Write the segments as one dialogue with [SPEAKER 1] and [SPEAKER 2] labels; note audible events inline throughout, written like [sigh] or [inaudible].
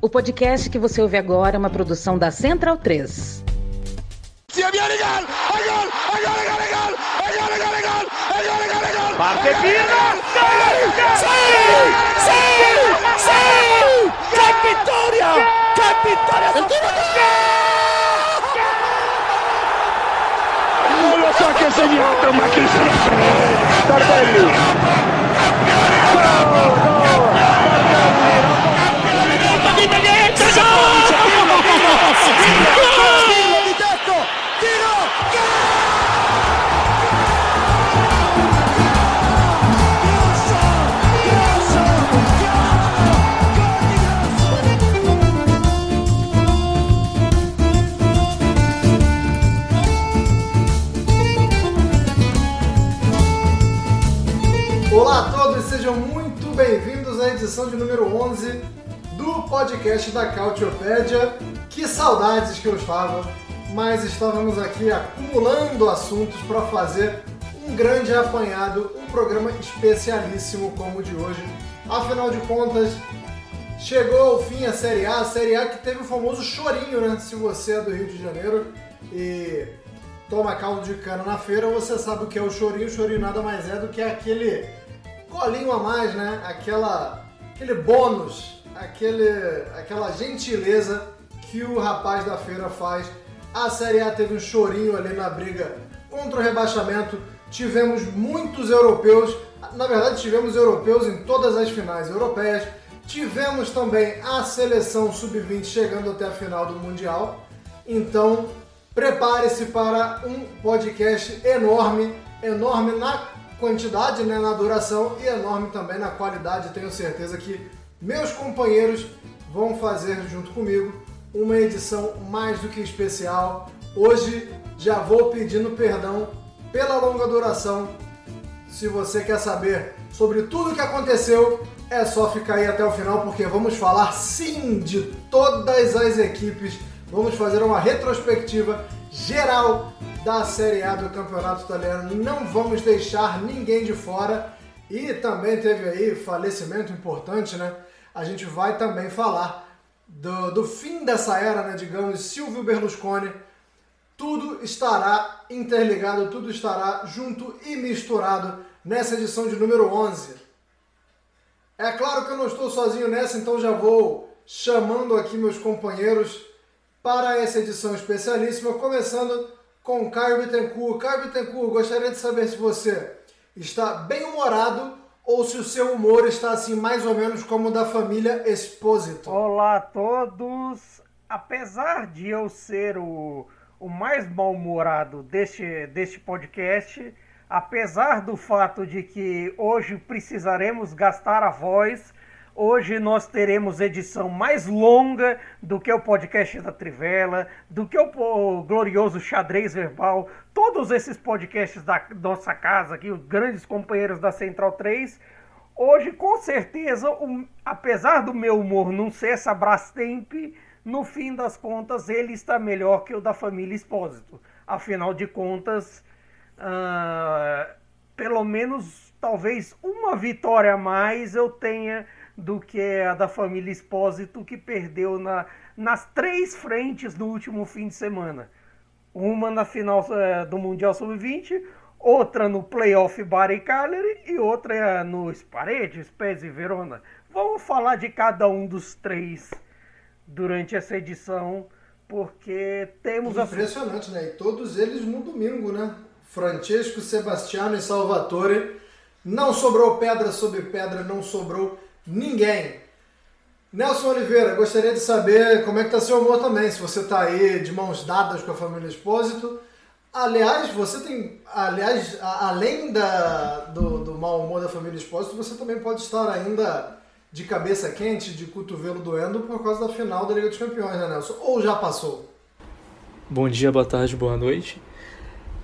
[SPEAKER 1] O podcast que você ouve agora é uma produção da Central 3.
[SPEAKER 2] Parte Pirlo! Sì! Sì! Sì! Che vittoria! Che vittoria! Non lo so che
[SPEAKER 3] edição de número 11 do podcast da Cautiopédia. Que saudades que eu estava, mas estávamos aqui acumulando assuntos para fazer um grande apanhado, um programa especialíssimo como o de hoje. Afinal de contas, chegou ao fim a Série A, a Série A que teve o famoso chorinho, né? Se você é do Rio de Janeiro e toma caldo de cana na feira, você sabe o que é o chorinho. O chorinho nada mais é do que aquele colinho a mais, né? Aquela, aquele bônus, aquele, aquela gentileza que o rapaz da feira faz. A Série A teve um chorinho ali na briga contra o rebaixamento. Tivemos muitos europeus, na verdade tivemos europeus em todas as finais europeias. Tivemos também a seleção sub-20 chegando até a final do Mundial. Então, prepare-se para um podcast enorme, enorme na quantidade, né, na duração e enorme também na qualidade. Tenho certeza que meus companheiros vão fazer junto comigo uma edição mais do que especial. Hoje já vou pedindo perdão pela longa duração. Se você quer saber sobre tudo o que aconteceu, é só ficar aí até o final porque vamos falar sim de todas as equipes. Vamos fazer uma retrospectiva geral da Série A do Campeonato Italiano. Não vamos deixar ninguém de fora. E também teve aí falecimento importante, né? A gente vai também falar do, do fim dessa era, né? Digamos, Silvio Berlusconi. Tudo estará interligado, tudo estará junto e misturado nessa edição de número 11. É claro que eu não estou sozinho nessa, então já vou chamando aqui meus companheiros para essa edição especialíssima, começando com Caio Bittencourt. Caio Bittencourt, gostaria de saber se você está bem humorado ou se o seu humor está assim mais ou menos como o da família Expósito.
[SPEAKER 4] Olá a todos! Apesar de eu ser o, o mais mal-humorado deste, deste podcast, apesar do fato de que hoje precisaremos gastar a voz, hoje nós teremos edição mais longa do que o podcast da Trivela, do que o, glorioso xadrez verbal, todos esses podcasts da nossa casa aqui, os grandes companheiros da Central 3. Hoje, com certeza, um, apesar do meu humor não ser essa Brastemp, no fim das contas ele está melhor que o da família Expósito. Afinal de contas, ah, pelo menos talvez uma vitória a mais eu tenha do que a da família Expósito, que perdeu na, nas três frentes no último fim de semana. Uma na final eh, do Mundial Sub-20, outra no playoff Bari Cagliari e outra no Sparetti, Spezia e Verona. Vamos falar de cada um dos três durante essa edição, porque temos a
[SPEAKER 3] Impressionante, né? E todos eles no domingo, né? Francesco, Sebastiano e Salvatore. Não sobrou pedra sobre pedra, não sobrou ninguém. Nelson Oliveira, gostaria de saber como é que tá seu humor também, se você tá aí de mãos dadas com a família Expósito. Aliás, você tem, aliás, além da, do, do mau humor da família Expósito, você também pode estar ainda de cabeça quente, de cotovelo doendo por causa da final da Liga dos Campeões, né, Nelson? Ou já passou?
[SPEAKER 5] Bom dia, boa tarde, boa noite.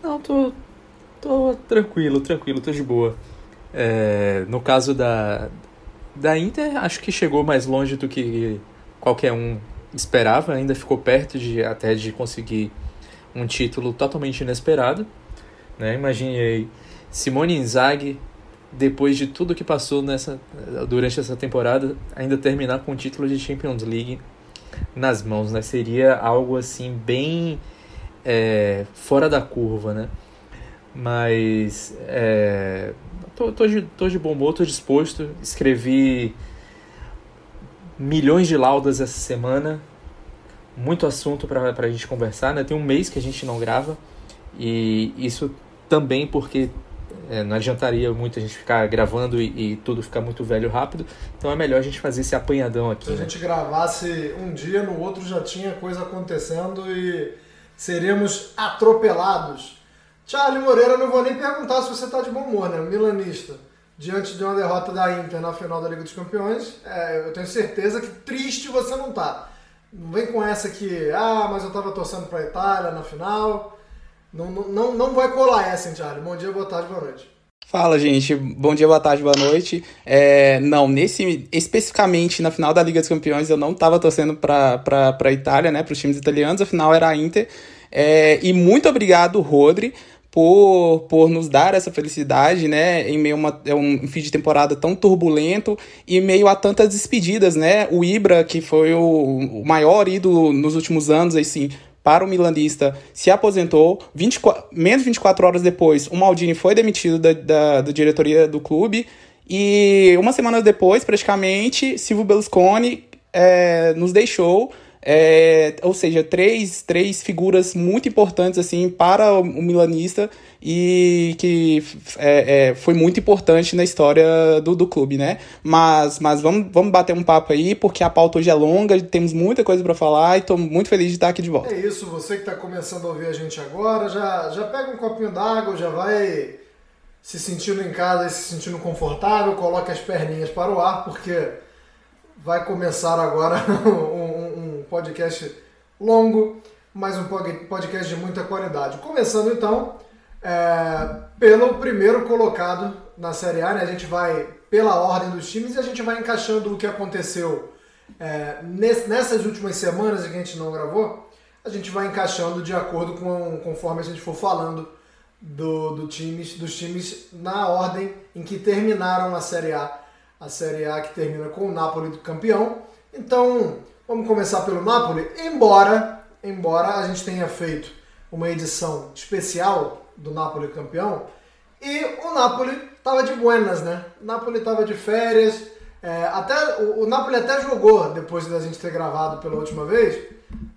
[SPEAKER 5] Não, tô, tô tranquilo, tranquilo, tô de boa. É, no caso da, da Inter, acho que chegou mais longe do que qualquer um esperava, ainda ficou perto de até de conseguir um título totalmente inesperado. Né? Imaginei Simone Inzaghi depois de tudo que passou nessa durante essa temporada, ainda terminar com o título de Champions League nas mãos, né? Seria algo assim bem é, fora da curva, né? Mas é, tô, tô, de, tô de bom humor, tô disposto. Escrevi milhões de laudas essa semana, muito assunto para a gente conversar, né? Tem um mês que a gente não grava e isso também porque é, não adiantaria muito a gente ficar gravando e, e, tudo ficar muito velho rápido. Então é melhor a gente fazer esse apanhadão aqui.
[SPEAKER 3] Se a
[SPEAKER 5] né?
[SPEAKER 3] gente gravasse um dia, no outro já tinha coisa acontecendo e seríamos atropelados. Charlie Moreira, não vou nem perguntar se você está de bom humor, né? Milanista. Diante de uma derrota da Inter na final da Liga dos Campeões, é, eu tenho certeza que triste você não tá. Não vem com essa que, ah, mas eu estava torcendo para a Itália na final. Não, não, não vai colar essa, hein, Charlie? Bom dia, boa tarde, boa noite.
[SPEAKER 6] Fala, gente. Bom dia, boa tarde, boa noite. É, não, nesse especificamente na final da Liga dos Campeões eu não estava torcendo para a Itália, né, para os times italianos, afinal era a Inter. É, e muito obrigado, Rodri, por, por nos dar essa felicidade, né, em meio a uma, é um fim de temporada tão turbulento e meio a tantas despedidas, né? O Ibra, que foi o, o maior ídolo nos últimos anos, assim, para o milanista, se aposentou. 24, menos de 24 horas depois, o Maldini foi demitido da, da, da diretoria do clube. E uma semana depois, praticamente, Silvio Berlusconi é, nos deixou é, ou seja, três, três figuras muito importantes assim para o milanista e que é, é, foi muito importante na história do, do clube, né? Mas, mas vamos, vamos bater um papo aí, porque a pauta hoje é longa, temos muita coisa para falar e estou muito feliz de estar aqui de volta.
[SPEAKER 3] É isso, você que está começando a ouvir a gente agora, já, já pega um copinho d'água, já vai se sentindo em casa e se sentindo confortável, coloque as perninhas para o ar, porque vai começar agora [laughs] um, um podcast longo, mas um podcast de muita qualidade. Começando então é, pelo primeiro colocado na Série A, né? a gente vai pela ordem dos times e a gente vai encaixando o que aconteceu é, nessas últimas semanas em que a gente não gravou, a gente vai encaixando de acordo com conforme a gente for falando do, do times, dos times na ordem em que terminaram a Série A a Série A que termina com o Napoli campeão. Então, vamos começar pelo Napoli, embora, embora a gente tenha feito uma edição especial do Napoli campeão, e o Napoli estava de buenas, né? O Napoli estava de férias, é, até, o, o, Napoli até jogou depois da gente ter gravado pela última vez,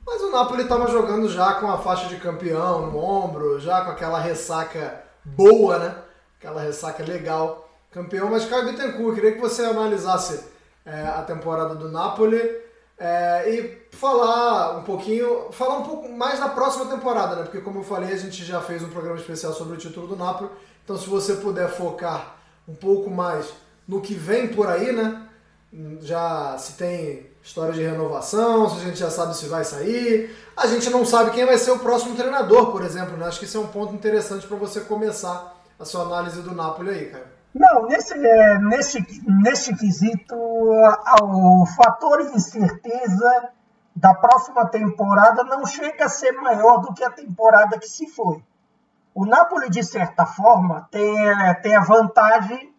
[SPEAKER 3] mas o Napoli estava jogando já com a faixa de campeão no ombro, já com aquela ressaca boa, né? Aquela ressaca legal campeão. Mas, Caio Bittencourt, queria que você analisasse é, a temporada do Napoli é, e falar um pouquinho, falar um pouco mais da próxima temporada, né? Porque, como eu falei, a gente já fez um programa especial sobre o título do Napoli. Então, se você puder focar um pouco mais no que vem por aí, né? Já se tem história de renovação, se a gente já sabe se vai sair. A gente não sabe quem vai ser o próximo treinador, por exemplo, né? Acho que esse é um ponto interessante para você começar a sua análise do Napoli aí, cara.
[SPEAKER 4] Não, nesse, é, nesse, nesse quesito, o fator incerteza da próxima temporada não chega a ser maior do que a temporada que se foi. O Napoli, de certa forma, tem, é, tem a vantagem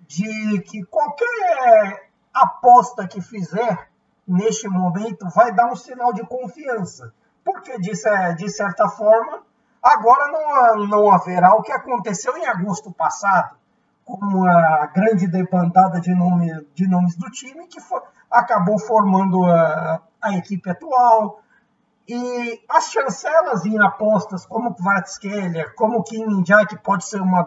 [SPEAKER 4] de que qualquer aposta que fizer neste momento vai dar um sinal de confiança. Porque, de, de certa forma, agora não, não haverá o que aconteceu em agosto passado com a grande debandada de, nome, de nomes do time, que acabou formando a, a, equipe atual. E as chancelas em apostas, como Kvaratskhelia, como Kim min que pode ser uma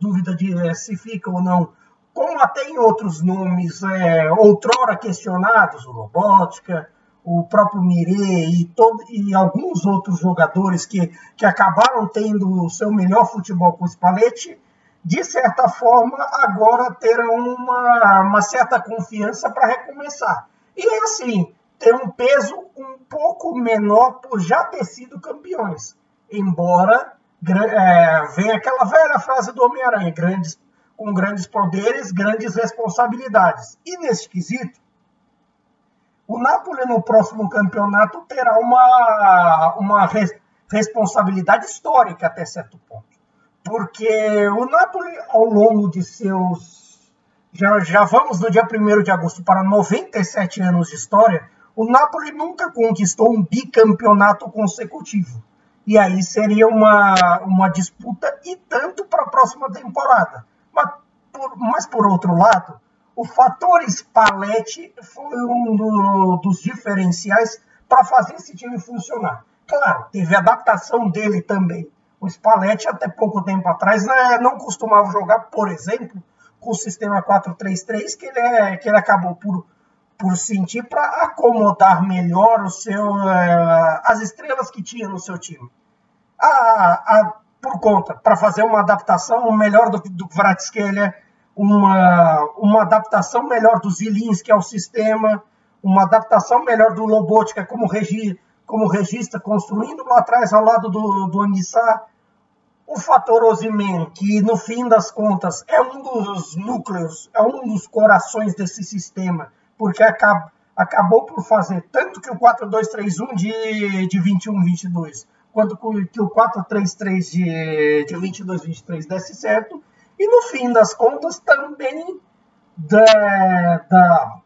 [SPEAKER 4] dúvida de é, se fica ou não, como até em outros nomes é, outrora questionados, o Robótica, o próprio Mire e, todo, e alguns outros jogadores que, que acabaram tendo o seu melhor futebol com o Spalletti, de certa forma, agora terão uma, uma certa confiança para recomeçar. E é assim, tem um peso um pouco menor por já ter sido campeões. Embora é, venha aquela velha frase do Homem-Aranha, grandes, com grandes poderes, grandes responsabilidades. E nesse quesito, o Napoli no próximo campeonato terá uma, uma res, responsabilidade histórica até certo ponto porque o Napoli, ao longo de seus. Já, já vamos do dia 1 de agosto para 97 anos de história, o Napoli nunca conquistou um bicampeonato consecutivo. E aí seria uma, uma disputa e tanto para a próxima temporada. Mas por, mas, por outro lado, o fator Spalletti foi um do, dos diferenciais para fazer esse time funcionar. Claro, teve adaptação dele também. O Spalletti, até pouco tempo atrás, né, não costumava jogar, por exemplo, com o sistema 4-3-3, que, ele é, que ele acabou por, por sentir para acomodar melhor o seu, uh, as estrelas que tinha no seu time. A, a, por conta, para fazer uma adaptação melhor do, do Vratskelia, uma, uma adaptação melhor do Zilinski ao sistema, uma adaptação melhor do Lobotka como, regi, como regista, construindo lá atrás ao lado do, do Anissá. O fator Osimen, que no fim das contas é um dos núcleos, é um dos corações desse sistema, porque acaba, acabou por fazer tanto que o 4-2-3-1 de, de 21-22, quanto que o 4-3-3 de, de 22-23 desse certo, e no fim das contas também da, da,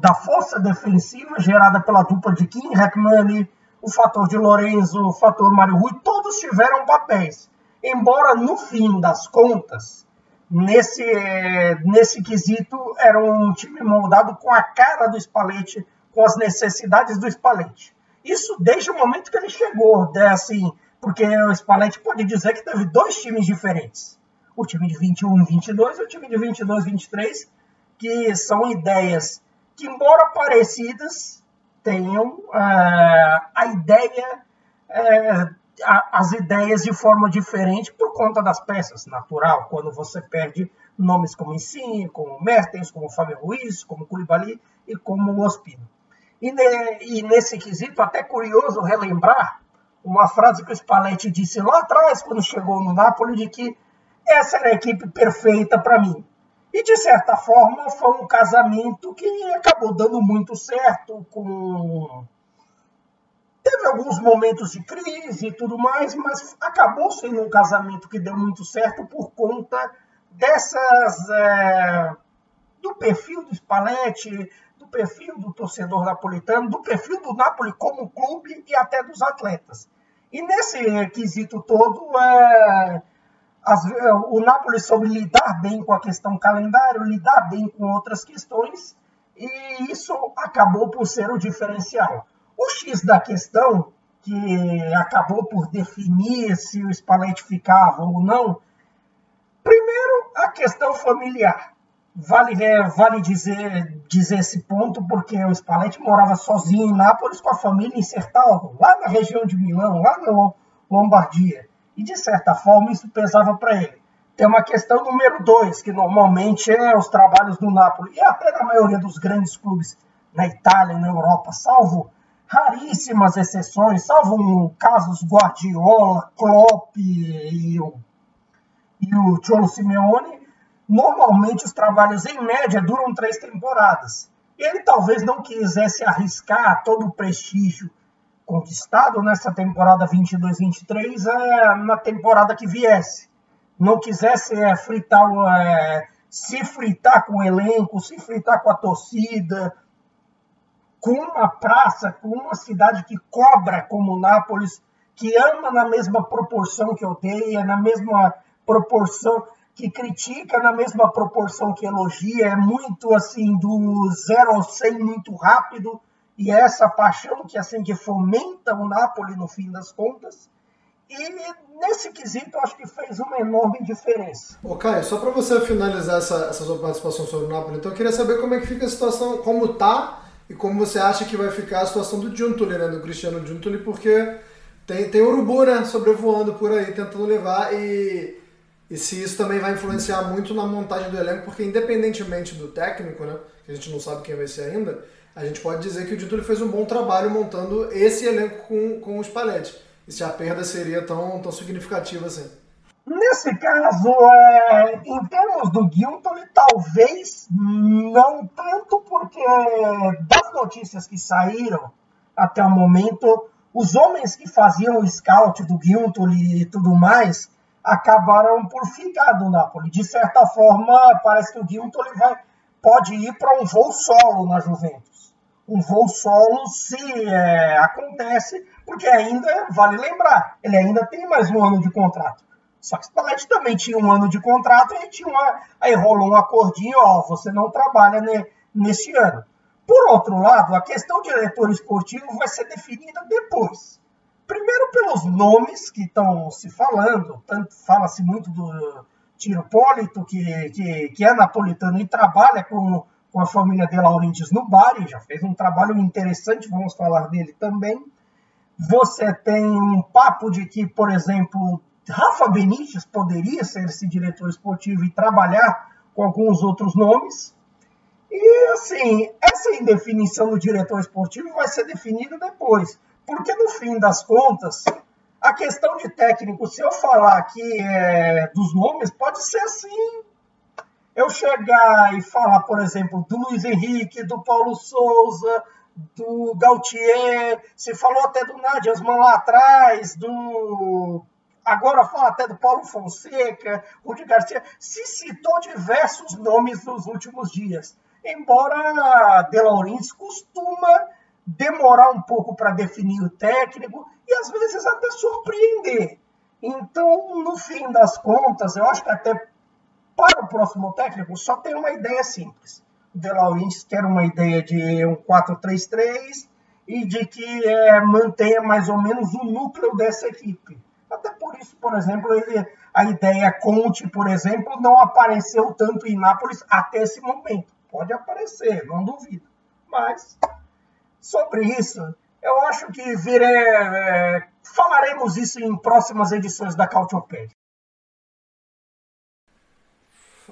[SPEAKER 4] da força defensiva gerada pela dupla de Kim Heckman, o fator de Lorenzo, o fator Mário Rui, todos tiveram papéis. Embora no fim das contas, nesse, nesse quesito, era um time moldado com a cara do Spalletti, com as necessidades do Spalletti. Isso desde o momento que ele chegou, né, assim, porque o Spalletti pode dizer que teve dois times diferentes o time de 21 22 e o time de 22 23, que são ideias que, embora parecidas, tenham uh, a ideia, uh, as ideias de forma diferente por conta das peças, natural, quando você perde nomes como Insigne, como Mertens, como Fábio Ruiz, como Koulibaly e como Ospino. E, ne, e nesse quesito, até curioso relembrar uma frase que o Spalletti disse lá atrás, quando chegou no Napoli, de que essa era a equipe perfeita para mim. E, de certa forma, foi um casamento que acabou dando muito certo, com... Teve alguns momentos de crise e tudo mais, mas acabou sendo um casamento que deu muito certo por conta dessas... É... do perfil do Spalletti, do perfil do torcedor napolitano, do perfil do Napoli como clube e até dos atletas. E nesse quesito todo, é as, é, o Napoli soube lidar bem com a questão calendário, lidar bem com outras questões, e isso acabou por ser o diferencial. O X da questão, que acabou por definir se o Spalletti ficava ou não, primeiro, a questão familiar. Vale, é, vale dizer, dizer esse ponto, porque o Spalletti morava sozinho em Nápoles com a família em Sertaldo, lá na região de Milão, lá na Lombardia. E, de certa forma, isso pesava para ele. Tem uma questão número dois, que normalmente é os trabalhos do Napoli, e até na maioria dos grandes clubes na Itália e na Europa, salvo raríssimas exceções, salvo um, casos Guardiola, Klopp e o, e o Cholo Simeone, normalmente os trabalhos, em média, duram três temporadas. Ele talvez não quisesse arriscar todo o prestígio conquistado nessa temporada 22-23 é, na temporada que viesse. Não quisesse é, fritar, é, se fritar com o elenco, se fritar com a torcida, com uma praça, com uma cidade que cobra como Nápoles, que ama na mesma proporção que odeia, na mesma proporção que critica, na mesma proporção que elogia, é muito assim do zero ao 100 muito rápido e é essa paixão que assim que fomenta o Napoli no fim das contas. E nesse quesito acho que fez uma enorme diferença.
[SPEAKER 3] Ô Caio, só para você finalizar essa, essa sua participação sobre o Napoli, então eu queria saber como é que fica a situação, como tá e como você acha que vai ficar a situação do Giuntoli, né, do Cristiano Giuntoli, porque tem, tem urubu, né, sobrevoando por aí, tentando levar e, e se isso também vai influenciar muito na montagem do elenco, porque independentemente do técnico, né, que a gente não sabe quem vai ser ainda, a gente pode dizer que o Dito fez um bom trabalho montando esse elenco com, com os paletes. E se a perda seria tão, tão significativa assim.
[SPEAKER 4] Nesse caso, é, em termos do Gilton, talvez não tanto, porque das notícias que saíram até o momento, os homens que faziam o scout do Gilton e tudo mais acabaram por ficar do Napoli. De certa forma, parece que o ele vai, pode ir para um voo solo na Juventus. Um voo solo se é, acontece, porque ainda, vale lembrar, ele ainda tem mais um ano de contrato. Só que Spalletti também tinha um ano de contrato e tinha uma, aí rolou um acordinho, ó, você não trabalha ne, nesse ano. Por outro lado, a questão de diretor esportivo vai ser definida depois. Primeiro pelos nomes que estão se falando, tanto fala-se muito do Tiro Polito, que, que, que é napolitano e trabalha com, com a família de Laurentiis no Bari, já fez um trabalho interessante, vamos falar dele também. Você tem um papo de que, por exemplo, Rafa Benítez poderia ser esse diretor esportivo e trabalhar com alguns outros nomes. E, assim, essa indefinição do diretor esportivo vai ser definida depois. Porque, no fim das contas, a questão de técnico, se eu falar aqui é, dos nomes, pode ser assim. Eu chegar e falar, por exemplo, do Luiz Henrique, do Paulo Souza, do Gautier, se falou até do Nadiasman lá atrás, do agora fala até do Paulo Fonseca, Rudi Garcia, se citou diversos nomes nos últimos dias. Embora De Laurentiis costuma demorar um pouco para definir o técnico e às vezes até surpreender. Então, no fim das contas, eu acho que até para o próximo técnico só tem uma ideia simples. O De Laurentiis quer uma ideia de um 4-3-3 e de que é, mantenha mais ou menos o núcleo dessa equipe. Até por isso, por exemplo, ele, a ideia Conte, por exemplo, não apareceu tanto em Nápoles até esse momento. Pode aparecer, não duvido. Mas, sobre isso, eu acho que vire, é, falaremos isso em próximas edições da Cautiopédia.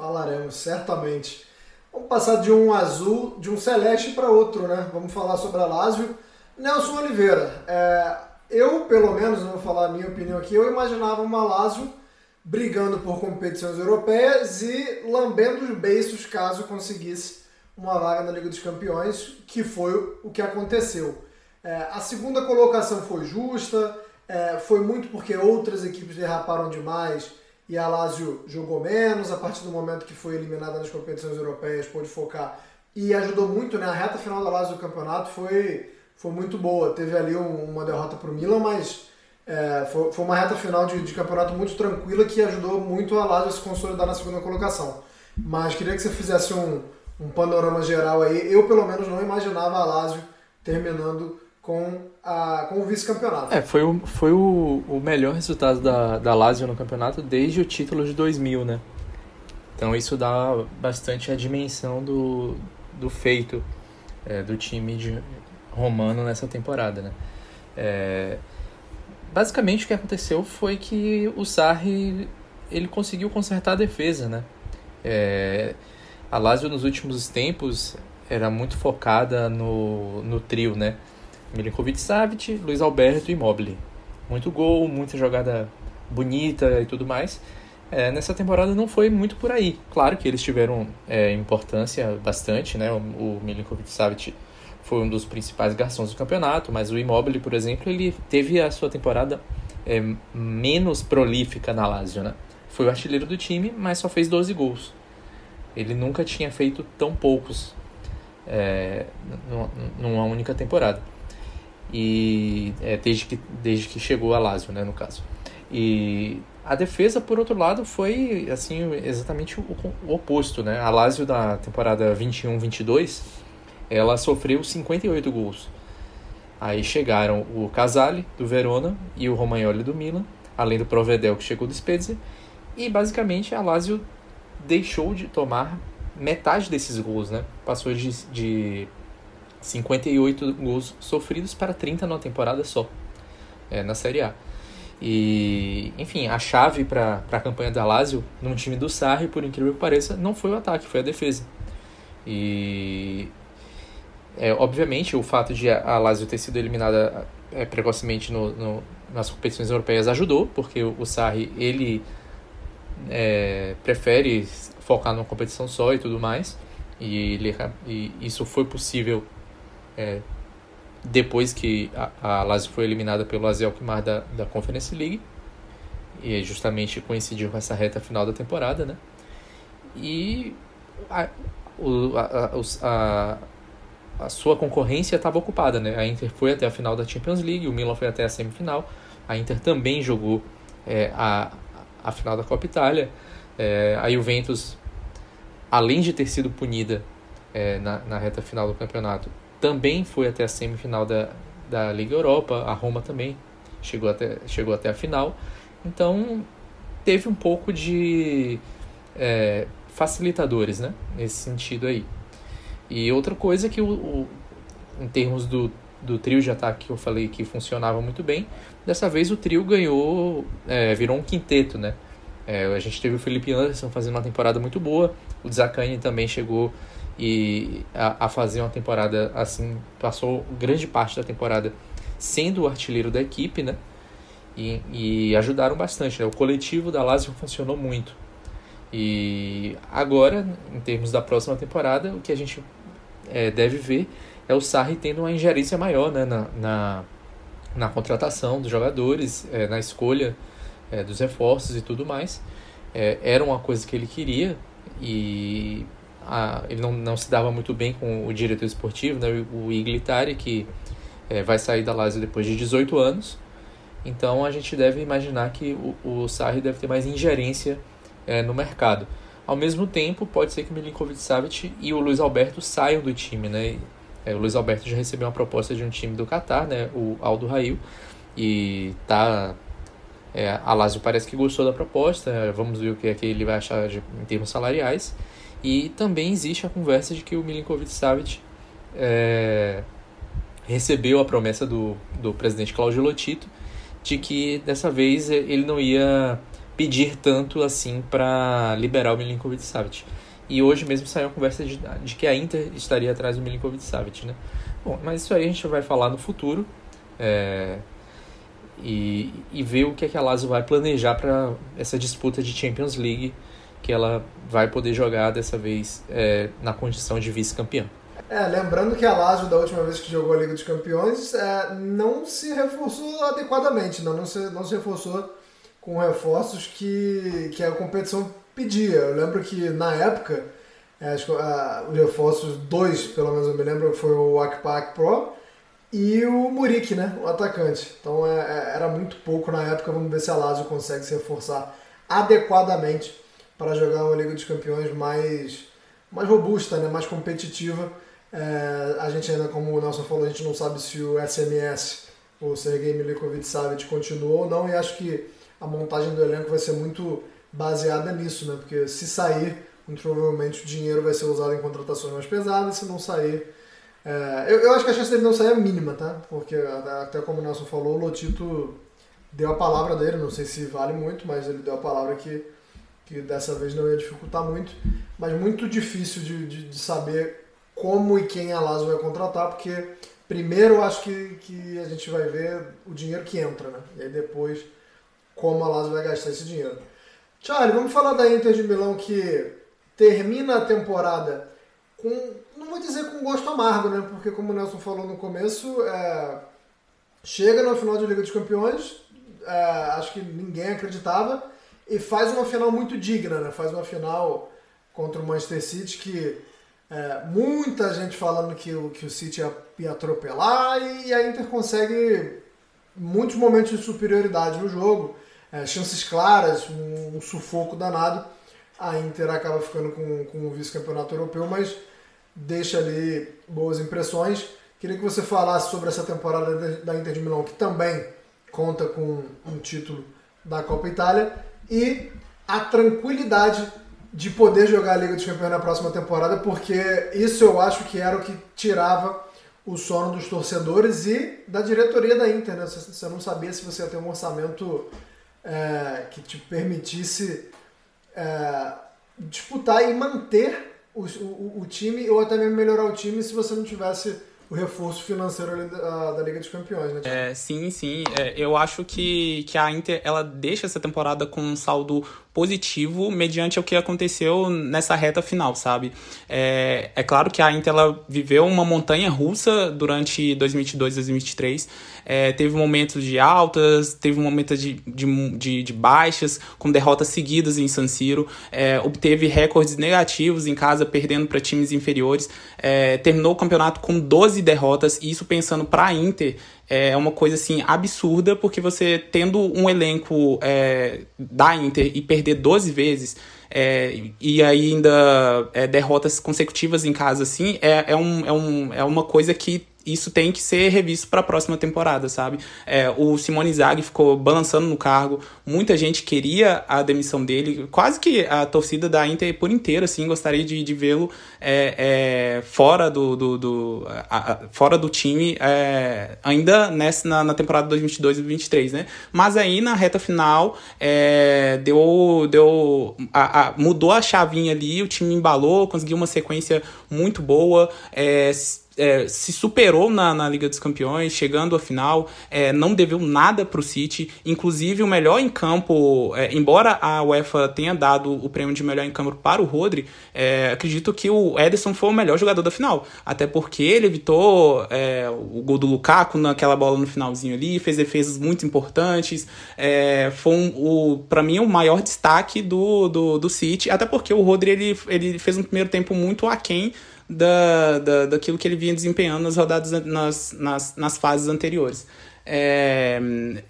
[SPEAKER 3] Falaremos, certamente. Vamos passar de um azul, de um celeste para outro, né? Vamos falar sobre a Lazio. Nelson Oliveira, é, eu, pelo menos, vou falar a minha opinião aqui, eu imaginava uma Lazio brigando por competições europeias e lambendo os beiços caso conseguisse uma vaga na Liga dos Campeões, que foi o que aconteceu. É, a segunda colocação foi justa, é, foi muito porque outras equipes derraparam demais e a Lazio jogou menos, a partir do momento que foi eliminada nas competições europeias, pôde focar e ajudou muito, né? A reta final da Lazio do campeonato foi foi muito boa. Teve ali um, uma derrota para o Milan, mas é, foi, foi, uma reta final de, de, campeonato muito tranquila que ajudou muito a Lazio a se consolidar na segunda colocação. Mas queria que você fizesse um, um panorama geral aí. Eu, pelo menos, não imaginava a Lazio terminando com, a, com o vice-campeonato.
[SPEAKER 5] É, foi, o, foi o, o melhor resultado da, da Lazio no campeonato desde o título de 2000, né? Então isso dá bastante a dimensão do, do feito é, do time de, romano nessa temporada, né? É, basicamente o que aconteceu foi que o Sarri ele conseguiu consertar a defesa, né? É, a Lazio nos últimos tempos era muito focada no, no trio, né? Milinkovic-Savic, Luiz Alberto e Immobile. Muito gol, muita jogada bonita e tudo mais. É, nessa temporada não foi muito por aí. Claro que eles tiveram é, importância bastante, né? O, o Milinkovic-Savic foi um dos principais garçons do campeonato, mas o Immobile, por exemplo, ele teve a sua temporada é, menos prolífica na Lazio, né? Foi o artilheiro do time, mas só fez 12 gols. Ele nunca tinha feito tão poucos é, numa única temporada. E é, desde, que, desde que chegou a Lazio, né, no caso. E a defesa, por outro lado, foi assim exatamente o, o oposto, né? A Lazio da temporada 21-22 ela sofreu 58 gols. Aí chegaram o Casale, do Verona, e o Romagnoli, do Milan, além do Provedel, que chegou do Spezia. E, basicamente, a Lazio deixou de tomar metade desses gols, né? Passou de, de 58 gols sofridos para 30 numa temporada só, é, na Série A. E, enfim, a chave para a campanha da Lazio, num time do Sarri, por incrível que pareça, não foi o ataque, foi a defesa. E é, obviamente, o fato de a Lazio ter sido eliminada é, precocemente no, no, nas competições europeias ajudou, porque o, o Sarri, ele é, prefere focar numa competição só e tudo mais, e, ele, e isso foi possível é, depois que a, a Lazio foi eliminada pelo AZ Alkmaar da, da Conference League. e justamente coincidiu com essa reta final da temporada, né? E a, o, a, a, a sua concorrência estava ocupada, né? A Inter foi até a final da Champions League, o Milan foi até a semifinal, a Inter também jogou é, a, a final da Copa Itália, é, a Juventus, além de ter sido punida é, na, na reta final do campeonato, também foi até a semifinal da, da Liga Europa, a Roma também chegou até, chegou até a final, então teve um pouco de é, facilitadores, né? Nesse sentido aí. E outra coisa que o, o, em termos do, do trio de ataque que eu falei que funcionava muito bem, dessa vez o trio ganhou, é, virou um quinteto, né? É, a gente teve o Felipe Anderson fazendo uma temporada muito boa, o Zacani também chegou e a, a, fazer uma temporada assim, passou grande parte da temporada sendo o artilheiro da equipe, né? E, e ajudaram bastante. Né? O coletivo da Lazio funcionou muito. E agora, em termos da próxima temporada, o que a gente é, deve ver é o Sarri tendo uma ingerência maior né, na, na, na contratação dos jogadores, é, na escolha é, dos reforços e tudo mais. É, era uma coisa que ele queria e a, ele não, não se dava muito bem com o diretor esportivo, né, o Iglitari, que é, vai sair da Lazio depois de 18 anos. Então a gente deve imaginar que o, o Sarri deve ter mais ingerência é, no mercado. Ao mesmo tempo, pode ser que Milinkovic Savic e o Luiz Alberto saiam do time, né? É, o Luiz Alberto já recebeu uma proposta de um time do Catar, né? O Aldo Rail. E tá. É, a Lazio parece que gostou da proposta. Vamos ver o que é que ele vai achar de, em termos salariais. E também existe a conversa de que o Milinkovic Savic é, recebeu a promessa do, do presidente Claudio Lotito de que dessa vez ele não ia pedir tanto assim para liberar o Milinkovic Savic. E hoje mesmo saiu a conversa de, de que a Inter estaria atrás do Milinkovic Savic, né? Bom, mas isso aí a gente vai falar no futuro é, e, e ver o que, é que a Lazio vai planejar para essa disputa de Champions League que ela vai poder jogar dessa vez é, na condição de vice-campeã.
[SPEAKER 3] É, lembrando que a Lazio, da última vez que jogou a Liga dos Campeões, é, não se reforçou adequadamente, não, não, se, não se reforçou com reforços que, que a competição pedia. Eu lembro que na época, é, acho que, uh, os reforços, dois pelo menos eu me lembro, foi o Akpak Pro e o Murik, né, o atacante. Então é, é, era muito pouco na época, vamos ver se a Lazio consegue se reforçar adequadamente para jogar uma Liga dos Campeões mais, mais robusta, né, mais competitiva. É, a gente ainda, como o Nelson falou, a gente não sabe se o SMS, o Sergei Milikovic Savic, continuou ou não, e acho que a montagem do elenco vai ser muito baseada nisso, né? Porque se sair, muito provavelmente o dinheiro vai ser usado em contratações mais pesadas, se não sair. É, eu, eu, acho que a chance dele não sair é mínima, tá? Porque até como o Nelson falou, o Lotito deu a palavra dele, não sei se vale muito, mas ele deu a palavra que, que dessa vez não ia dificultar muito. Mas muito difícil de, de, de saber como e quem a Lazio vai contratar, porque primeiro acho que, que a gente vai ver o dinheiro que entra, né? E aí depois como a Lazio vai gastar esse dinheiro. Charlie, vamos falar da Inter de Milão que termina a temporada com, não vou dizer com gosto amargo, né? Porque como o Nelson falou no começo, é, chega na final de Liga dos Campeões, é, acho que ninguém acreditava, e faz uma final muito digna, né? Faz uma final contra o Manchester City que é, muita gente falando que o, que o City ia, ia atropelar e a Inter consegue muitos momentos de superioridade no jogo é, chances claras, um, um, sufoco danado. A Inter acaba ficando com, com o vice-campeonato europeu, mas deixa ali boas impressões. Queria que você falasse sobre essa temporada da Inter de Milão, que também conta com um título da Copa Itália, e a tranquilidade de poder jogar a Liga dos Campeões na próxima temporada, porque isso eu acho que era o que tirava o sono dos torcedores e da diretoria da Inter. Né? Você não sabia se você ia ter um orçamento é, que te permitisse é, disputar e manter o, o, o, time ou até mesmo melhorar o time se você não tivesse o reforço financeiro da, da, Liga dos Campeões, né?
[SPEAKER 6] É, sim, sim. É, eu acho que, que a Inter ela deixa essa temporada com um saldo positivo mediante o que aconteceu nessa reta final, sabe? É, é claro que a Inter ela viveu uma montanha russa durante 2022 2023. É, teve momentos de altas, teve momentos de, de, de, de baixas, com derrotas seguidas em San Siro, é, obteve recordes negativos em casa, perdendo para times inferiores, é, terminou o campeonato com 12 derrotas, e isso pensando para a Inter é uma coisa assim absurda, porque você tendo um elenco é, da Inter e perder 12 vezes. É, e ainda é, derrotas consecutivas em casa, assim, é, é, um, é, um, é uma coisa que isso tem que ser revisto para a próxima temporada, sabe? É, o Simone Zaghi ficou balançando no cargo, muita gente queria a demissão dele, quase que a torcida da Inter por inteiro, assim, gostaria de, de vê-lo é, é, fora do, do, do a, a, fora do time, é, ainda nessa, na, na temporada 2022 e 2023, né? Mas aí na reta final é, deu, deu a, mudou a chavinha ali, o time embalou, conseguiu uma sequência muito boa, é, se superou na, na Liga dos Campeões, chegando à final, é, não deveu nada para o City, inclusive o melhor em campo, é, embora a UEFA tenha dado o prêmio de melhor em campo para o Rodri, é, acredito que o Ederson foi o melhor jogador da final, até porque ele evitou é, o gol do Lukaku naquela bola no finalzinho ali, fez defesas muito importantes, é, foi um, o para mim o maior destaque do, do, do City, até porque o Rodri ele, ele fez um primeiro tempo muito aquém da, da, daquilo que ele vinha desempenhando nas rodadas nas, nas, nas fases anteriores. É,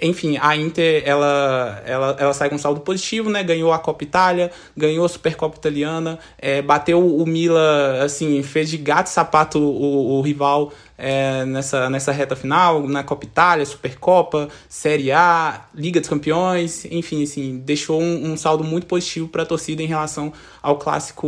[SPEAKER 6] enfim, a Inter ela, ela, ela sai com um saldo positivo, né? Ganhou a Copa Itália, ganhou a Supercopa Italiana, é, bateu o Mila, assim, fez de gato sapato o, o rival é, nessa, nessa reta final, na Copa Itália, Supercopa, Série A, Liga dos Campeões, enfim, assim, deixou um, um saldo muito positivo para a torcida em relação ao clássico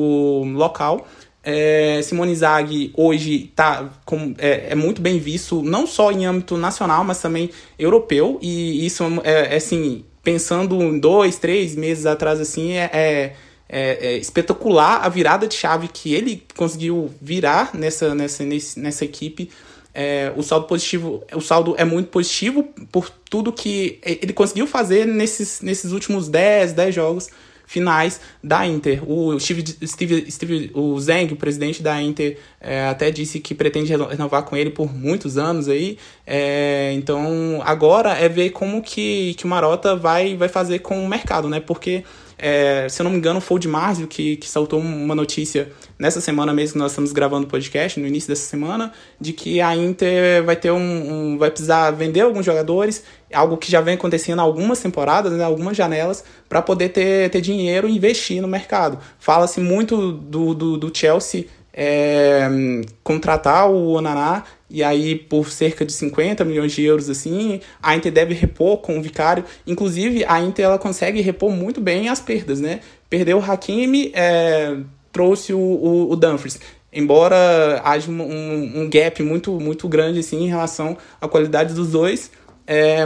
[SPEAKER 6] local. É, Simone Zaghi hoje tá com, é, é, muito bem visto, não só em âmbito nacional, mas também europeu. E isso é, é assim, pensando em dois, três meses atrás, assim, é, é, é, é espetacular a virada de chave que ele conseguiu virar nessa, nessa, nessa equipe. O saldo positivo, o saldo é muito positivo por tudo que ele conseguiu fazer nesses, nesses últimos 10, 10 jogos finais da Inter. O Steve, Steve, Steve o Zeng, o presidente da Inter, é, até disse que pretende renovar com ele por muitos anos aí. É, então agora é ver como que, que o Marota vai, vai fazer com o mercado, né? Porque é, se eu não me engano, foi o de Márcio que, que saltou uma notícia nessa semana mesmo que nós estamos gravando o podcast, no início dessa semana, de que a Inter vai ter um, um vai precisar vender alguns jogadores, algo que já vem acontecendo algumas temporadas, né, algumas janelas, para poder ter, ter dinheiro e investir no mercado. Fala-se muito do, do, do Chelsea é, contratar o Onaná e aí por cerca de 50 milhões de euros assim, a Inter deve repor com o Vicário. Inclusive, a Inter ela consegue repor muito bem as perdas, né? Perdeu o Hakimi, é, trouxe o, o, o Dumfries. Embora haja um, um, gap muito, muito grande assim, em relação à qualidade dos dois, é,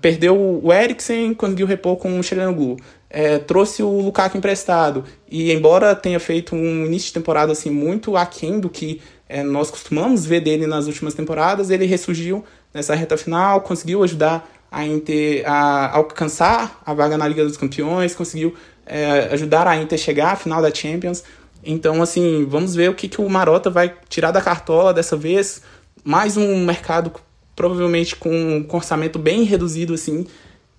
[SPEAKER 6] perdeu o Eriksen, conseguiu repor com o Xeranoglu. É, trouxe o Lukaku emprestado. E embora tenha feito um início de temporada assim, muito aquém do que é, nós costumamos ver dele nas últimas temporadas, ele ressurgiu nessa reta final, conseguiu ajudar a Inter a alcançar a vaga na Liga dos Campeões, conseguiu é, ajudar a Inter chegar à final da Champions. Então, assim, vamos ver o que, que o Marota vai tirar da cartola dessa vez. Mais um mercado provavelmente com um orçamento bem reduzido, assim.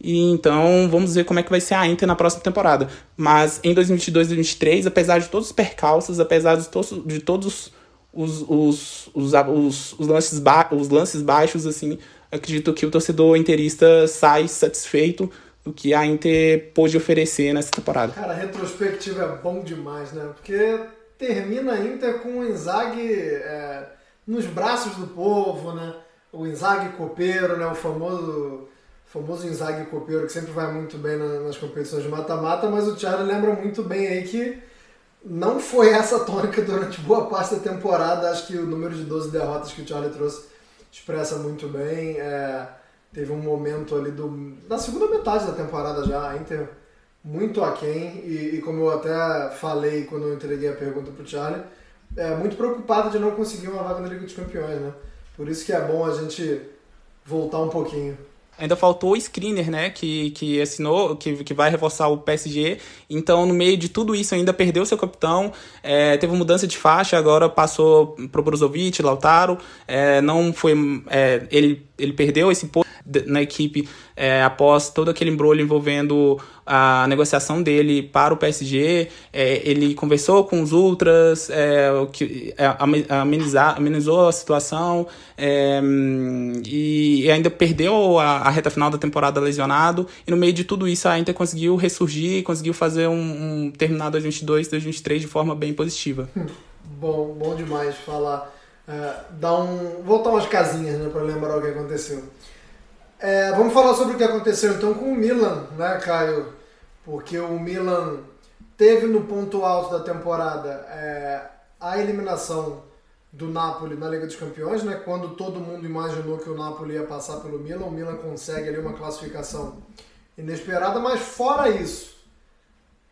[SPEAKER 6] E então vamos ver como é que vai ser a Inter na próxima temporada. Mas em 2022 e 2023, apesar de todos os percalços, apesar de todos, de todos os, os, os, os, os, lances, ba os lances baixos, assim, acredito que o torcedor interista sai satisfeito do que a Inter pôde oferecer nessa temporada.
[SPEAKER 3] Cara, a retrospectiva é bom demais, né? Porque termina a Inter com o Inzaghi é, nos braços do povo, né? O Inzaghi copeiro, né? O famoso, famoso Inzaghi copeiro que sempre vai muito bem na, nas competições de mata-mata, mas o Thiago lembra muito bem aí que não foi essa tônica durante boa parte da temporada. Acho que o número de 12 derrotas que o Charlie trouxe expressa muito bem. É, teve um momento ali do, da segunda metade da temporada já, a Inter muito aquém. E, e como eu até falei quando eu entreguei a pergunta para o Charlie, é muito preocupado de não conseguir uma vaga na Liga dos Campeões, né? Por isso que é bom a gente voltar um pouquinho.
[SPEAKER 6] ainda faltou o screener, né, que, que assinou, que, que vai reforçar o PSG. Então, no meio de tudo isso, ainda perdeu seu capitão, é, teve mudança de faixa, agora passou pro Brozovic, Lautaro, é, não foi, é, ele, ele perdeu esse posto na equipe é, após todo aquele embrulho envolvendo a negociação dele para o PSG. É, ele conversou com os ultras, é, que, é, amenizar, amenizou a situação é, e ainda perdeu a, a, reta final da temporada lesionado. E no meio de tudo isso, a Inter conseguiu ressurgir, conseguiu fazer um, um terminar 2022, 2023 de forma bem positiva.
[SPEAKER 3] Bom, bom demais falar. Uh, dar um, voltar umas casinhas né, para lembrar o que aconteceu. É, vamos falar sobre o que aconteceu então com o Milan, né, Caio? Porque o Milan teve no ponto alto da temporada é, a eliminação do Napoli na Liga dos Campeões, né? Quando todo mundo imaginou que o Napoli ia passar pelo Milan, o Milan consegue ali uma classificação inesperada, mas fora isso,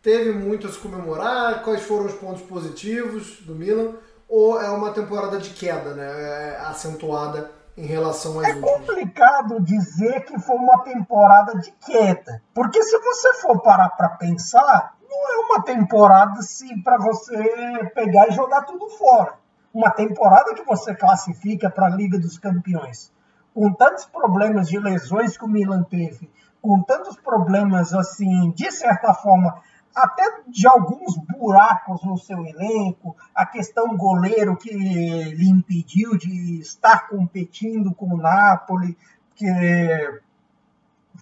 [SPEAKER 3] teve muito a se comemorar. Quais foram os pontos positivos do Milan? Ou é uma temporada de queda, né? É acentuada em relação às
[SPEAKER 4] É últimas. complicado dizer que foi uma temporada de queda, porque se você for parar para pensar, não é uma temporada assim para você pegar e jogar tudo fora. Uma temporada que você classifica para a Liga dos Campeões. Com tantos problemas de lesões que o Milan teve, com tantos problemas assim, de certa forma, até de alguns buracos no seu elenco, a questão goleiro que lhe impediu de estar competindo com o Napoli, que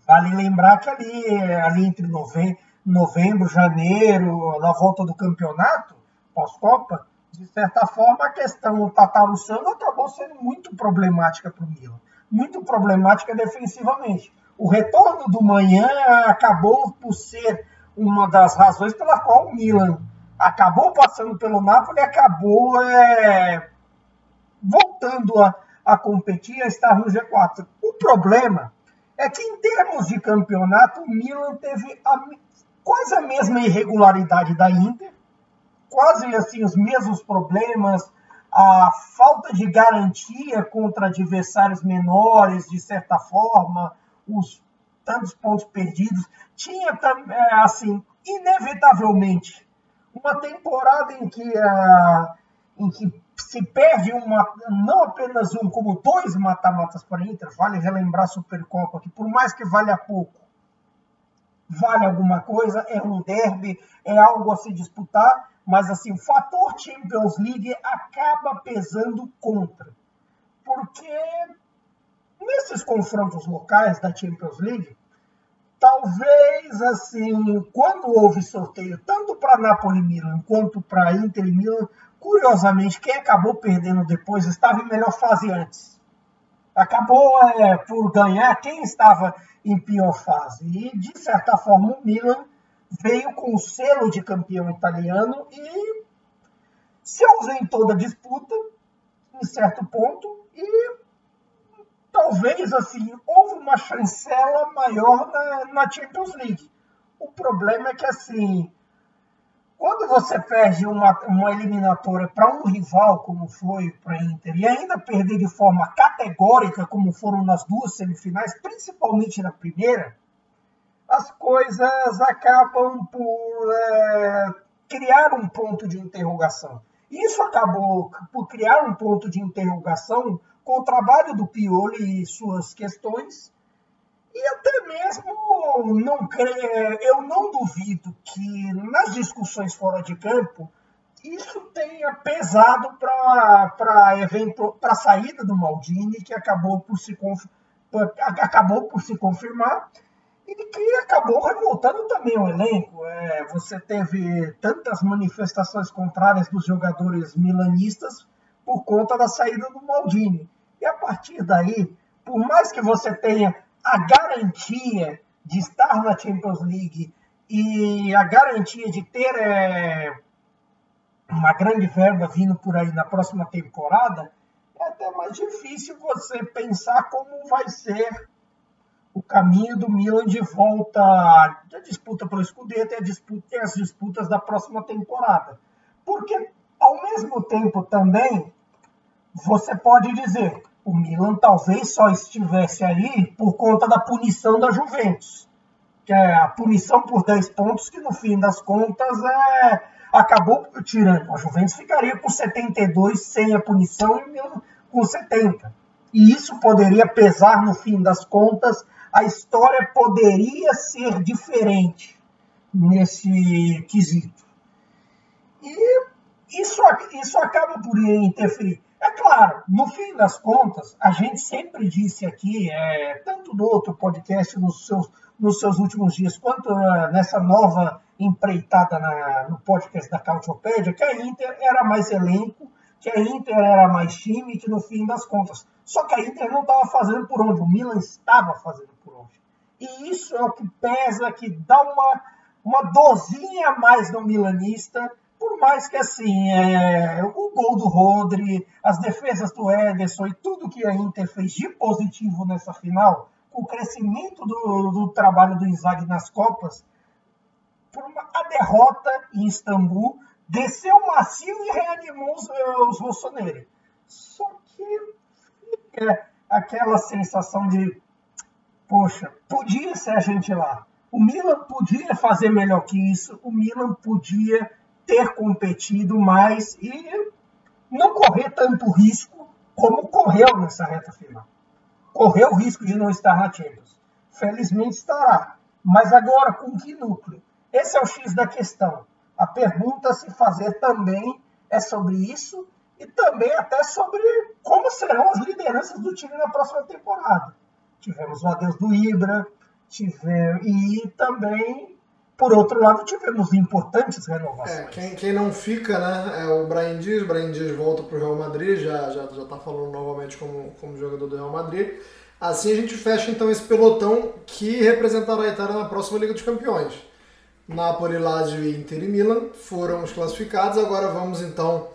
[SPEAKER 4] vale lembrar que ali, ali entre novembro, novembro, janeiro, na volta do campeonato, pós-Copa, de certa forma a questão Tatarussano acabou sendo muito problemática para o Milan, muito problemática defensivamente. O retorno do manhã acabou por ser uma das razões pela qual o Milan acabou passando pelo Napoli acabou é, voltando a, a competir, a estar no G4. O problema é que, em termos de campeonato, o Milan teve a, quase a mesma irregularidade da Inter, quase assim os mesmos problemas, a falta de garantia contra adversários menores, de certa forma, os tantos pontos perdidos. Tinha, é, assim, inevitavelmente, uma temporada em que, uh, em que se perde uma, não apenas um, como dois mata-matas para a Inter. Vale relembrar a Supercopa, que por mais que valha pouco, vale alguma coisa, é um derby, é algo a se disputar, mas assim, o fator Champions League acaba pesando contra. Porque nesses confrontos locais da Champions League, talvez assim, quando houve sorteio tanto para Napoli Milan quanto para Inter e Milan, curiosamente quem acabou perdendo depois estava em melhor fase antes. Acabou é, por ganhar quem estava em pior fase. E de certa forma o Milan veio com o selo de campeão italiano e se ausentou da disputa em certo ponto e talvez assim houve uma chancela maior na, na Champions League. O problema é que assim quando você perde uma, uma eliminatória para um rival, como foi para a Inter, e ainda perder de forma categórica, como foram nas duas semifinais, principalmente na primeira, as coisas acabam por é, criar um ponto de interrogação. Isso acabou por criar um ponto de interrogação com o trabalho do Pioli e suas questões. E até mesmo não eu não duvido que nas discussões fora de campo isso tenha pesado para a saída do Maldini, que acabou por se, acabou por se confirmar e que acabou revoltando também o elenco. É, você teve tantas manifestações contrárias dos jogadores milanistas por conta da saída do Maldini. E a partir daí, por mais que você tenha a garantia de estar na Champions League e a garantia de ter é, uma grande verba vindo por aí na próxima temporada, é até mais difícil você pensar como vai ser o caminho do Milan de volta à disputa pelo Scudetto e, disputa, e as disputas da próxima temporada. Porque, ao mesmo tempo, também, você pode dizer, O Milan talvez só estivesse aí por conta da punição da Juventus. Que é a punição por 10 pontos, que no fim das contas é, acabou tirando. A Juventus ficaria com 72 sem a punição e o Milan com 70. E isso poderia pesar no fim das contas. A história poderia ser diferente nesse quesito. E isso, isso acaba por interferir. É claro, no fim das contas, a gente sempre disse aqui, é, tanto no outro podcast nos seus, nos seus últimos dias, quanto uh, nessa nova empreitada na, no podcast da Cautiopédia, que a Inter era mais elenco, que a Inter era mais time, que no fim das contas. Só que a Inter não estava fazendo por onde, o Milan estava fazendo por onde. E isso é o que pesa, que dá uma, uma dozinha a mais no milanista por mais que assim, é, o gol do Rodri, as defesas do Ederson e tudo que a Inter fez de positivo nessa final, o crescimento do, do trabalho do Inzaghi nas Copas, por uma, a derrota em Istambul desceu macio e reanimou os, os Rossoneri. Só que fica aquela sensação de, poxa, podia ser a gente lá. O Milan podia fazer melhor que isso, o Milan podia ter competido mais e não correr tanto risco como correu nessa reta final. Correu o risco de não estar na Champions. Felizmente estará. Mas agora, com que núcleo? Esse é o X da questão. A pergunta a se fazer também é sobre isso e também até sobre como serão as lideranças do time na próxima temporada. Tivemos o adeus do Ibra, tivemos, e também por outro lado, tivemos importantes renovações.
[SPEAKER 3] É, quem, quem não fica, né, é o Brian Dias. O Brian Dias volta para o Real Madrid, já já já está falando novamente como, como jogador do Real Madrid. Assim a gente fecha então esse pelotão que representará a Itália na próxima Liga dos Campeões. Napoli, Lazio, Inter e Milan foram os classificados. Agora vamos então.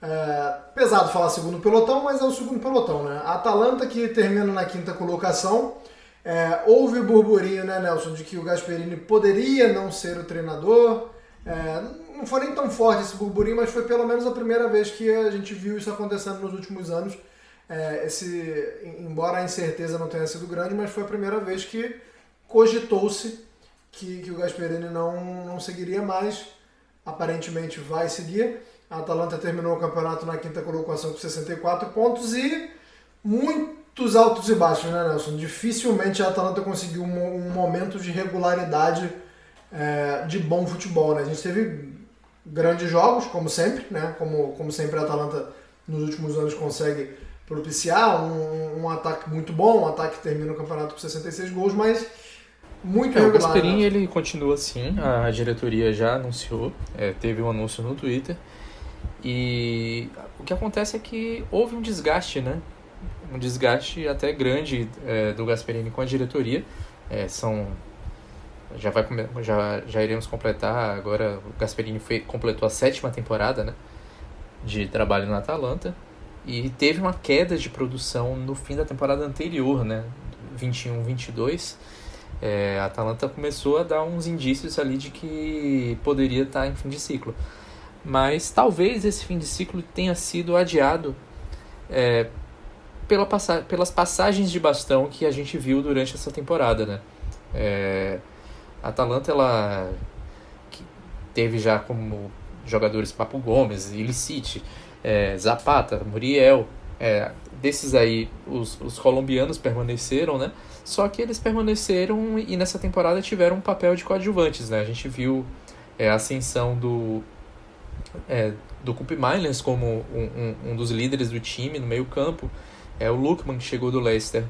[SPEAKER 3] É, pesado falar segundo pelotão, mas é o segundo pelotão, né? A Atalanta que termina na quinta colocação é, houve burburinho, né, Nelson, de que o Gasperini poderia não ser o treinador. É, não foi nem tão forte esse burburinho, mas foi pelo menos a primeira vez que a gente viu isso acontecendo nos últimos anos. É, esse, embora a incerteza não tenha sido grande, mas foi a primeira vez que cogitou-se que, que o Gasperini não, não seguiria mais. Aparentemente vai seguir. A Atalanta terminou o campeonato na quinta colocação com 64 pontos e muito muitos altos e baixos, né, Nelson? Dificilmente a Atalanta conseguiu um, um momento de regularidade é, de bom futebol, né? A gente teve grandes jogos, como sempre, né? Como, como sempre a Atalanta nos últimos anos consegue propiciar um, um ataque muito bom, um ataque que termina o campeonato com 66 gols, mas muito é,
[SPEAKER 5] regular. O Gasperini né? ele continua assim, a diretoria já anunciou, é, teve um anúncio no Twitter. E o que acontece é que houve um desgaste, né? Um desgaste até grande é, do Gasperini com a diretoria. É, são já vai já já iremos completar agora o Gasperini foi, completou a sétima temporada né, de trabalho na Atalanta. E teve uma queda de produção no fim da temporada anterior né 21 22 é, a Atalanta começou a dar uns indícios ali de que poderia estar em fim de ciclo. Mas talvez esse fim de ciclo tenha sido adiado é, pela passa pelas passagens de bastão que a gente viu durante essa temporada, né? É, a Atalanta, ela teve já como jogadores Papo Gomes, Ilicite, é, Zapata, Muriel, é, desses aí os, os colombianos permaneceram, né? Só que eles permaneceram e nessa temporada tiveram um papel de coadjuvantes, né? A gente viu é, a ascensão do, é, do Cup Milans como um, um, um, dos líderes do time no meio campo, é, o Lukman, que chegou do Leicester,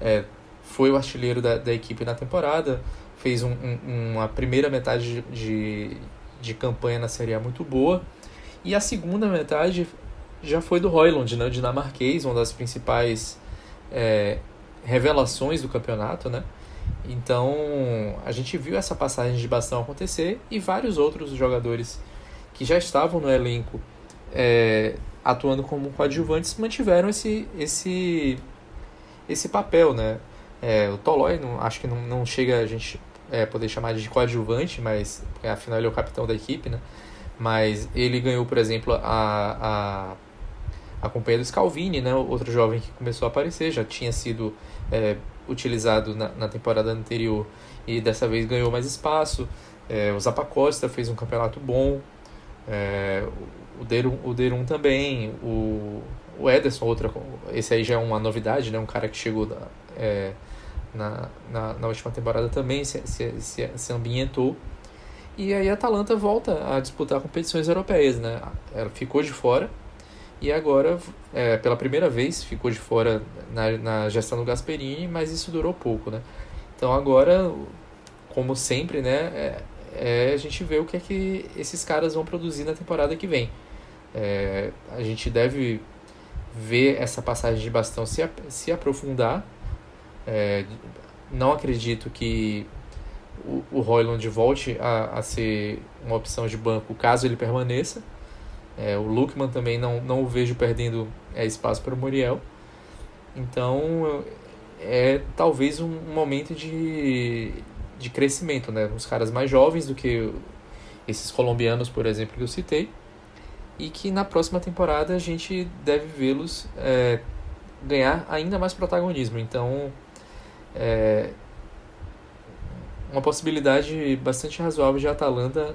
[SPEAKER 5] é, foi o artilheiro da, da equipe na temporada, fez um, um, uma primeira metade de, de campanha na Série A muito boa, e a segunda metade já foi do Royland, né, o dinamarquês, uma das principais é, revelações do campeonato, né? Então a gente viu essa passagem de bastão acontecer e vários outros jogadores que já estavam no elenco é, atuando como coadjuvantes mantiveram esse esse esse papel, né? É, o Tolói, não, acho que não, não chega a gente é, poder chamar de coadjuvante, mas afinal ele é o capitão da equipe, né? Mas ele ganhou, por exemplo, a, a, a companhia do Scalvini, né, outro jovem que começou a aparecer, já tinha sido é, utilizado na, na, temporada anterior e dessa vez ganhou mais espaço. É, o Zapacosta fez um campeonato bom, é, o Derum, o Derum também, o, o Ederson, outra, esse aí já é uma novidade, né, um cara que chegou é, na, na, na, última temporada também se, se, se, se ambientou. E aí a Atalanta volta a disputar competições europeias, né? Ela ficou de fora e agora, é, pela primeira vez, ficou de fora na, na gestão do Gasperini, mas isso durou pouco, né? Então agora, como sempre, né, é, é, a gente vê o que é que esses caras vão produzir na temporada que vem. É, a gente deve ver essa passagem de bastão se, se aprofundar. É, não acredito que o, o Royland volte a, a ser uma opção de banco caso ele permaneça. É, o Lukman também não, não o vejo perdendo é, espaço para o Muriel. Então é talvez um, momento de, de crescimento, né? Os caras mais jovens do que esses colombianos, por exemplo, que eu citei. E que na próxima temporada a gente deve vê-los é, ganhar ainda mais protagonismo. Então é uma possibilidade bastante razoável de Atalanta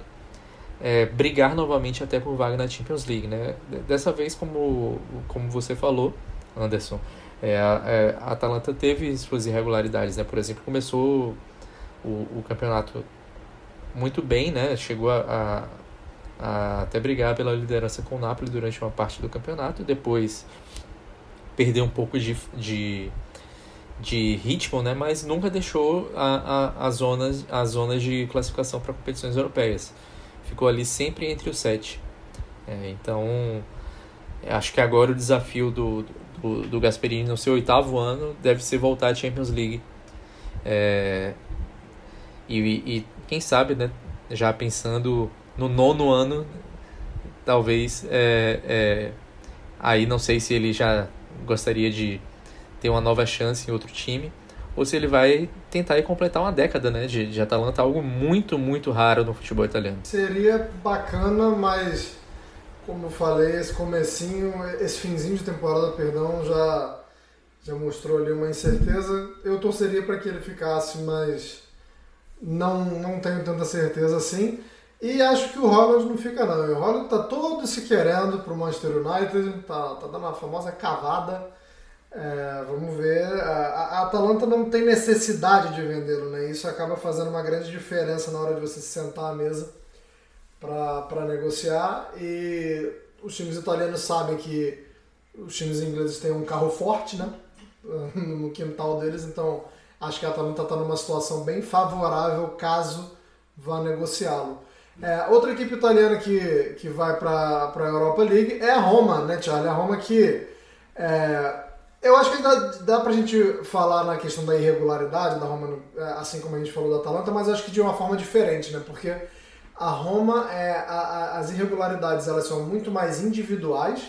[SPEAKER 5] é, brigar novamente até por vaga na Champions League, né? Dessa vez, como, como você falou, Anderson, é, a, é, a Atalanta teve suas irregularidades, né? Por exemplo, começou o, o campeonato muito bem, né? Chegou a, a, a, até brigar pela liderança com o Napoli durante uma parte do campeonato, depois perdeu um pouco de, de, de ritmo, né? Mas nunca deixou a, a, a zonas, as zonas de classificação para competições europeias ficou ali sempre entre os sete. É, então, acho que agora o desafio do, do, do, Gasperini no seu oitavo ano deve ser voltar à Champions League. É, e, e, quem sabe, né, já pensando no nono ano, talvez é, é, aí não sei se ele já gostaria de ter uma nova chance em outro time ou se ele vai tentar completar uma década né, de, de Atalanta, algo muito, muito raro no futebol italiano.
[SPEAKER 3] Seria bacana, mas como eu falei, esse comecinho, esse finzinho de temporada, perdão, já, já mostrou ali uma incerteza. Eu torceria para que ele ficasse, mas não, não tenho tanta certeza assim. E acho que o Holland não fica não. O Holland tá todo se querendo pro Manchester United, tá, tá dando a famosa cavada é, vamos ver. A, a, Atalanta não tem necessidade de vendê-lo, né? Isso acaba fazendo uma grande diferença na hora de você se sentar à mesa para negociar. E os times italianos sabem que os times ingleses têm um carro forte, né? [laughs] No quintal deles, então acho que a Atalanta está numa situação bem favorável caso vá negociá-lo. É, outra equipe italiana que, que vai para a Europa League é a Roma, né, Charlie? A Roma que é, eu acho que ainda dá pra gente falar na questão da irregularidade da Roma, é, assim como a gente falou da Atalanta, mas acho que de uma forma diferente, né? Porque a Roma, é, a, a, as irregularidades elas são muito mais individuais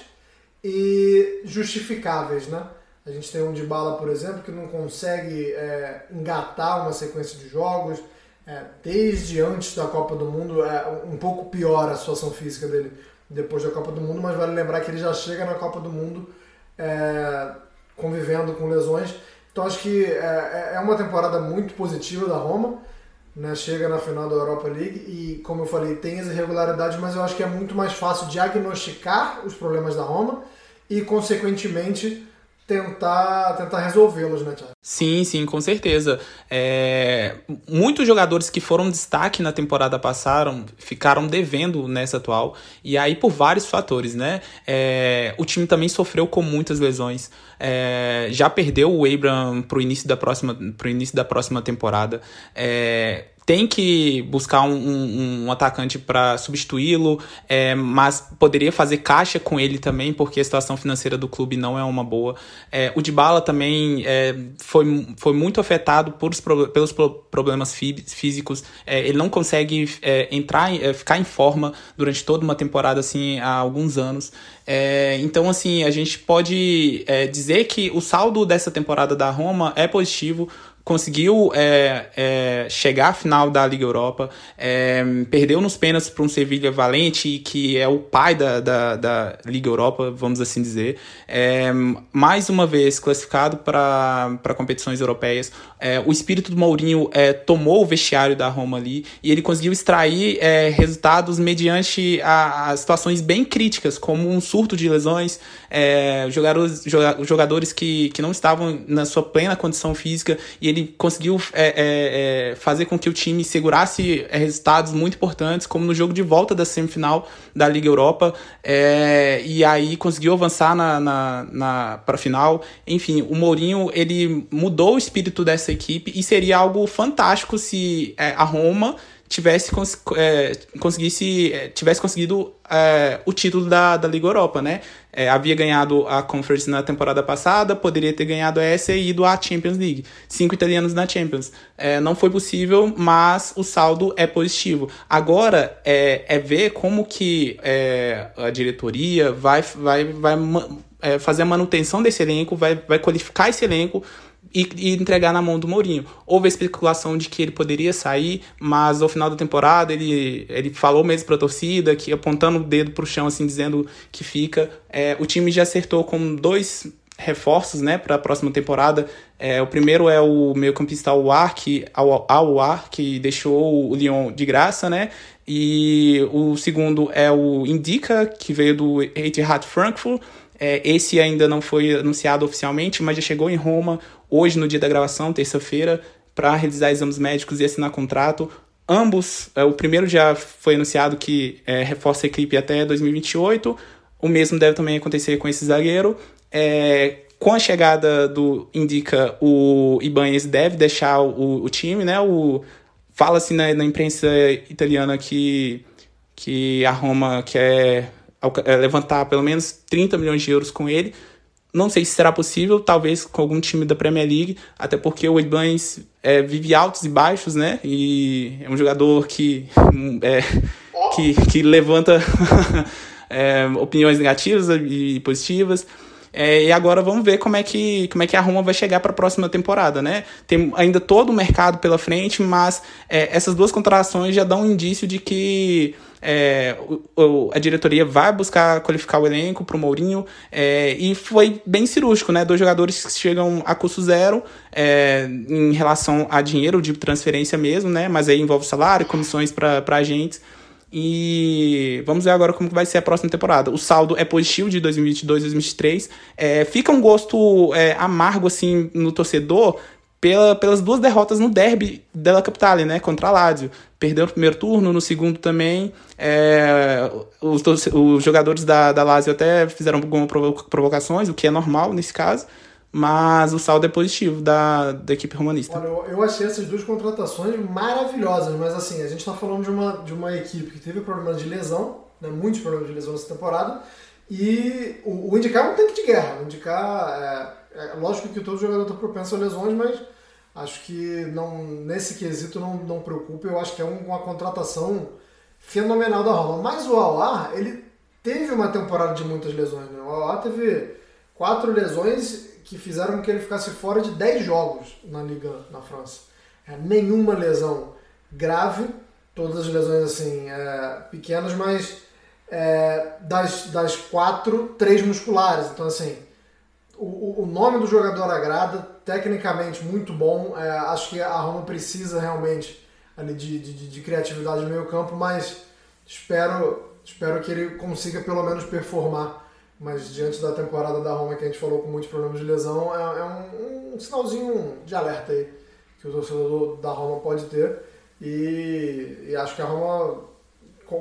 [SPEAKER 3] e justificáveis, né? A gente tem um de bala, por exemplo, que não consegue é, engatar uma sequência de jogos. É, desde antes da Copa do Mundo, é um pouco pior a situação física dele depois da Copa do Mundo, mas vale lembrar que ele já chega na Copa do Mundo é, convivendo com lesões. Então acho que é, é, é uma temporada muito positiva da Roma. Né, chega na final da Europa League e, como eu falei, tem as irregularidades, mas eu acho que é muito mais fácil diagnosticar os problemas da Roma e, consequentemente, tentar, tentar resolvê-los, né, Thiago?
[SPEAKER 6] Sim, sim, com certeza. É, muitos jogadores que foram destaque na temporada passada ficaram devendo nessa atual, e aí por vários fatores, né? É, o time também sofreu com muitas lesões. É, já perdeu o Abram pro início da próxima, pro início da próxima temporada. É, tem que buscar um, um, um atacante para substituí-lo, é, mas poderia fazer caixa com ele também, porque a situação financeira do clube não é uma boa. É, o Dybala também é, foi, foi muito afetado por os, pelos problemas físicos. É, ele não consegue é, entrar, é, ficar em forma durante toda uma temporada assim há alguns anos. Então, assim, a gente pode dizer que o saldo dessa temporada da Roma é positivo conseguiu é, é, chegar à final da Liga Europa, é, perdeu nos pênaltis para um Sevilha Valente, que é o pai da, da, da Liga Europa, vamos assim dizer. É, mais uma vez classificado para competições europeias. É, o espírito do Mourinho é, tomou o vestiário da Roma ali e ele conseguiu extrair resultados mediante a, a, situações bem críticas, como um surto de lesões, jogadores, jogadores que, que não estavam na sua plena condição física e ele conseguiu é, é, é, fazer com que o time segurasse é, resultados muito importantes, como no jogo de volta da semifinal da Liga Europa, é, e aí conseguiu avançar na, na, na para a final. Enfim, o Mourinho ele mudou o espírito dessa equipe e seria algo fantástico se a Roma tivesse cons é, conseguisse é, tivesse conseguido é, o título da, da Liga Europa, né? É, havia ganhado a Conference na temporada passada, poderia ter ganhado essa e ido à Champions League. Cinco italianos na Champions. É, não foi possível, mas o saldo é positivo. Agora é, é ver como que é, a diretoria vai, vai, vai fazer a manutenção desse elenco, vai, vai qualificar esse elenco e, e, entregar na mão do Mourinho. Houve a especulação de que ele poderia sair, mas ao final da temporada ele, ele falou mesmo para a torcida, que apontando o dedo para o chão, assim, dizendo que fica. É, o time já acertou com dois reforços né, para a próxima temporada. É, o primeiro é o meio-campista Aouar, que, que deixou o Lyon de graça, né? E o segundo é o Indica, que veio do Etihad Frankfurt. É, esse ainda não foi anunciado oficialmente, mas já chegou em Roma hoje, no dia da gravação, terça-feira, para realizar exames médicos e assinar contrato. Ambos, é, o primeiro já foi anunciado que é, reforça a equipe até 2028. O mesmo deve também acontecer com esse zagueiro. É, com a chegada do Indica, o Ibanez deve deixar o, o time, né? O, Fala-se na, na imprensa italiana que, que a Roma quer levantar pelo menos 30 milhões de euros com ele. Não sei se será possível, talvez com algum time da Premier League, até porque o Ibanez é, vive altos e baixos, né? E é um jogador que, [laughs] é, que, que levanta [laughs] é, opiniões negativas e positivas. É, e agora vamos ver como é que, como é que a Roma vai chegar para a próxima temporada, né? Tem ainda todo o mercado pela frente, mas é, essas duas contratações já dão um indício de que é, o, a diretoria vai buscar qualificar o elenco para o Mourinho é, e foi bem cirúrgico, né? Dois jogadores que chegam a custo zero é, em relação a dinheiro de transferência mesmo, né? Mas aí envolve salário, comissões para agentes. E vamos ver agora como vai ser a próxima temporada. O saldo é positivo de 2022 2023. É, fica um gosto é, amargo assim no torcedor pela, pelas duas derrotas no derby della Capitale, né, contra a Lazio. Perdeu no primeiro turno, no segundo também. É, os, os jogadores da, da Lazio até fizeram algumas provocações, o que é normal nesse caso. Mas o saldo é positivo da, da equipe romanista.
[SPEAKER 3] Olha, eu, eu achei essas duas contratações maravilhosas, mas assim, a gente está falando de uma, de uma equipe que teve problemas de lesão, né, muitos problemas de lesão nessa temporada, e o, o Indicar é um tanque de guerra. O Indicar, é, é lógico que todo jogador está propenso a lesões, mas acho que não, nesse quesito não, não preocupa. Eu acho que é um, uma contratação fenomenal da Roma. Mas o Alar, ele teve uma temporada de muitas lesões. Né? O Alar teve quatro lesões que fizeram com que ele ficasse fora de 10 jogos na Liga na França. É, nenhuma lesão grave, todas as lesões assim é, pequenas, mas é, das, das quatro, três musculares. Então assim, o, nome do jogador agrada, tecnicamente muito bom. É, acho que a Roma precisa realmente ali de, de, de criatividade no meio campo, mas espero, espero que ele consiga pelo menos performar mas diante da temporada da Roma que a gente falou com muitos problemas de lesão, é, é um, um, sinalzinho de alerta aí que o torcedor da Roma pode ter. E, e acho que a Roma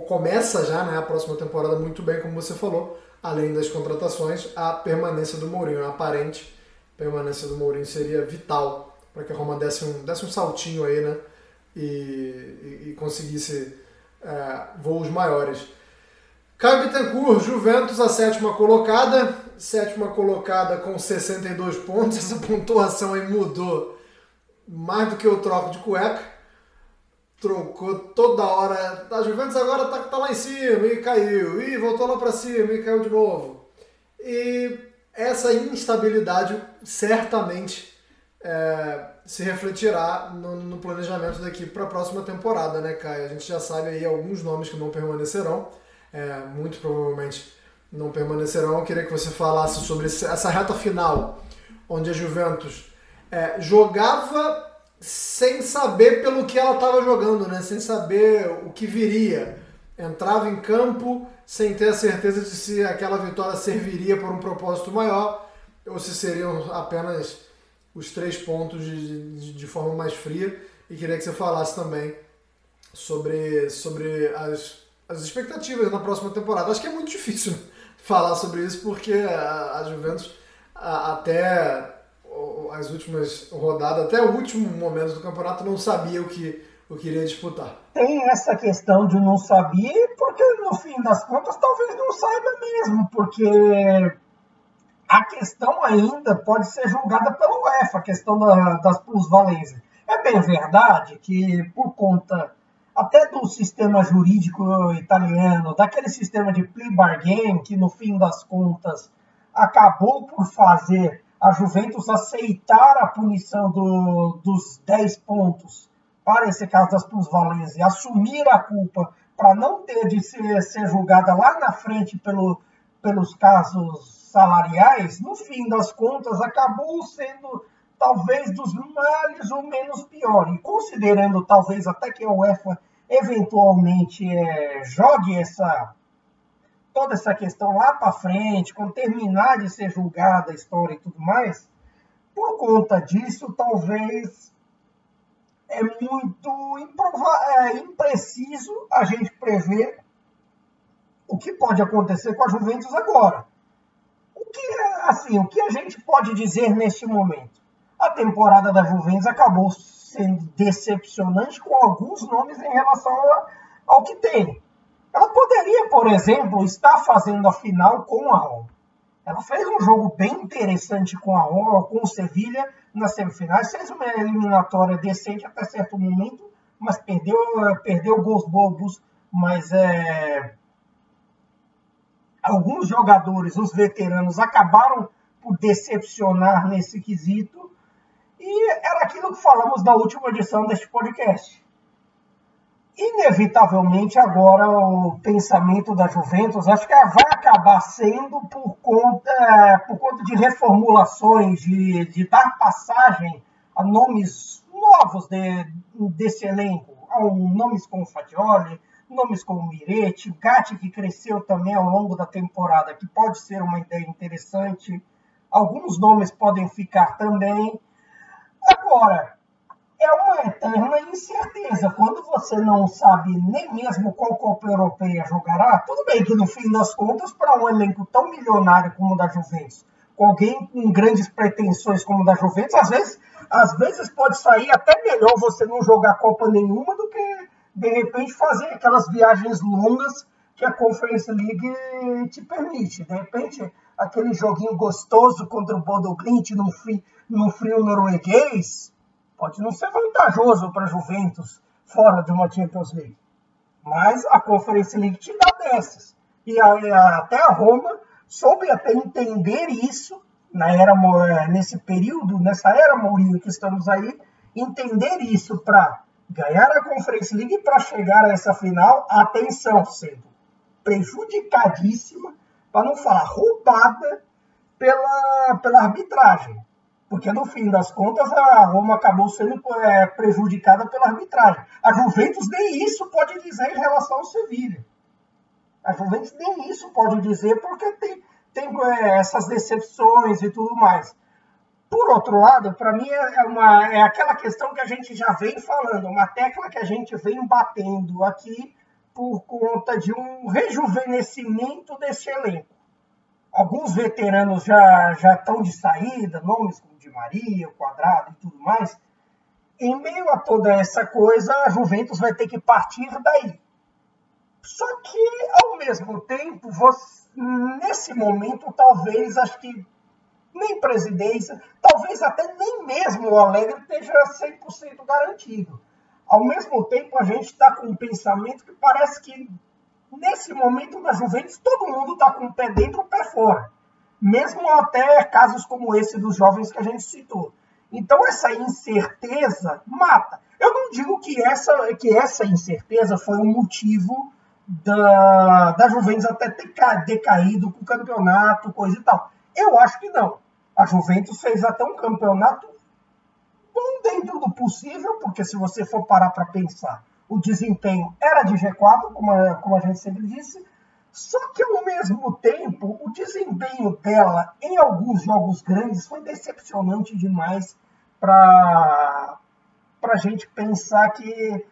[SPEAKER 3] começa já né, a próxima temporada muito bem, como você falou, além das contratações, a permanência do Mourinho, a aparente permanência do Mourinho seria vital para que a Roma desse um, desse um saltinho aí, né? E, e, e conseguisse é, voos maiores. Caio Bittencourt, Juventus, a sétima colocada. Sétima colocada com 62 pontos. [laughs] Essa pontuação aí mudou mais do que o troco de cueca. Trocou toda hora. A Juventus agora tá, tá lá em cima e caiu. E voltou lá para cima e caiu de novo. E essa instabilidade certamente é, se refletirá no, no, planejamento da equipe para a próxima temporada, né, Caio? A gente já sabe aí alguns nomes que não permanecerão, é, muito provavelmente não permanecerão. Eu queria que você falasse sobre essa reta final, onde a Juventus é, jogava sem saber pelo que ela estava jogando, né? sem saber o que viria. Entrava em campo sem ter a certeza de se aquela vitória serviria por um propósito maior ou se seriam apenas os três pontos de, de, de forma mais fria. E queria que você falasse também sobre, sobre as, as expectativas na próxima temporada. Acho que é muito difícil [laughs] falar sobre isso porque a, a Juventus a, até as últimas rodadas, até o último momento do campeonato, não sabia o que, o que iria disputar.
[SPEAKER 4] Tem essa questão de não saber, porque no fim das contas talvez não saiba mesmo, porque a questão ainda pode ser julgada pelo UEFA, a questão da, das plusvalências. É bem verdade que, por conta até do sistema jurídico italiano, daquele sistema de plea bargain, que no fim das contas acabou por fazer a Juventus aceitar a punição do, dos 10 pontos para esse caso das plusvalências e assumir a culpa para não ter de ser, ser julgada lá na frente pelo, pelos casos salariais, no fim das contas, acabou sendo talvez dos males ou menos pior. E considerando talvez até que a UEFA eventualmente é, jogue essa toda essa questão lá para frente, quando terminar de ser julgada a história e tudo mais, por conta disso, talvez é muito é, impreciso a gente prever o que pode acontecer com a Juventus agora que, assim, o que a gente pode dizer neste momento? A temporada da Juventus acabou sendo decepcionante com alguns nomes em relação ao que tem. Ela poderia, por exemplo, estar fazendo a final com a Roma. Ela fez um jogo bem interessante com a Roma, com o Sevilha nas semifinais, fez uma eliminatória decente até certo momento, mas perdeu, perdeu gols bobos, mas é, alguns jogadores, os veteranos, acabaram por decepcionar nesse quesito. E era aquilo que falamos na última edição deste podcast. Inevitavelmente, agora o pensamento da Juventus acho que vai acabar sendo por conta, por conta de reformulações, de, de dar passagem a nomes novos de, desse elenco, a nomes como Fatioli, nomes como Mirete, Gatti, que cresceu também ao longo da temporada, que pode ser uma ideia interessante. Alguns nomes podem ficar também. Agora, é uma eterna incerteza. Quando você não sabe nem mesmo qual Copa Europeia jogará, tudo bem que no fim das contas, para um elenco tão milionário como o da Juventus, com alguém com grandes pretensões como o da Juventus, às vezes, às vezes pode sair até melhor você não jogar Copa nenhuma do que de repente fazer aquelas viagens longas que a Conference League te permite. De repente, aquele joguinho gostoso contra o Bodo Glint no frio, no frio norueguês pode não ser vantajoso para Juventus fora de uma Champions League. Mas a Conference League te dá dessas. E até a Roma soube até entender isso na era nesse período, nessa era Mourinho que estamos aí, entender isso para ganhar a Conference League para chegar a essa final, atenção, sendo prejudicadíssima, para não falar roubada pela, pela arbitragem. Porque no fim das contas a Roma acabou sendo é, prejudicada pela arbitragem. A Juventus nem isso pode dizer em relação ao Sevilha. A Juventus nem isso pode dizer porque tem, tem é, essas decepções e tudo mais. Por outro lado, para mim é, uma, é aquela questão que a gente já vem falando, uma tecla que a gente vem batendo aqui por conta de um rejuvenescimento desse elenco. Alguns veteranos já, já estão de saída, nomes como Maria, o Quadrado e tudo mais. Em meio a toda essa coisa, a Juventus vai ter que partir daí. Só que, ao mesmo tempo, você, nesse momento, talvez, acho que nem presidência, talvez até nem mesmo o Alegre esteja 100% garantido. Ao mesmo tempo, a gente está com um pensamento que parece que, nesse momento da Juventus, todo mundo está com o pé dentro e o pé fora. Mesmo até casos como esse dos jovens que a gente citou. Então essa incerteza mata. Eu não digo que essa, que essa incerteza foi um motivo da, da Juventus até ter decaído com o campeonato, coisa e tal. Eu acho que não. A Juventus fez até um campeonato bom dentro do possível, porque se você for parar para pensar, o desempenho era de G4, como a, como a gente sempre disse, só que ao mesmo tempo, o desempenho dela em alguns jogos grandes foi decepcionante demais para a gente pensar que,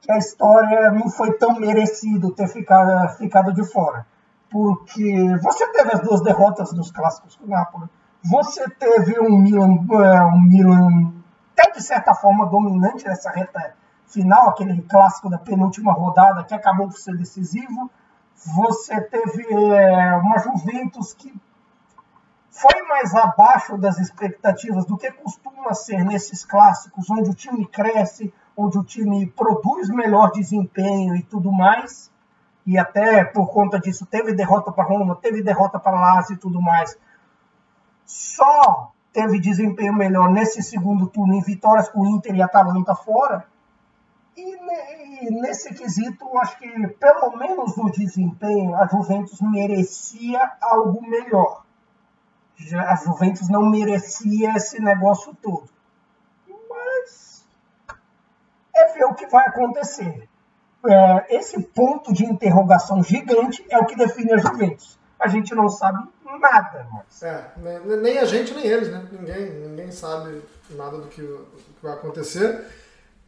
[SPEAKER 4] que a história não foi tão merecido ter ficado, ficado de fora. Porque você teve as duas derrotas dos clássicos com o Napoli, você teve um Milan, é, um Milan até de certa forma dominante nessa reta final, aquele clássico da penúltima rodada que acabou por ser decisivo. Você teve é, uma Juventus que foi mais abaixo das expectativas do que costuma ser nesses clássicos, onde o time cresce, onde o time produz melhor desempenho e tudo mais. E até por conta disso teve derrota para Roma, teve derrota para Lazio e tudo mais só teve desempenho melhor nesse segundo turno em vitórias com Inter e Atalanta fora. E, nesse quesito, acho que pelo menos no desempenho, a Juventus merecia algo melhor. A Juventus não merecia esse negócio todo. Mas é ver o que vai acontecer. É, esse ponto de interrogação gigante é o que define a Juventus. A gente não sabe nada mais.
[SPEAKER 3] É, nem a gente, nem eles, né? Ninguém, ninguém sabe nada do que, do que vai acontecer.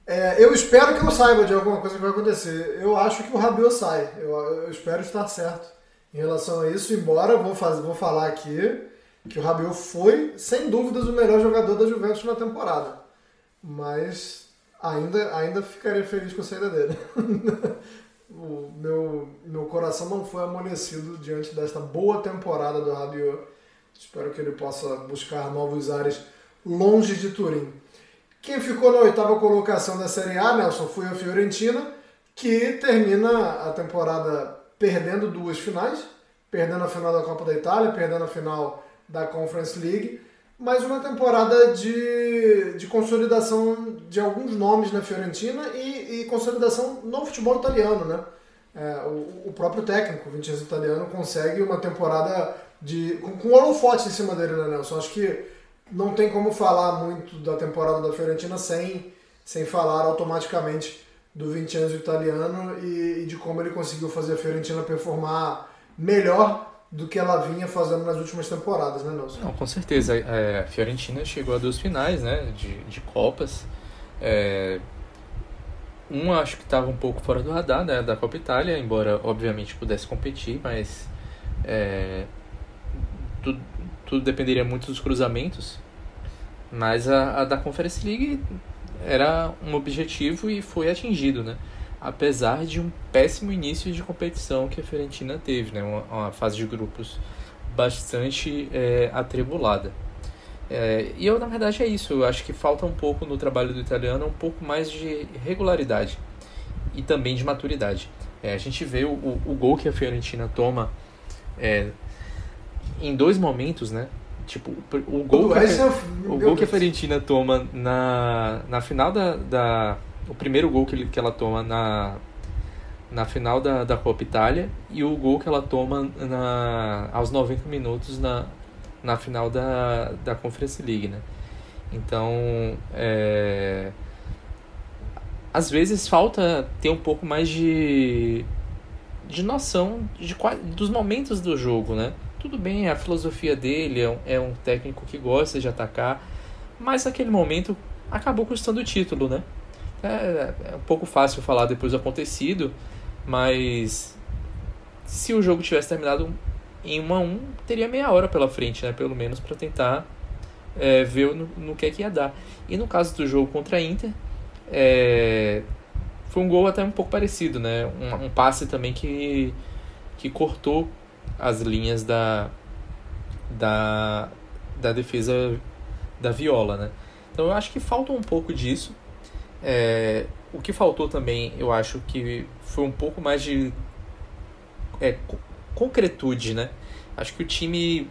[SPEAKER 3] É, eu espero que eu saiba de alguma coisa que vai acontecer. Eu acho que o Rabiot sai. Eu, eu espero estar certo em relação a isso, embora vou, fazer, vou falar aqui que o Rabiot foi, sem dúvidas, o melhor jogador da Juventus na temporada. Mas ainda, ainda ficaria feliz com a saída dele. [laughs] o meu, meu coração não foi amolecido diante desta boa temporada do Rabiot. Espero que ele possa buscar novos ares longe de Turim. Quem ficou na oitava colocação da Série A, Nelson, foi a Fiorentina, que termina a temporada perdendo duas finais, perdendo a final da Copa da Itália, perdendo a final da Conference League, mas uma temporada de, de consolidação de alguns nomes na Fiorentina e, e consolidação no futebol italiano, né? É, o, o, próprio técnico, o Vincenzo Italiano, consegue uma temporada de, com, com holofote em cima dele, né, Nelson? Acho que não tem como falar muito da temporada da Fiorentina sem, sem falar automaticamente do Vincenzo Italiano e, e de como ele conseguiu fazer a Fiorentina performar melhor do que ela vinha fazendo nas últimas temporadas, né, Nelson?
[SPEAKER 5] Não, com certeza. É, a Fiorentina chegou a duas finais, né, de, de Copas. É, um acho que estava um pouco fora do radar né, da Copa Itália, embora obviamente pudesse competir, mas é, tudo, tudo dependeria muito dos cruzamentos. Mas a, a da Conference League era um objetivo e foi atingido, né? apesar de um péssimo início de competição que a Fiorentina teve, né? uma, uma fase de grupos bastante é, atribulada. É, e eu, na verdade, é isso. Eu acho que falta um pouco no trabalho do italiano um pouco mais de regularidade e também de maturidade. É, a gente vê o, o, gol que a Fiorentina toma é, em dois momentos, né? Tipo, o, o gol, que a, é o gol que a Fiorentina toma na, na final da, da o primeiro gol que, ele, que ela toma na, na final da, da Copa Itália e o gol que ela toma na, aos 90 minutos na, na final da, da Conference League, né? Então, é, às vezes falta ter um pouco mais de, de noção de, dos momentos do jogo, né? Tudo bem, a filosofia dele é um, é um técnico que gosta de atacar, mas naquele momento acabou custando o título, né? É, é um pouco fácil falar depois do acontecido, mas se o jogo tivesse terminado em 1 a 1 teria meia hora pela frente, né? Pelo menos para tentar é, ver no, no que é que ia dar. E no caso do jogo contra a Inter, é, foi um gol até um pouco parecido, né? Um, um, passe também que, que cortou as linhas da, da, da defesa da Viola, né? Então eu acho que falta um pouco disso. É, o que faltou também, eu acho que foi um pouco mais de é, concretude, né? Acho que o time,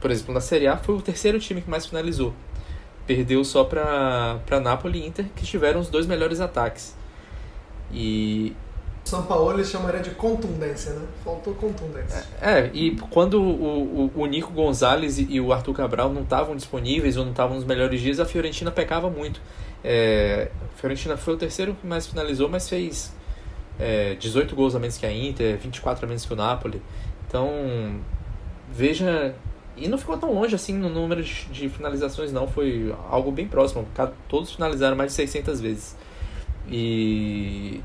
[SPEAKER 5] por exemplo, na Série A foi o terceiro time que mais finalizou. Perdeu só para Napoli e Inter, que tiveram os dois melhores ataques. E
[SPEAKER 3] São Paulo ele chamaria de contundência, né? Faltou contundência.
[SPEAKER 5] É, e quando o, o, o Nico Gonzalez e o Arthur Cabral não estavam disponíveis ou não estavam nos melhores dias, a Fiorentina pecava muito. É, a Fiorentina foi o terceiro que mais finalizou, mas fez é, 18 gols a menos que a Inter, 24 a menos que o Napoli. Então, veja. E não ficou tão longe assim no número de, de finalizações, não. Foi algo bem próximo. Todos finalizaram mais de 600 vezes. E.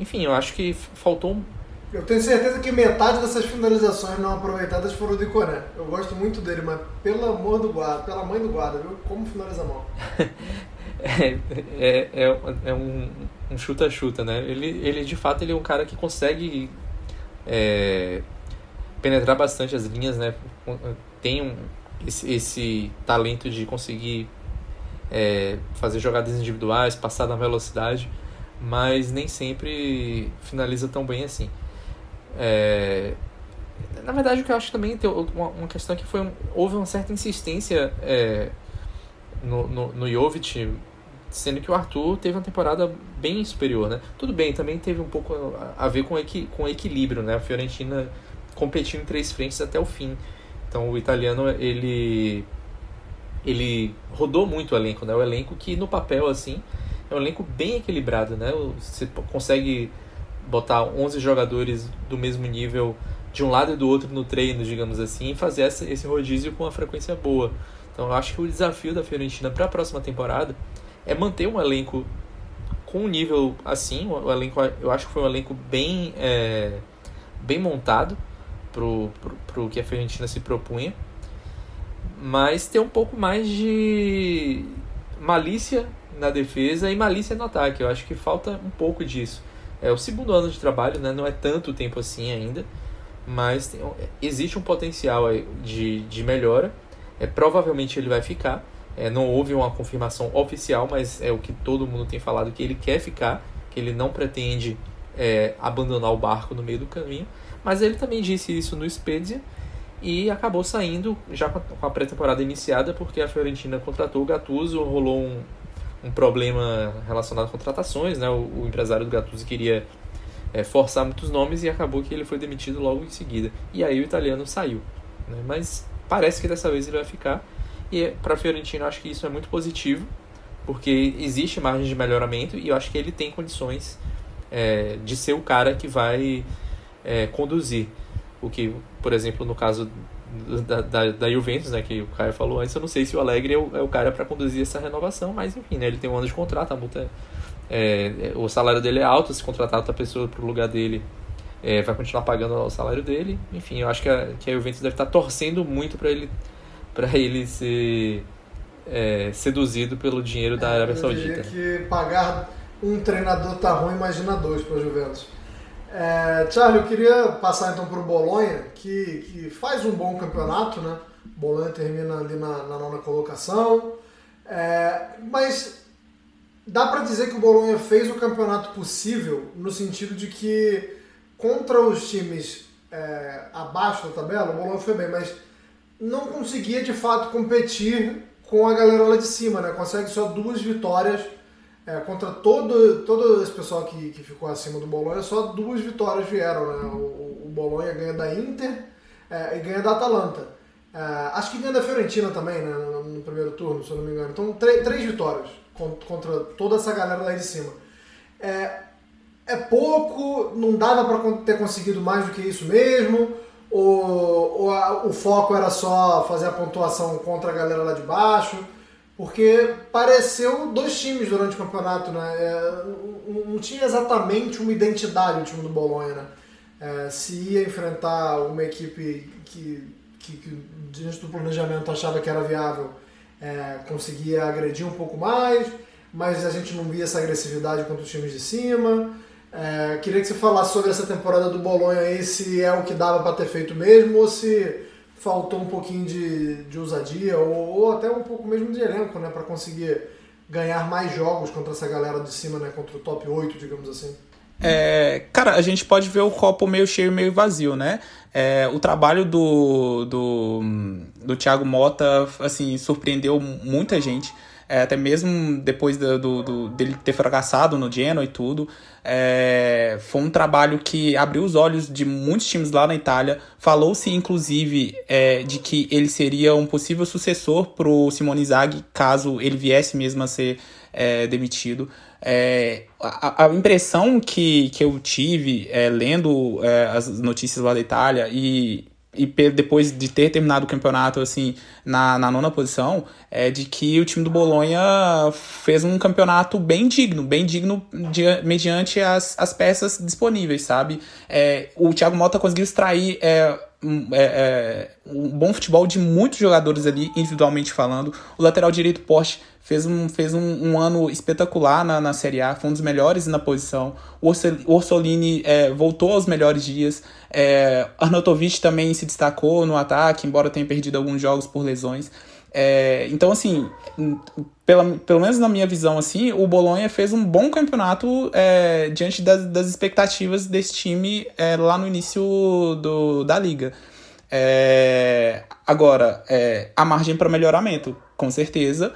[SPEAKER 5] Enfim, eu acho que faltou um
[SPEAKER 3] Eu tenho certeza que metade dessas finalizações não aproveitadas foram do Iconé. Eu gosto muito dele, mas pelo amor do guarda, pela mãe do guarda, viu? Como finaliza mal. [laughs]
[SPEAKER 5] é, é, é, é um, um chuta-chuta, né? Ele, ele, de fato, ele é um cara que consegue é, penetrar bastante as linhas, né? Tem um, esse, esse talento de conseguir é, fazer jogadas individuais, passar na velocidade, mas nem sempre finaliza tão bem assim. É, na verdade, o que eu acho também tem uma, uma questão que foi houve uma certa insistência é, no, no, no Jovic, sendo que o Arthur teve uma temporada bem superior, né? Tudo bem, também teve um pouco a, a ver com, equi, com equilíbrio, né? A Fiorentina competiu em três frentes até o fim. Então o italiano ele ele rodou muito o elenco, né? O elenco que no papel assim é um elenco bem equilibrado, né? Você consegue botar 11 jogadores do mesmo nível de um lado e do outro no treino, digamos assim, e fazer esse rodízio com uma frequência boa. Então eu acho que o desafio da Fiorentina para a próxima temporada é manter um elenco com um nível assim, o elenco eu acho que foi um elenco bem é, bem montado pro, pro que a Fiorentina se propunha, mas ter um pouco mais de malícia na defesa e malícia no ataque. Eu acho que falta um pouco disso. É o segundo ano de trabalho, né? Não é tanto tempo assim ainda, mas tem, existe um potencial de, de melhora. É, provavelmente ele vai ficar. É, não houve uma confirmação oficial, mas é o que todo mundo tem falado que ele quer ficar, que ele não pretende é, abandonar o barco no meio do caminho. Mas ele também disse isso no Spezia e acabou saindo já com a pré-temporada iniciada porque a Fiorentina contratou o Gattuso, rolou um, um problema relacionado a contratações, né? O, o empresário do Gattuso queria é, forçar muitos nomes e acabou que ele foi demitido logo em seguida. E aí o italiano saiu, né? Mas parece que dessa vez ele vai ficar e é, para eu acho que isso é muito positivo porque existe margem de melhoramento e eu acho que ele tem condições é, de ser o cara que vai é, conduzir. O que, por exemplo, no caso da, da, da, Juventus, né, que o Caio falou antes, eu não sei se o Alegre é o, é o cara para conduzir essa renovação, mas enfim, né, ele tem um ano de contrato, a multa é, é o salário dele é alto, se contratar outra pessoa para o lugar dele, é, vai continuar pagando o salário dele. Enfim, eu acho que a, que a Juventus deve estar tá torcendo muito para ele, para ele ser é, seduzido pelo dinheiro da Arábia Saudita.
[SPEAKER 3] Eu que pagar um treinador tá ruim, imagina dois para a Juventus. É, Charlie, eu queria passar então para o Bolonha, que, que faz um bom campeonato, né? O Bolonha termina ali na, na nona colocação, é, mas dá para dizer que o Bolonha fez o campeonato possível no sentido de que contra os times é, abaixo da tabela, o Bolonha foi bem, mas não conseguia de fato competir com a galera lá de cima, né? Consegue só duas vitórias é, contra todo, todo esse pessoal que, que ficou acima do Bolonha, só duas vitórias vieram. Né? O, o Bolonha ganha da Inter é, e ganha da Atalanta. É, acho que ganha da Fiorentina também, né, no, no, primeiro turno, se eu não me engano. Então, três vitórias contra, contra, toda essa galera lá de cima. É, é pouco, não dava para ter conseguido mais do que isso mesmo, ou, ou a, o foco era só fazer a pontuação contra a galera lá de baixo porque pareceu dois times durante o campeonato, né? É, não tinha exatamente uma identidade o time do Bolonha, né? É, se ia enfrentar uma equipe que, que, que diante do planejamento achava que era viável, é, conseguia agredir um pouco mais, mas a gente não via essa agressividade contra os times de cima. É, queria que você falasse sobre essa temporada do Bolonha aí, se é o que dava para ter feito mesmo ou se faltou um pouquinho de, de ousadia ou, ou até um pouco mesmo de elenco, né, para conseguir ganhar mais jogos contra essa galera de cima, né, contra o top 8, digamos assim.
[SPEAKER 6] É, cara, a gente pode ver o copo meio cheio, meio vazio, né? É, o trabalho do, do, do Thiago Mota, assim, surpreendeu muita gente. É, até mesmo depois do, do, do, dele ter fracassado no Genoa e tudo. É, foi um trabalho que abriu os olhos de muitos times lá na Itália. Falou-se, inclusive, é, de que ele seria um possível sucessor para o Simone Zaghi, caso ele viesse mesmo a ser é, demitido. É, a, a, impressão que, que eu tive é, lendo é, as notícias lá da Itália e, e depois de ter terminado o campeonato assim na, na nona posição é de que o time do Bolonha fez um campeonato bem digno, bem digno de, mediante as, as peças disponíveis, sabe? É, o Thiago Mota conseguiu extrair é, é, é, um bom futebol de muitos jogadores ali, individualmente falando. O lateral direito Porsche fez um, fez um, um, ano espetacular na, na Série A, foi um dos melhores na posição. O Orsolini é, voltou aos melhores dias. É, também se destacou no ataque, embora tenha perdido alguns jogos por lesões. É, então, assim, pela, pelo menos na minha visão, assim, o Bolonha fez um bom campeonato é, diante das, das, expectativas desse time é, lá no início do, da liga. É, agora, é, a margem para melhoramento, com certeza.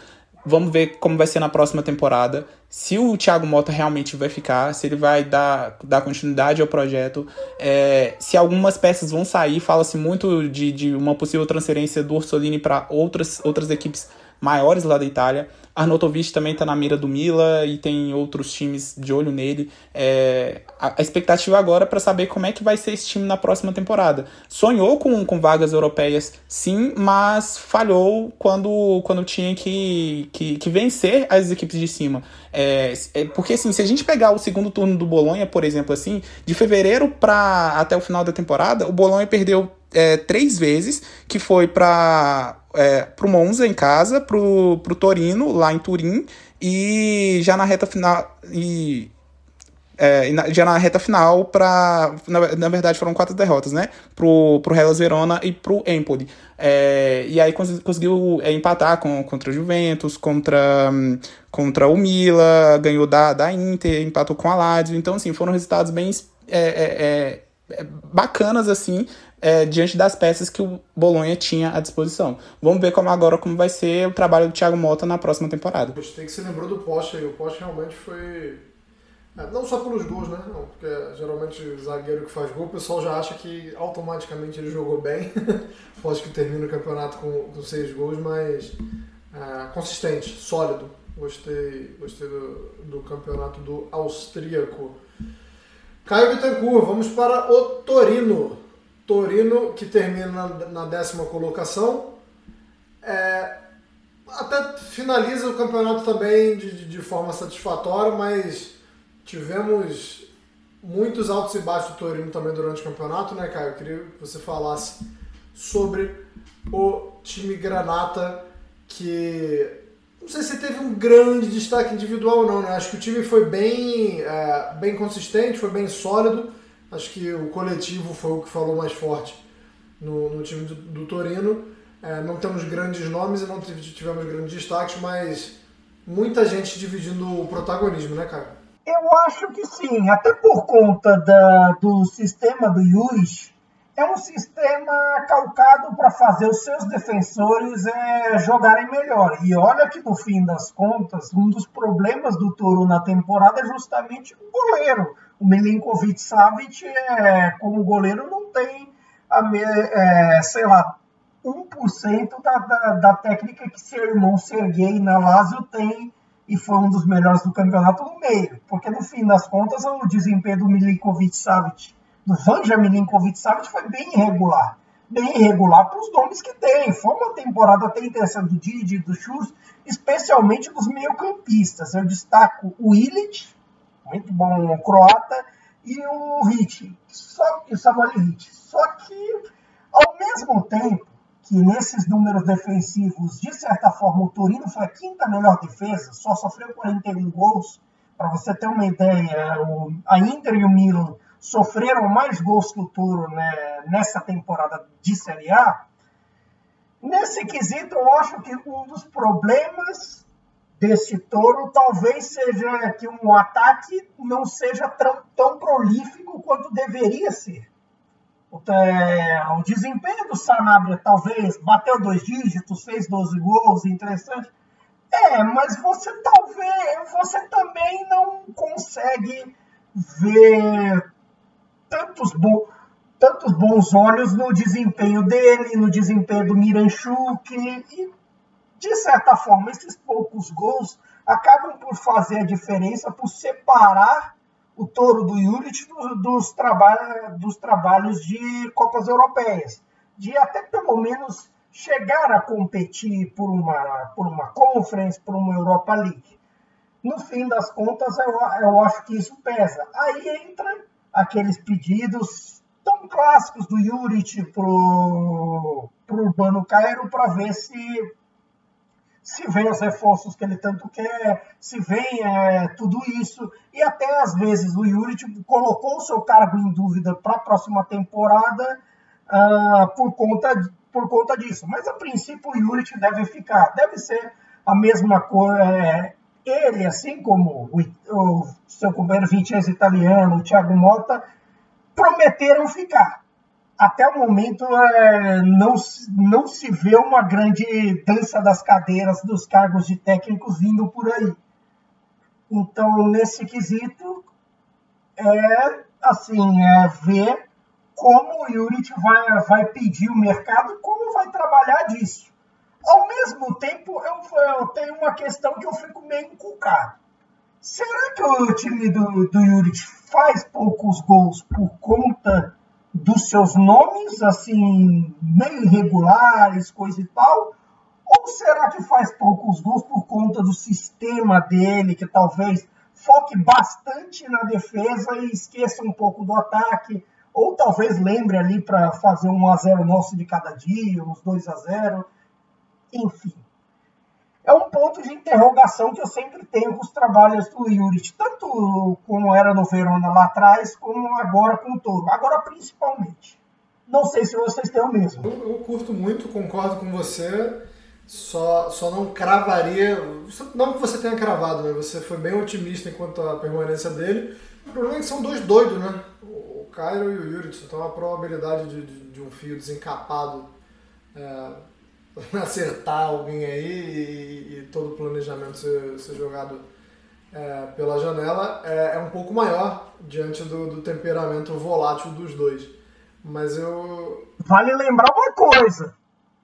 [SPEAKER 6] Vamos ver como vai ser na próxima temporada. Se o Thiago Mota realmente vai ficar, se ele vai dar, dar continuidade ao projeto. É, se algumas peças vão sair, fala-se muito de, de uma possível transferência do Orsolini para outras, outras equipes maiores lá da Itália. Arnautovic também está na mira do Mila e tem outros times de olho nele. É, a, a, expectativa agora é para saber como é que vai ser esse time na próxima temporada. Sonhou com, com vagas europeias, sim, mas falhou quando, quando tinha que, que, que vencer as equipes de cima. É, é, porque assim, se a gente pegar o segundo turno do Bolonha, por exemplo, assim, de fevereiro para até o final da temporada, o Bolonha perdeu é, três vezes, que foi para é, pro Monza em casa, pro, pro Torino, lá em Turim, e já na reta final. E, é, já na reta final, pra, na, na, verdade foram quatro derrotas, né? Pro, pro Hellas Verona e pro Empoli. É, e aí cons conseguiu é, empatar com, contra o Juventus, contra, contra o Mila, ganhou da, da Inter, empatou com a Lazio. Então, assim, foram resultados bem é, é, é, bacanas, assim, é, diante das peças que o Bolonha tinha à disposição. Vamos ver como agora como vai ser o trabalho do Thiago Mota na próxima temporada.
[SPEAKER 3] Gostei que você lembrou do Poste aí. O Poste realmente foi. É, não só pelos gols, né? Não, porque geralmente o zagueiro que faz gol, o pessoal já acha que automaticamente ele jogou bem. [laughs] Poste que termina o campeonato com, com seis gols, mas é, consistente, sólido. Gostei, gostei do, do campeonato do austríaco. Caio Bittencourt, vamos para o Torino. Torino, que termina na décima colocação. É, até finaliza o campeonato também de, de, forma satisfatória, mas tivemos muitos altos e baixos do Torino também durante o campeonato, né, Caio? Eu queria que você falasse sobre o time Granata, que não sei se teve um grande destaque individual ou não, né? Acho que o time foi bem, é, bem consistente, foi bem sólido Acho que o coletivo foi o que falou mais forte no, no time do, do Torino. É, não temos grandes nomes e não tivemos grandes destaques, mas muita gente dividindo o protagonismo, né, cara?
[SPEAKER 4] Eu acho que sim, até por conta da, do sistema do Yuris, é um sistema calcado para fazer os seus defensores é, jogarem melhor. E olha que no fim das contas, um dos problemas do Toro na temporada é justamente o goleiro o Milinkovic Savic, é, como goleiro, não tem, a, é, sei lá, 1% da, da, da técnica que seu irmão Sergei na Lazio tem e foi um dos melhores do campeonato no meio. Porque no fim das contas, o desempenho do Milinkovic Savic, do Vanja Milinkovic Savic, foi bem irregular. Bem irregular para os nomes que tem. Foi uma temporada até interessante do Didi, do Chus, especialmente dos meio-campistas. Eu destaco o Illich, muito bom croata, e o Hit, só, o Samuel Hit. Só que, ao mesmo tempo que nesses números defensivos, de certa forma, o Torino foi a quinta melhor defesa, só sofreu 41 gols. Para você ter uma ideia, o, a Inter e o Milan sofreram mais gols que o Toro né, nessa temporada de Série A. Nesse quesito, eu acho que um dos problemas desse touro talvez seja que um ataque não seja tão, tão prolífico quanto deveria ser. O, é, o desempenho do Sanabria talvez bateu dois dígitos, fez 12 gols, interessante. É, mas você talvez você também não consegue ver tantos, bo, tantos bons olhos no desempenho dele, no desempenho do Miranchuk e de certa forma, esses poucos gols acabam por fazer a diferença, por separar o touro do Juric dos, dos, traba dos trabalhos de Copas Europeias, de até pelo menos chegar a competir por uma, por uma Conference, por uma Europa League. No fim das contas, eu, eu acho que isso pesa. Aí entra aqueles pedidos tão clássicos do Juric para o Urbano Cairo para ver se se vem os reforços que ele tanto quer, se vem é, tudo isso. E até às vezes o tipo, colocou o seu cargo em dúvida para a próxima temporada uh, por, conta, por conta disso. Mas a princípio o Yuri deve ficar, deve ser a mesma coisa. É, ele, assim como o, o seu companheiro Vincenzo italiano, o Thiago Mota, prometeram ficar até o momento é, não, não se vê uma grande dança das cadeiras dos cargos de técnicos vindo por aí. Então, nesse quesito, é assim, é ver como o Yurit vai, vai pedir o mercado, como vai trabalhar disso. Ao mesmo tempo, eu, eu tenho uma questão que eu fico meio inculcado. Será que o time do, do Yurit faz poucos gols por conta dos seus nomes, assim, meio irregulares, coisa e tal? Ou será que faz poucos gols por conta do sistema dele, que talvez foque bastante na defesa e esqueça um pouco do ataque? Ou talvez lembre ali para fazer um a 0 nosso de cada dia, uns 2 a 0 Enfim é um ponto de interrogação que eu sempre tenho com os trabalhos do Yuri, tanto como era no Verona lá atrás, como agora com o Toro. Agora, principalmente. Não sei se vocês têm o mesmo.
[SPEAKER 3] Eu, eu curto muito, concordo com você. Só, só não cravaria. Não que você tenha cravado, né? Você foi bem otimista enquanto a permanência dele. O problema é que são dois doidos, né? O Cairo e o Yuri. Então a probabilidade de, de, de um fio desencapado. É [laughs] acertar alguém aí e, e todo o planejamento ser, ser jogado é, pela janela é, é, um pouco maior diante do, do, temperamento volátil dos dois. Mas eu.
[SPEAKER 4] Vale lembrar uma coisa.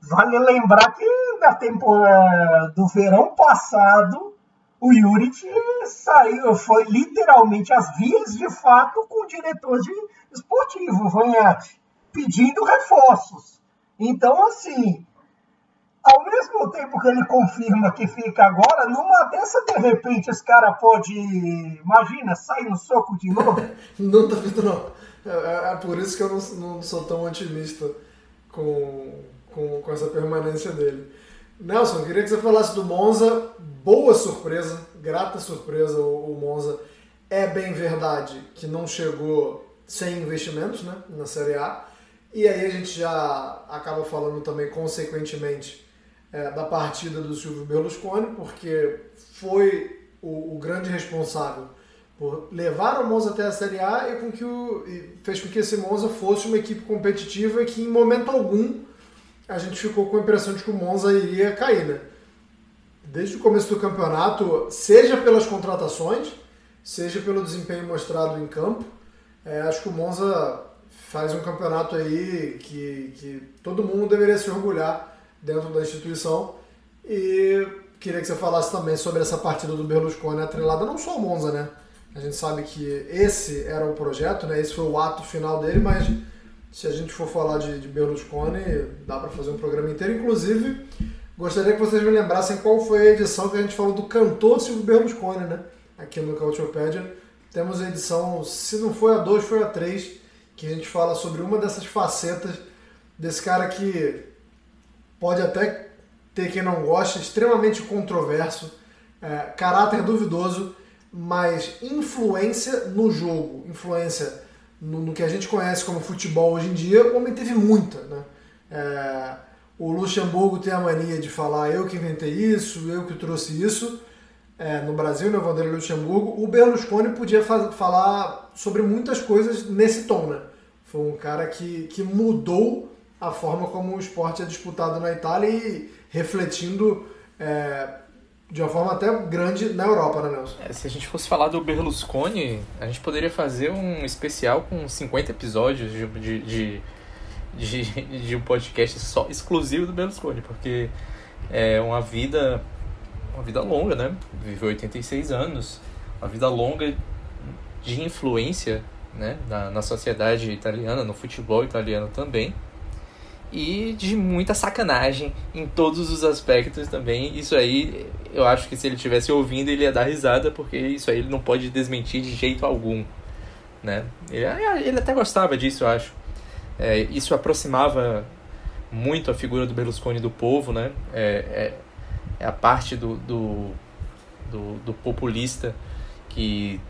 [SPEAKER 4] Vale lembrar que na temporada do verão passado o Yuri saiu, foi literalmente às vias de fato com o diretor de esportivo, Vanhati, pedindo reforços. Então, assim, ao mesmo tempo que ele confirma que fica agora, numa dessa, de repente, esse cara pode, imagina, sair no soco de novo. [laughs]
[SPEAKER 3] não duvido, não. É, é, é, por isso que eu não, não sou tão otimista com, com, com essa permanência dele. Nelson, queria que você falasse do Monza. Boa surpresa, grata surpresa o, o Monza. É bem verdade que não chegou sem investimentos né, na Série A. E aí a gente já acaba falando também, consequentemente, é, da partida do Silvio Berlusconi, porque foi o, o, grande responsável por levar o Monza até a Série A e, com que o, fez com que esse Monza fosse uma equipe competitiva e que em momento algum a gente ficou com a impressão de que o Monza iria cair, né? Desde o começo do campeonato, seja pelas contratações, seja pelo desempenho mostrado em campo, é, acho que o Monza faz um campeonato aí que, que todo mundo deveria se orgulhar dentro da instituição. E queria que você falasse também sobre essa partida do Berlusconi atrelada não só ao Monza, né? A gente sabe que esse era o projeto, né? Esse foi o ato final dele, mas se a gente for falar de, de Berlusconi, dá para fazer um programa inteiro. Inclusive, gostaria que vocês me lembrassem qual foi a edição que a gente falou do cantor Silvio Berlusconi, né? Aqui no Cautiopédia. Temos a edição, se não foi a 2, foi a 3, que a gente fala sobre uma dessas facetas desse cara que pode até ter quem não gosta, extremamente controverso, é, caráter duvidoso, mas influência no jogo, influência no, no, que a gente conhece como futebol hoje em dia, o homem teve muita. Né? É, o Luxemburgo tem a mania de falar eu que inventei isso, eu que trouxe isso, é, no Brasil, no Vanderlei Luxemburgo, o Berlusconi podia falar sobre muitas coisas nesse tom, né? Foi um cara que, que mudou a forma como o esporte é disputado na Itália e refletindo é, de uma forma até grande na Europa, né, Nelson?
[SPEAKER 5] É, se a gente fosse falar do Berlusconi, a gente poderia fazer um especial com 50 episódios de, de, de, de, de um podcast só exclusivo do Berlusconi, porque é uma vida uma vida longa, né? Viveu 86 anos, uma vida longa de influência né? na, na sociedade italiana, no futebol italiano também e de muita sacanagem em todos os aspectos também. Isso aí, eu acho que se ele estivesse ouvindo, ele ia dar risada, porque isso aí ele não pode desmentir de jeito algum. Né? Ele, ele até gostava disso, eu acho. É, isso aproximava muito a figura do Berlusconi do povo, né? É, é, é a parte do, do, do, do populista que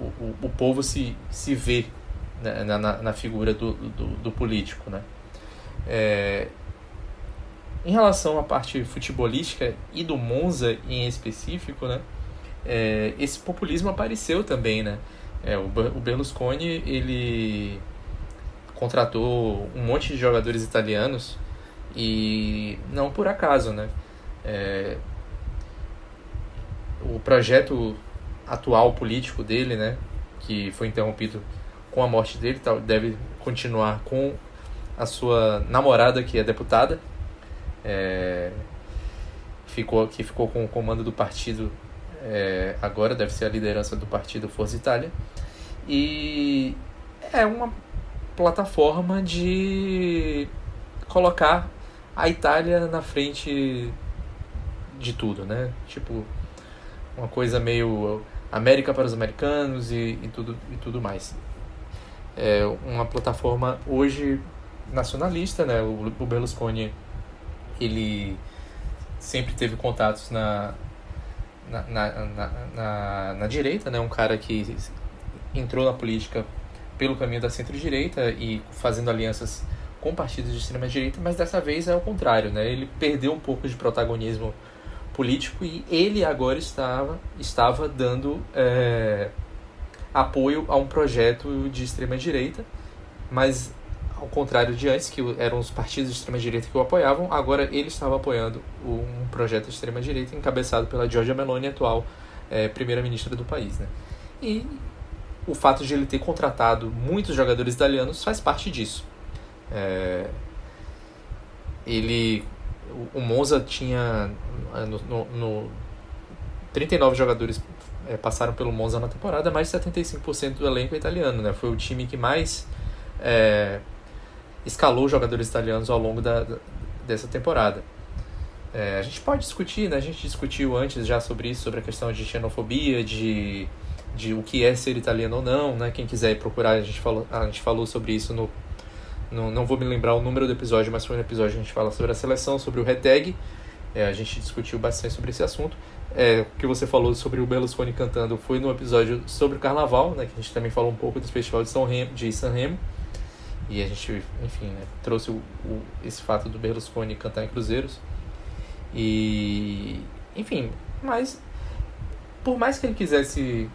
[SPEAKER 5] o, o, o, povo se, se vê né, na, na, na figura do, do, do político, né? É, em relação à parte futebolística e do Monza em específico, né, é, esse populismo apareceu também, né? É, o, Berlusconi ele contratou um monte de jogadores italianos e não por acaso, né? É, o projeto atual político dele, né, que foi interrompido com a morte dele, deve continuar com a sua namorada, que é deputada, é, ficou, que ficou com o comando do partido é, agora, deve ser a liderança do partido Força Itália. E é uma plataforma de colocar a Itália na frente de tudo, né? Tipo, uma coisa meio América para os americanos e, e tudo, e tudo mais. É uma plataforma hoje nacionalista, né? O, o Berlusconi, ele sempre teve contatos na na, na, na, na, direita, né? Um cara que entrou na política pelo caminho da centro-direita e fazendo alianças com partidos de extrema-direita, mas dessa vez é o contrário, né? Ele perdeu um pouco de protagonismo político e ele agora estava, estava dando é, apoio a um projeto de extrema-direita, mas ao contrário de antes, que eram os partidos de extrema-direita que o apoiavam, agora ele estava apoiando um projeto de extrema-direita encabeçado pela Giorgia Meloni, atual é, primeira-ministra do país. Né? E o fato de ele ter contratado muitos jogadores italianos faz parte disso. É, ele, o Monza tinha no, no, no 39 jogadores é, passaram pelo Monza na temporada, mais de 75% do elenco é italiano, né? Foi o time que mais é, escalou jogadores italianos ao longo da, dessa temporada. É, a gente pode discutir, né? A gente discutiu antes já sobre isso, sobre a questão de xenofobia, de, de o que é ser italiano ou não, né? Quem quiser procurar, a gente falou, a gente falou sobre isso no, no não vou me lembrar o número do episódio, mas foi um episódio que a gente fala sobre a seleção, sobre o retag. É, a gente discutiu bastante sobre esse assunto. É, o que você falou sobre o Berlusconi cantando foi no episódio sobre o Carnaval, né? Que a gente também falou um pouco do Festival de São Remo, de San Remo. E a gente, enfim, né, trouxe o, o, esse fato do Berlusconi cantar em cruzeiros. E, enfim, mas por mais que ele quisesse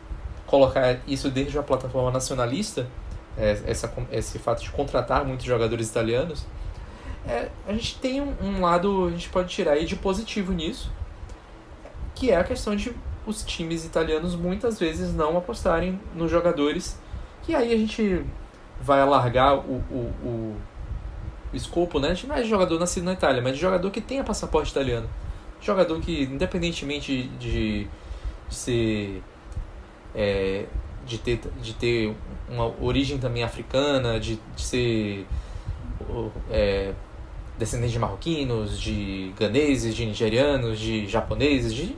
[SPEAKER 5] colocar isso dentro de uma plataforma nacionalista, é, essa, esse fato de contratar muitos jogadores italianos, é, a gente tem um, um, lado, a gente pode tirar aí de positivo nisso, que é a questão de os times italianos muitas vezes não apostarem nos jogadores, que aí a gente vai alargar o, o, o, o escopo, né? Não é de jogador nascido na Itália, mas de jogador que tenha passaporte italiano. Jogador que, independentemente de, de ser. É, de, ter, de ter uma origem também africana, de, de ser é, descendente de marroquinos, de ganeses, de nigerianos, de japoneses, de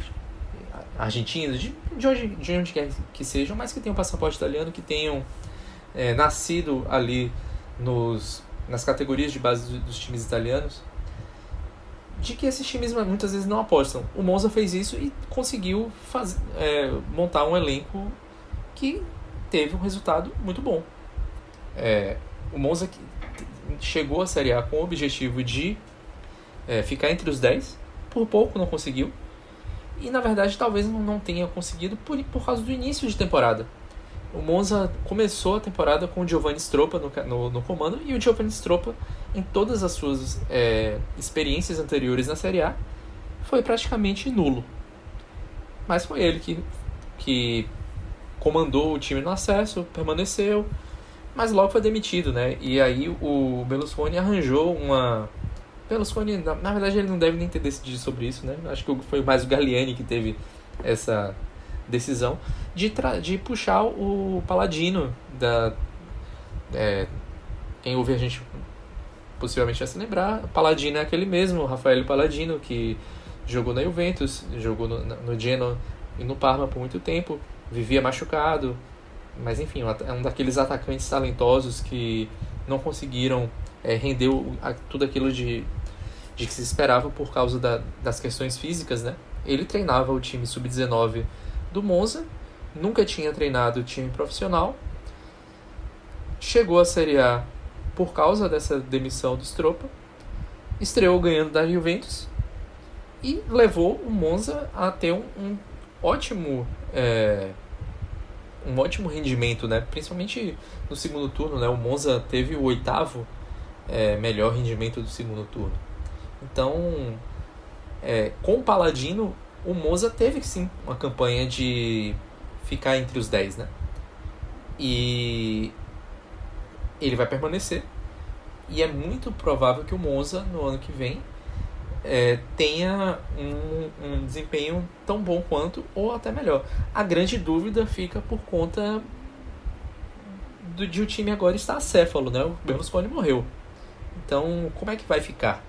[SPEAKER 5] argentinos, de, de, onde, de onde quer que sejam, mas que tenham passaporte italiano, que tenham é, nascido ali nos, nas categorias de base dos times italianos, de que esses times muitas vezes não apostam. O Monza fez isso e conseguiu faz, é, montar um elenco que teve um resultado muito bom. É, o Monza chegou à Série A com o objetivo de é, ficar entre os 10, por pouco não conseguiu, E na verdade talvez não tenha conseguido por, por causa do início de temporada. O Monza começou a temporada com o Giovanni Stroppa no, no, no comando e o Giovanni Stroppa, em todas as suas é, experiências anteriores na Série A, foi praticamente nulo. Mas foi ele que, que comandou o time no acesso, permaneceu, mas logo foi demitido, né? E aí o Berlusconi arranjou uma. Berlusconi, na, na verdade, ele não deve nem ter decidido sobre isso, né? Acho que foi mais o Galliani que teve essa decisão de, de puxar o Paladino da. É, quem ouve a gente possivelmente vai se lembrar. Paladino é aquele mesmo, Rafael Paladino, que jogou na Juventus, jogou no, no Genoa e no Parma por muito tempo, vivia machucado, mas enfim, é um daqueles atacantes talentosos que não conseguiram é, render tudo aquilo de, de que se esperava por causa da, das questões físicas, né? Ele treinava o time sub-19 do Monza, nunca tinha treinado time profissional, chegou à Série A por causa dessa demissão do Stropa, estreou ganhando da Juventus e levou o Monza a ter um, um ótimo é, um ótimo rendimento, né? Principalmente no segundo turno, né? O Monza teve o oitavo é, melhor rendimento do segundo turno. Então, é, com o Paladino, o Monza teve sim uma campanha de ficar entre os 10, né? E ele vai permanecer. E é muito provável que o Monza, no ano que vem, é, tenha um, um, desempenho tão bom quanto ou até melhor. A grande dúvida fica por conta do, de o time agora estar acéfalo, né? O Berlusconi morreu. Então, como é que vai ficar?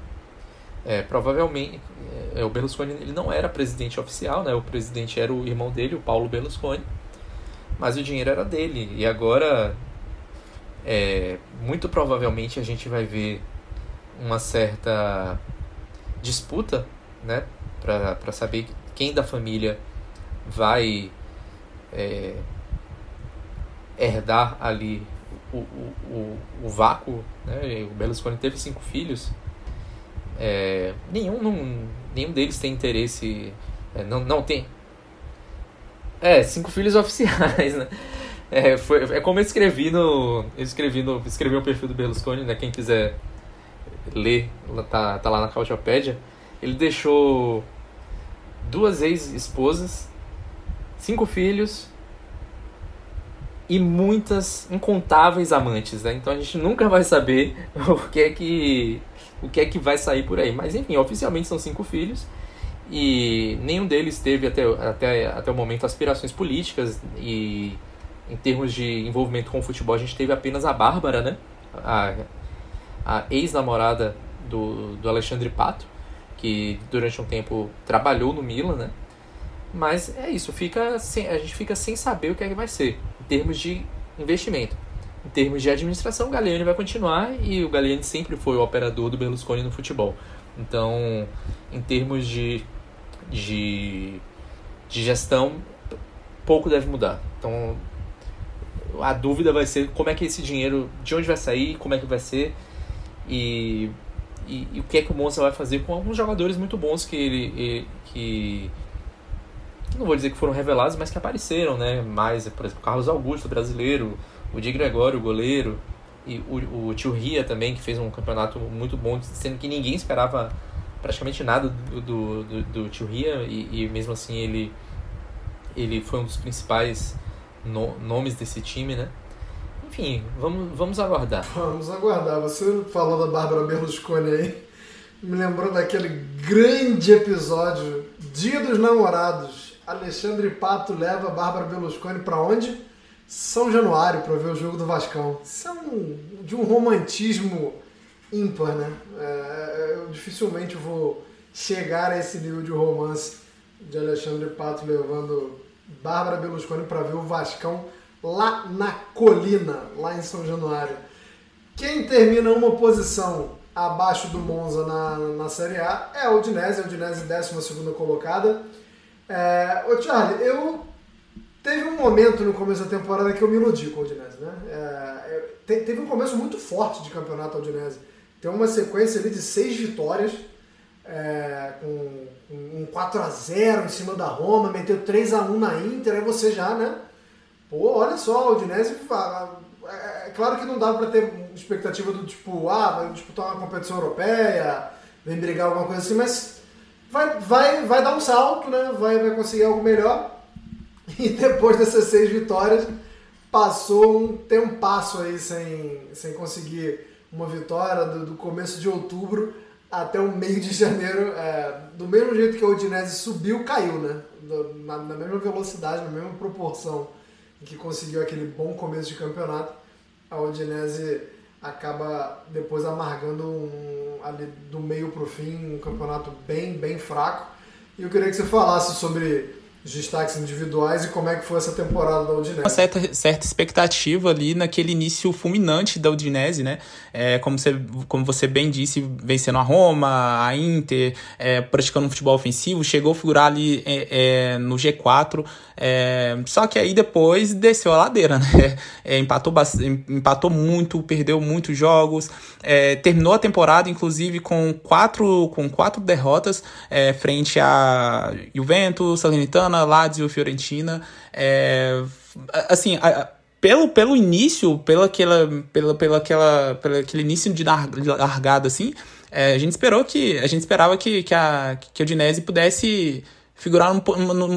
[SPEAKER 5] É, provavelmente, é, o Berlusconi ele não era presidente oficial, né? O presidente era o irmão dele, o Paulo Berlusconi, mas o dinheiro era dele. E agora, é, muito provavelmente a gente vai ver uma certa disputa, né, para saber quem da família vai é, herdar ali o, o, o, o vácuo. Né? O Berlusconi teve cinco filhos. É, nenhum, não, nenhum deles tem interesse. É, não, não tem. É, cinco filhos [laughs] oficiais, né? É, foi, é como eu escrevi no. Eu escrevi no. Escrevi o perfil do Berlusconi, né? Quem quiser ler, tá, tá lá na Cautiopédia, ele deixou duas ex-esposas, cinco filhos e muitas incontáveis amantes, né? Então a gente nunca vai saber [laughs] o que é que o que é que vai sair por aí. Mas enfim, oficialmente são cinco filhos e nenhum deles teve até, até, até o momento aspirações políticas e em termos de envolvimento com o futebol a gente teve apenas a Bárbara, né? A, a ex-namorada do, do Alexandre Pato, que durante um tempo trabalhou no Milan, né? Mas é isso, fica sem, a gente fica sem saber o que é que vai ser em termos de investimento. Em termos de administração, o Galliani vai continuar e o Galliani sempre foi o operador do Berlusconi no futebol. Então, em termos de, de, de gestão, pouco deve mudar. Então, a dúvida vai ser como é que esse dinheiro, de onde vai sair, como é que vai ser. E, e, e o que é que o Monza vai fazer com alguns jogadores muito bons que ele, que não vou dizer que foram revelados, mas que apareceram, né? Mais, por exemplo, Carlos Augusto, brasileiro, o Di Gregório, o goleiro, e o, o Tio Ria também, que fez um campeonato muito bom, sendo que ninguém esperava praticamente nada do, do, do, do Tio Ria, e, e, mesmo assim ele, ele foi um dos principais no, nomes desse time, né? Enfim, vamos, vamos aguardar. [laughs]
[SPEAKER 3] Vamos aguardar. Você falou da Bárbara Berlusconi aí, me lembrou daquele grande episódio, Dia dos Namorados. Alexandre Pato leva a Bárbara Berlusconi para onde? São Januário para ver o jogo do Vascão. É um, de um romantismo ímpar, né? É, eu dificilmente vou chegar a esse nível de romance de Alexandre Pato levando Bárbara Berlusconi para ver o Vascão lá na colina, lá em São Januário. Quem termina uma posição abaixo do Monza na, na Série A é a Udinese, a Udinese 12 colocada. É, ô Charlie, eu teve um momento no começo da temporada que eu me iludi com a Udinese, né? É, te, teve um começo muito forte de campeonato a Udinese. Tem uma sequência ali de seis vitórias. É, é, com um 4x0 em cima da Roma, meteu 3x1 na Inter, aí você já, né? Pô, olha só, o Udinese. É, é claro que não dá para ter expectativa do tipo, ah, vai disputar uma competição europeia, vem brigar alguma coisa assim, mas vai, vai, vai dar um salto, né? Vai, vai conseguir algo melhor. E depois dessas seis vitórias, passou um tempasso aí sem, sem conseguir uma vitória do, do começo de outubro até o meio de janeiro, é, do mesmo jeito que o Udinese subiu, caiu, né? Na, na, mesma velocidade, na mesma proporção que conseguiu aquele bom começo de campeonato, a Udinese acaba depois amargando um, ali do meio para o fim um campeonato bem, bem fraco. E eu queria que você falasse sobre os destaques individuais e como é que foi essa temporada da Udinese.
[SPEAKER 6] Uma certa, certa expectativa ali naquele início fulminante da Udinese, né? É, como, você, como você bem disse, vencendo a Roma, a Inter, é, praticando um futebol ofensivo, chegou a figurar ali é, é no G4, é, só que aí depois desceu a ladeira, [laughs] né? É, empatou, empatou muito, perdeu muitos jogos, terminou a temporada, inclusive, com quatro, com quatro derrotas frente a Juventus, Salernitana, Salernitana, Lazio, Fiorentina. É, assim, a, pelo, pelo início, pela aquela, pela, pela aquela, pelo aquele início de largada, assim, é, a gente esperou que. A gente esperava que, que, a, que a Udinese pudesse figurar um,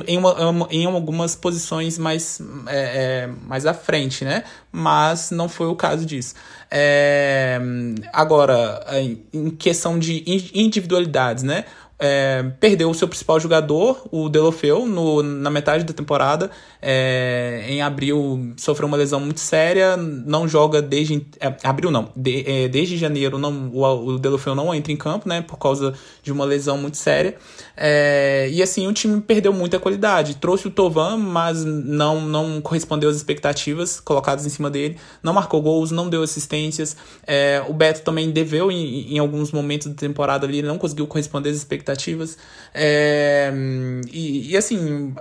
[SPEAKER 6] em, uma, em algumas posições mais, é, é, mais à frente, né? Mas não foi o caso disso. É, agora, em questão de individualidades, né? É, perdeu o seu principal jogador, o Delofeu, no, na metade da temporada. É, em abril sofreu uma lesão muito séria, não joga desde. É, abril não, de, é, desde janeiro não, o, o Delofeu não entra em campo, né? Por causa de uma lesão muito séria. É, e assim, o time perdeu muita qualidade. Trouxe o Tovan, mas não, não correspondeu às expectativas colocadas em cima dele. Não marcou gols, não deu assistências. É, o Beto também deveu em, em alguns momentos da temporada ali, não conseguiu corresponder às expectativas. É, e, e assim,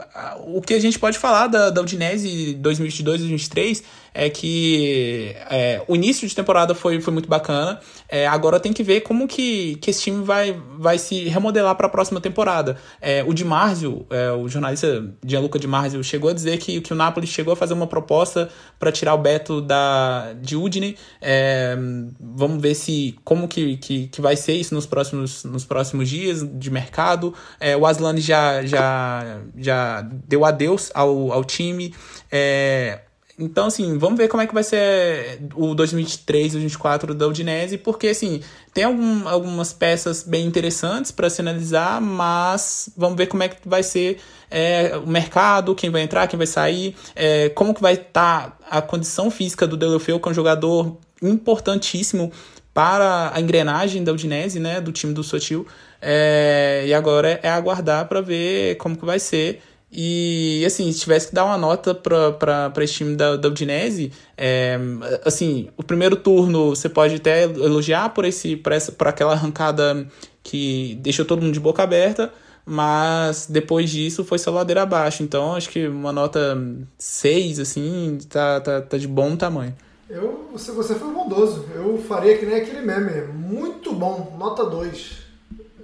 [SPEAKER 6] o que a gente pode falar da, da Udinese 2022-2023 é que é, o início de temporada foi, foi muito bacana. É, agora tem que ver como que, que esse time vai, vai se remodelar para a próxima temporada. É, o Di Marzio, é, o jornalista Gianluca Di Marzio, chegou a dizer que, que o Napoli chegou a fazer uma proposta para tirar o Beto da, de Udine. É, vamos ver se como que, que, que vai ser isso nos próximos, nos próximos dias de mercado. É, o Aslan já, já, já deu adeus ao, ao time. É, então, assim, vamos ver como é que vai ser o 2023 e 2024 da Udinese, porque, assim, tem algum, algumas peças bem interessantes para se analisar, mas vamos ver como é que vai ser é, o mercado, quem vai entrar, quem vai sair, é, como que vai estar tá a condição física do Delofeu, que é um jogador importantíssimo para a engrenagem da Udinese, né, do time do Sotil, é, e agora é aguardar para ver como que vai ser. E, assim, se tivesse que dar uma nota para esse time da, da Udinese, é, assim, o primeiro turno você pode até elogiar por, esse, por, essa, por aquela arrancada que deixou todo mundo de boca aberta, mas depois disso foi só ladeira abaixo. Então, acho que uma nota 6, assim, tá, tá, tá de bom tamanho.
[SPEAKER 3] Eu, você, você foi bondoso. Eu faria que nem aquele meme. Muito bom, nota 2.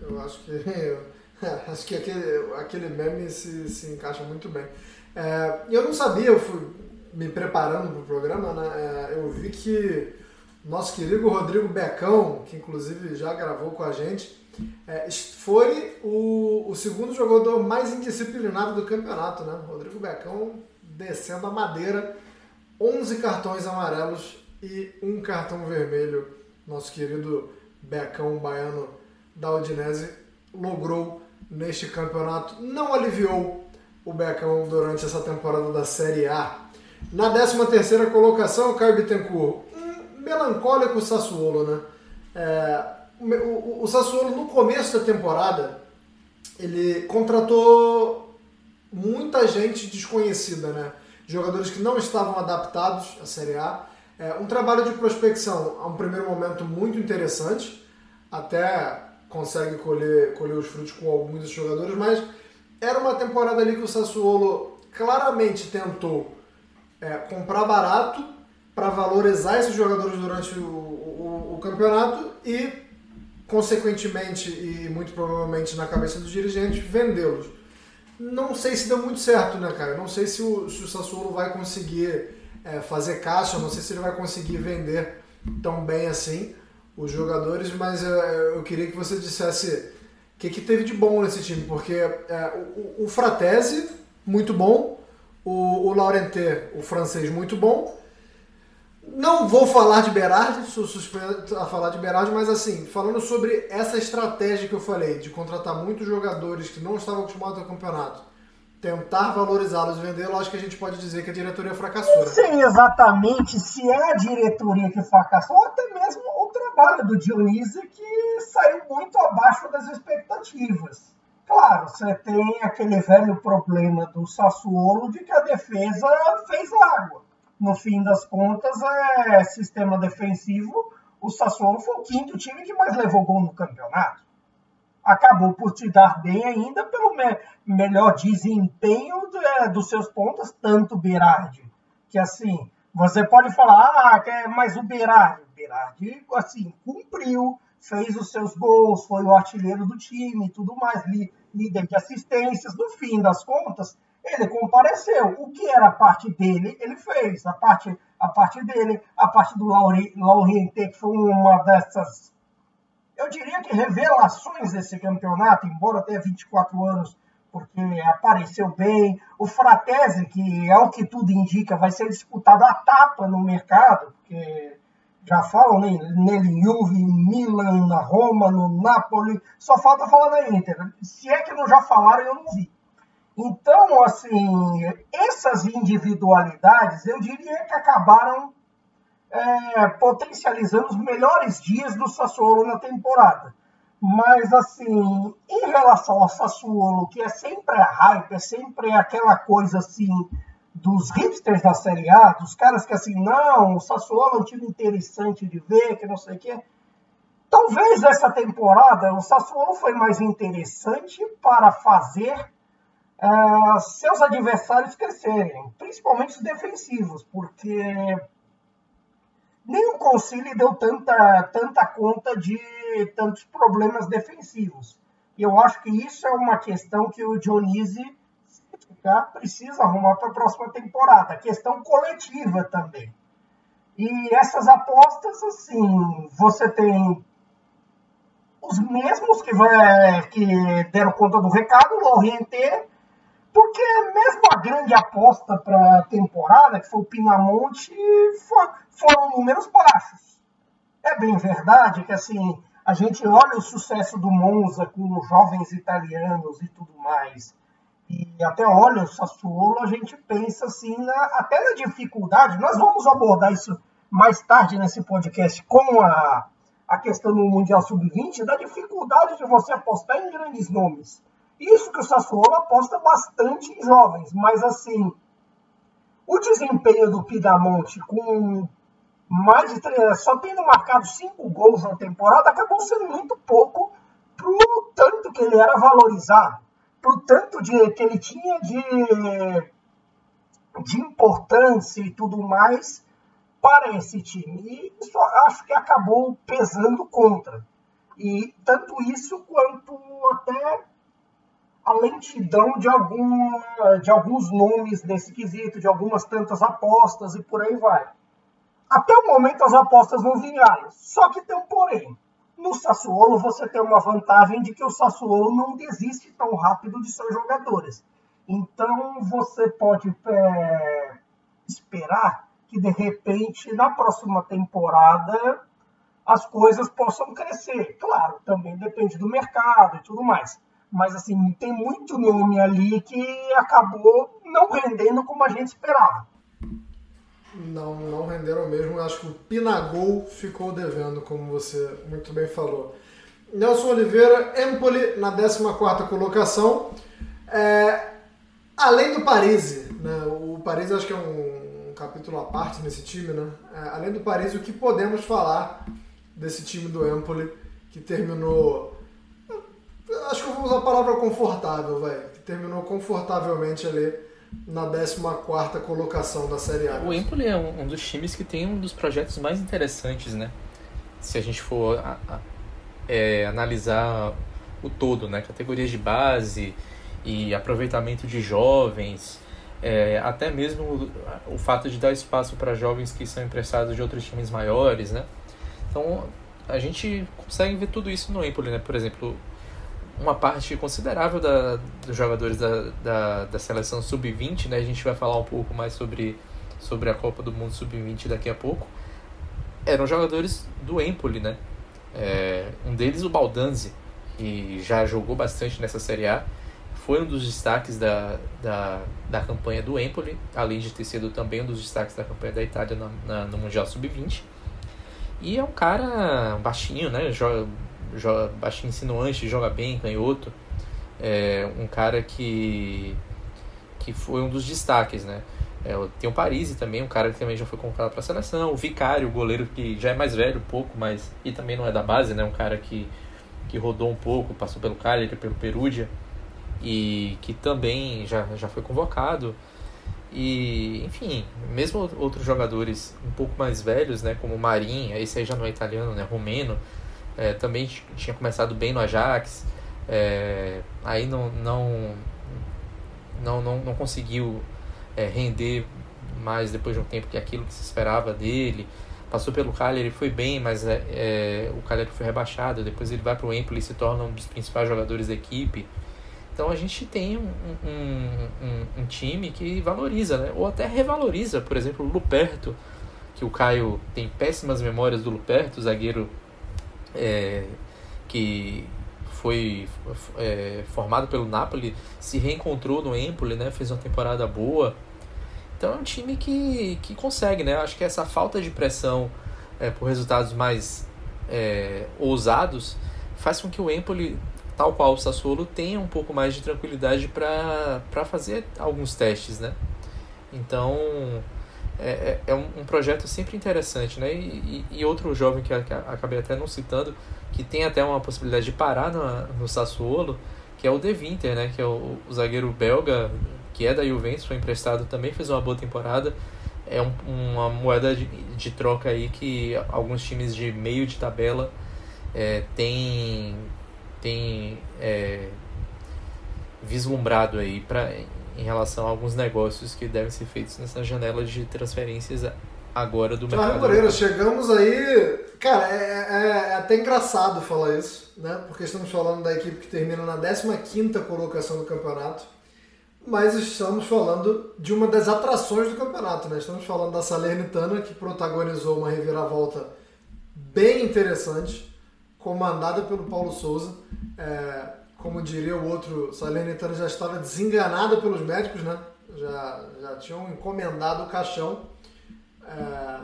[SPEAKER 3] Eu acho que [laughs] Acho que aquele, aquele meme se, se encaixa muito bem. É, eu não sabia, eu fui me preparando para o programa, né? É, eu vi que nosso querido Rodrigo Becão, que inclusive já gravou com a gente, é, foi o, o segundo jogador mais indisciplinado do campeonato, né? Rodrigo Becão descendo a madeira, 11 cartões amarelos e um cartão vermelho. Nosso querido Becão baiano da Udinese logrou neste campeonato não aliviou o Beckham durante essa temporada da Série A. Na 13ª colocação, Caio Bittencourt, um melancólico Sassuolo, né? É, o, o, Sassuolo, no começo da temporada, ele contratou muita gente desconhecida, né? Jogadores que não estavam adaptados à Série A. É, um trabalho de prospecção, a um primeiro momento, muito interessante, até consegue colher, colher os frutos com alguns dos jogadores, mas era uma temporada ali que o Sassuolo claramente tentou é, comprar barato para valorizar esses jogadores durante o, o, o, campeonato e consequentemente e muito provavelmente na cabeça dos dirigentes, vendê-los. Não sei se deu muito certo, né, cara? Não sei se o, se o Sassuolo vai conseguir é, fazer caixa, não sei se ele vai conseguir vender tão bem assim os jogadores, mas eu, eu queria que você dissesse o que, que teve de bom nesse time, porque é, o, o Fratese, muito bom, o, o Laurenté, o francês, muito bom, não vou falar de Berardi, sou suspeito a falar de Berardi, mas assim, falando sobre essa estratégia que eu falei, de contratar muitos jogadores que não estavam acostumados ao campeonato, tentar valorizá-los e vendê-los, acho que a gente pode dizer que a diretoria fracassou. Não
[SPEAKER 4] sei exatamente se é a diretoria que fracassou, ou até mesmo o trabalho do Dionísio que saiu muito abaixo das expectativas. Claro, você tem aquele velho problema do Sassuolo de que a defesa fez água no fim das contas, é sistema defensivo. O Sassuolo foi o quinto time que mais levou gol no campeonato. Acabou por te dar bem ainda pelo me melhor desempenho de, é, dos seus pontos, tanto Berardi, que assim, você pode falar, ah, é mais o Berardi. Berardi, assim, cumpriu, fez os seus gols, foi o artilheiro do time tudo mais, líder de assistências. No fim das contas, ele compareceu. O que era a parte dele, ele fez. A parte, a parte dele, a parte do Lauriente, que foi uma dessas, eu diria que revelações desse campeonato, embora tenha 24 anos, porque apareceu bem. O Fratese, que é o que tudo indica, vai ser disputado a tapa no mercado, porque já falam nele Juve, Milan, na Roma, no Napoli, só falta falar na Inter. Se é que não já falaram, eu não vi. Então, assim, essas individualidades, eu diria que acabaram é, potencializando os melhores dias do Sassuolo na temporada. Mas, assim, em relação ao Sassuolo, que é sempre a hype, é sempre aquela coisa, assim, dos hipsters da Série A, dos caras que, assim, não, o Sassuolo é um time interessante de ver, que não sei o quê. Talvez essa temporada o Sassuolo foi mais interessante para fazer uh, seus adversários crescerem, principalmente os defensivos, porque nenhum concílio deu tanta, tanta conta de tantos problemas defensivos. E eu acho que isso é uma questão que o Dionísio precisa arrumar para a próxima temporada. Questão coletiva também. E essas apostas, assim, você tem os mesmos que, vai, que deram conta do recado, o Loriente porque mesmo a grande aposta para a temporada, que foi o Pinamonte, for, foram números baixos. É bem verdade que assim a gente olha o sucesso do Monza com os jovens italianos e tudo mais, e até olha o Sassuolo, a gente pensa assim, na, até na dificuldade, nós vamos abordar isso mais tarde nesse podcast com a, a questão do Mundial Sub-20, da dificuldade de você apostar em grandes nomes. Isso que o Sassuolo aposta bastante em jovens, mas assim, o desempenho do Pidamonte com mais de três, só tendo marcado cinco gols na temporada, acabou sendo muito pouco pro tanto que ele era valorizado, pro tanto de, que ele tinha de, de importância e tudo mais para esse time. E isso acho que acabou pesando contra. E tanto isso quanto até a lentidão de, de alguns nomes nesse quesito, de algumas tantas apostas e por aí vai. Até o momento as apostas não vingaram. Só que tem um porém. No Sassuolo você tem uma vantagem de que o Sassuolo não desiste tão rápido de seus jogadores. Então você pode é, esperar que de repente na próxima temporada as coisas possam crescer. Claro, também depende do mercado e tudo mais mas assim, tem muito nome ali que acabou não rendendo como a gente esperava.
[SPEAKER 3] Não, não renderam mesmo. Acho que o Pinagol ficou devendo, como você muito bem falou. Nelson Oliveira, Empoli na 14 colocação. É, além do Paris, né? o Paris acho que é um, um capítulo à parte nesse time, né? É, além do Paris, o que podemos falar desse time do Empoli que terminou Acho que eu vou usar a palavra confortável, velho. Terminou confortavelmente ali na 14 colocação da Série A.
[SPEAKER 5] O Empoli é um, dos times que tem um dos projetos mais interessantes, né? Se a gente for a, a, é, analisar o todo, né? Categorias de base e aproveitamento de jovens, é, até mesmo o, o fato de dar espaço para jovens que são emprestados de outros times maiores, né? Então a gente consegue ver tudo isso no Empoli, né? Por exemplo, uma parte considerável da, dos jogadores da, da, da seleção sub-20, né? A gente vai falar um pouco mais sobre, sobre a Copa do Mundo sub-20 daqui a pouco. Eram jogadores do Empoli, né? É, um deles, o Baldanzi, que já jogou bastante nessa Série A, foi um dos destaques da, da, da campanha do Empoli, além de ter sido também um dos destaques da campanha da Itália na, no Mundial Sub-20. E é um cara baixinho, né? Joga, joga, baixinho insinuante, joga bem, canhoto. É um cara que, que foi um dos destaques, né? É, tem o Parisi também, um cara que também já foi convocado para a seleção. O Vicário, o goleiro que já é mais velho um pouco, mas e também não é da base, né? Um cara que, que rodou um pouco, passou pelo Cagliari, pelo Perugia e que também já, já foi convocado. E, enfim, mesmo outros jogadores um pouco mais velhos, né, como o Marinho, esse aí já não é italiano, né, romeno, é, também tinha começado bem no Ajax, é, aí não, não, não, não, não conseguiu é, render mais depois de um tempo que aquilo que se esperava dele. Passou pelo Cagliari, foi bem, mas é, é, o Cagliari foi rebaixado. Depois ele vai para o Empoli e se torna um dos principais jogadores da equipe. Então a gente tem um, um, um, um, time que valoriza, né? ou até revaloriza, por exemplo, o Luperto, que o Caio tem péssimas memórias do Luperto, zagueiro é, que foi é, formado pelo Napoli, se reencontrou no Empoli, né? fez uma temporada boa. Então é um time que, que consegue, né? Acho que essa falta de pressão é, por resultados mais é, ousados faz com que o Empoli tal qual o Sassuolo, tenha um pouco mais de tranquilidade para fazer alguns testes, né? Então, é, é, é um, um, projeto sempre interessante, né? E, e, e outro jovem que, que, acabei até não citando, que tem até uma possibilidade de parar no, no Sassuolo, que é o De Winter, né? Que é o, o zagueiro belga, que é da Juventus, foi emprestado, também fez uma boa temporada. É um, uma moeda de, de troca aí que alguns times de meio de tabela é, têm tem é, vislumbrado aí pra, em relação a alguns negócios que devem ser feitos nessa janela de transferências agora do
[SPEAKER 3] mercado. Flávio Moreira, chegamos aí. Cara, é, é, é, até engraçado falar isso, né? Porque estamos falando da equipe que termina na 15 colocação do campeonato, mas estamos falando de uma das atrações do campeonato, né? Estamos falando da Salernitana, que protagonizou uma reviravolta bem interessante comandada pelo Paulo Souza. É, como diria o outro, Salernitana já estava desenganada pelos médicos, né? Já, já tinham encomendado o caixão. É,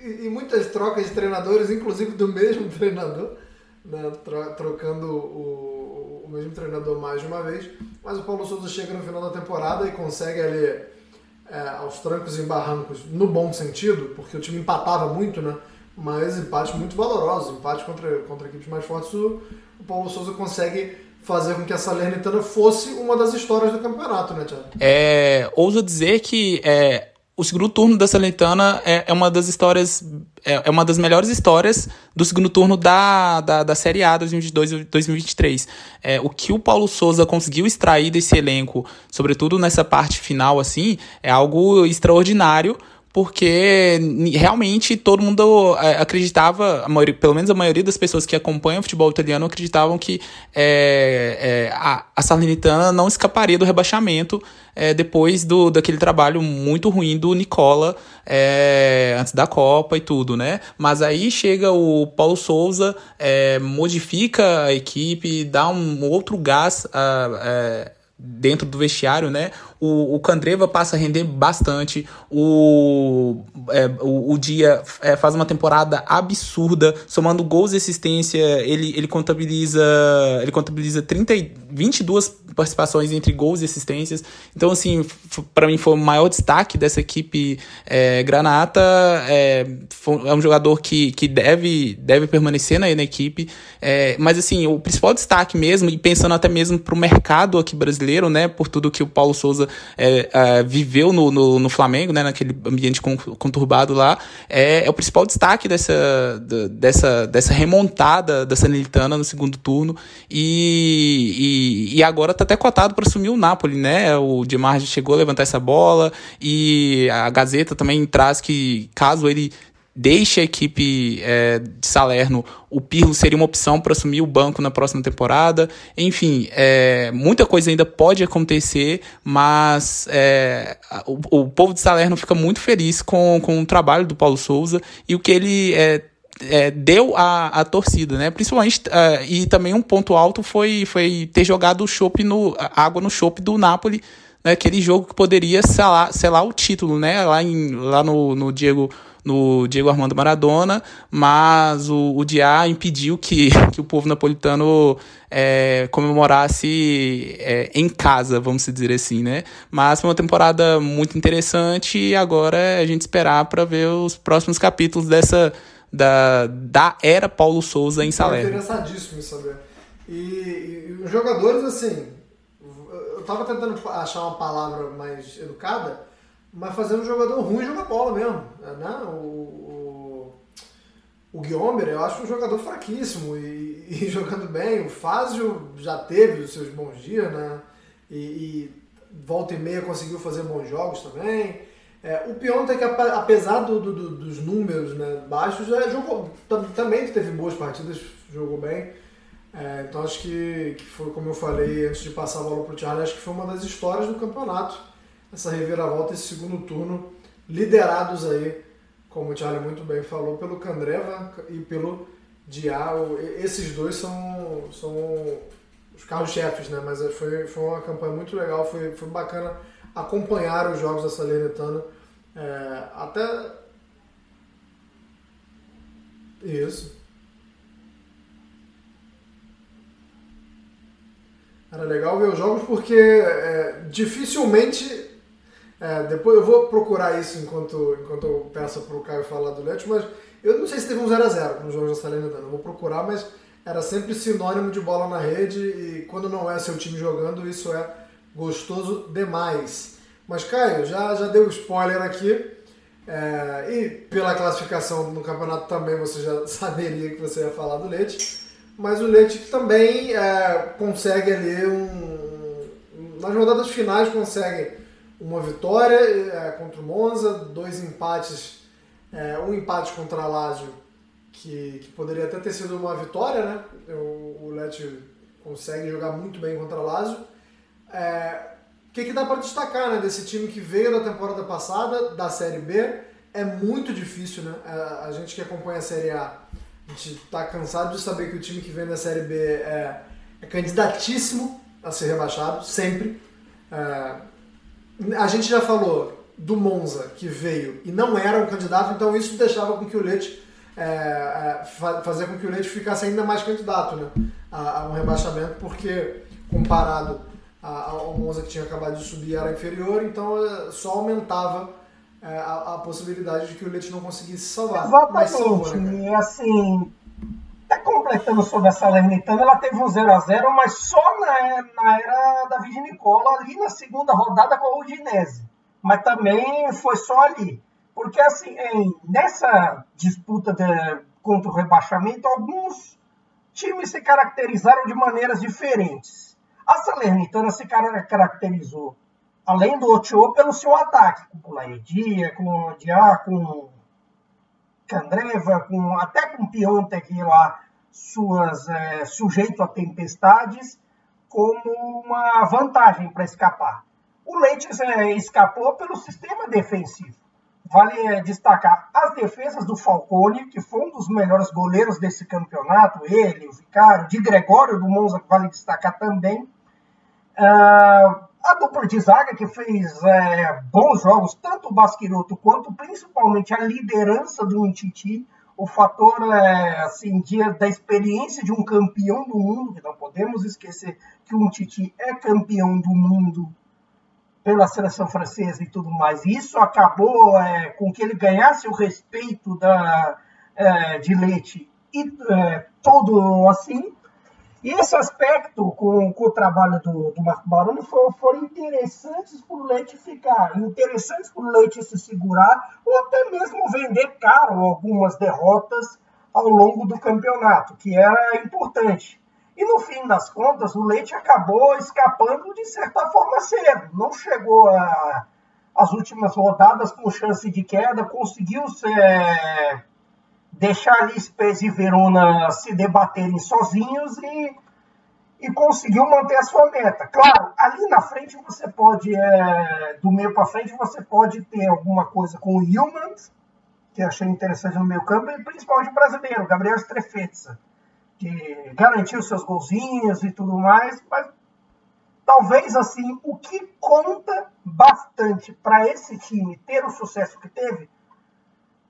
[SPEAKER 3] e, e, muitas trocas de treinadores, inclusive do mesmo [laughs] treinador, né? trocando o, o, mesmo treinador mais de uma vez. Mas o Paulo Souza chega no final da temporada e consegue ali, é, aos trancos e barrancos, no bom sentido, porque o time empatava muito, né? mas empates muito valorosos, empates contra, contra equipes mais fortes, o, o Paulo Souza consegue fazer com que a Salernitana fosse uma das histórias do campeonato, né, Thiago?
[SPEAKER 6] É, ouso dizer que é, o segundo turno da Salernitana é, é uma das histórias, é, é, uma das melhores histórias do segundo turno da, da, da Série A 2022-2023. É, o que o Paulo Souza conseguiu extrair desse elenco, sobretudo nessa parte final, assim, é algo extraordinário, porque realmente todo mundo é, acreditava, maioria, pelo menos a maioria das pessoas que acompanham o futebol italiano acreditavam que é, é, a, a Salernitana não escaparia do rebaixamento é, depois do, daquele trabalho muito ruim do Nicola é, antes da Copa e tudo, né? Mas aí chega o Paulo Souza, é, modifica a equipe, dá um outro gás. A, dentro do vestiário, né? O, o Candreva passa a render bastante. O, é, o, o, Dia é, faz uma temporada absurda, somando gols e assistência, ele, ele contabiliza ele contabiliza 30, 22 participações entre gols e assistências. Então, assim, para mim foi o maior destaque dessa equipe é, Granata. É, é, um jogador que, que deve, deve permanecer na, na equipe. É, mas, assim, o principal destaque mesmo, e pensando até mesmo para o mercado aqui brasileiro, né, por tudo que o Paulo Souza é, é, viveu no, no, no, Flamengo, né, naquele ambiente conturbado lá, é, é o principal destaque dessa, dessa, dessa remontada da Sanilitana no segundo turno. E, e, e agora tá até cotado para assumir o Napoli, né? O Di Margi chegou a levantar essa bola e a Gazeta também traz que caso ele deixe a equipe é, de Salerno, o Pirlo seria uma opção para assumir o banco na próxima temporada. Enfim, é, muita coisa ainda pode acontecer, mas é, o, o, povo de Salerno fica muito feliz com, com o trabalho do Paulo Souza e o que ele é, é, deu a torcida, né? Principalmente, uh, e também um ponto alto foi, foi ter jogado o no, água no chopp do Napoli, né? aquele jogo que poderia selar, selar o título, né? Lá, em, lá no, no Diego no Diego Armando Maradona, mas o, o Diá impediu que, que o povo napolitano é, comemorasse é, em casa, vamos dizer assim, né? Mas foi uma temporada muito interessante e agora é a gente esperar para ver os próximos capítulos dessa da, da era Paulo Souza em Salerno.
[SPEAKER 3] Interessadíssimo em saber. E, e, os jogadores, assim, eu tava tentando achar uma palavra mais educada, mas fazendo um jogador ruim jogar bola mesmo. Né? O, o, o Guilherme, eu acho um jogador fraquíssimo e, e, [laughs] jogando bem. O Fázio já teve os seus bons dias, né? E, e volta e meia conseguiu fazer bons jogos também. É, o Piontek, que apesar do, do, dos números né, baixos, já jogou, também teve boas partidas, jogou bem. É, então acho que, que foi, como eu falei antes de passar a bola para o Charlie, acho que foi uma das histórias do campeonato. Essa reviravolta, esse segundo turno, liderados aí, como o Charlie muito bem falou, pelo Candreva e pelo Diao. Esses dois são, são os carros-chefes, né? Mas foi, foi uma campanha muito legal, foi, foi bacana acompanhar os jogos da Salernitana. É, até. Isso. Era legal ver os jogos porque é, dificilmente. É, depois eu vou procurar isso enquanto, enquanto eu peço para o Caio falar do Leite, mas eu não sei se teve um 0x0 nos jogos da Salernitana. Eu vou procurar, mas era sempre sinônimo de bola na rede e quando não é seu time jogando, isso é gostoso demais. Mas, Caio, já, já deu spoiler aqui. É, e pela classificação no campeonato também você já [laughs] saberia que você ia falar do Leite. Mas o Leite também é, consegue ali um. Nas rodadas finais consegue uma vitória é, contra o Monza, dois empates, é, um empate contra a Lazio, que, que poderia até ter sido uma vitória, né? O, o consegue jogar muito bem contra a Lazio. É, o que, que dá para destacar né, desse time que veio da temporada passada, da Série B? É muito difícil, né? A, a gente que acompanha a Série A, a gente está cansado de saber que o time que vem da Série B é, é candidatíssimo a ser rebaixado, sempre. É, a gente já falou do Monza, que veio e não era um candidato, então isso deixava com que o Leite é, é, fazer com que o Leite ficasse ainda mais candidato né, a, a um rebaixamento, porque comparado ao Monza que tinha acabado de subir era inferior, então eh, só aumentava é, a, a, possibilidade de que o Leite não conseguisse salvar.
[SPEAKER 4] Exatamente, salvou, né, e assim, completando sobre a Salernitana, ela teve um 0x0, mas só na, na era da Nicola, ali na segunda rodada com a Udinese. Mas também foi só ali. Porque assim, em, nessa disputa de, contra o rebaixamento, alguns times se caracterizaram de maneiras diferentes. A Salernitana se caracterizou, além do Otio, pelo seu ataque, com o Laedia, com o Diá, com Candreva, com, até com Piontek lá, suas, é, sujeito a tempestades, como uma vantagem para escapar. O Leite é, escapou pelo sistema defensivo. Vale é, destacar as defesas do Falcone, que foi um dos melhores goleiros desse campeonato, ele, o Vicário, de Gregório do Monza, que vale destacar também. Uh, a dupla de zaga, que fez é, bons jogos, tanto o Basquiroto quanto principalmente a liderança do Intiti, o fator é, assim, de, da experiência de um campeão do mundo, que não podemos esquecer que um Titi é campeão do mundo pela seleção francesa e tudo mais. Isso acabou é, com que ele ganhasse o respeito da, é, de Leite e é, todo assim. E esse aspecto com, com o trabalho do, do Marco Baroni foram, foram interessantes para o Leite ficar, interessantes para o Leite se segurar ou até mesmo vender caro algumas derrotas ao longo do campeonato, que era importante. E no fim das contas, o Leite acabou escapando de certa forma cedo. Não chegou às últimas rodadas com chance de queda, conseguiu ser, deixar ali Spezia e Verona se debaterem sozinhos e, e conseguiu manter a sua meta. Claro, ali na frente você pode, é, do meio para frente, você pode ter alguma coisa com o Hillman, que achei interessante no meio campo, e principalmente o brasileiro, Gabriel Strefetza que garantiu seus golzinhos e tudo mais, mas talvez assim o que conta bastante para esse time ter o sucesso que teve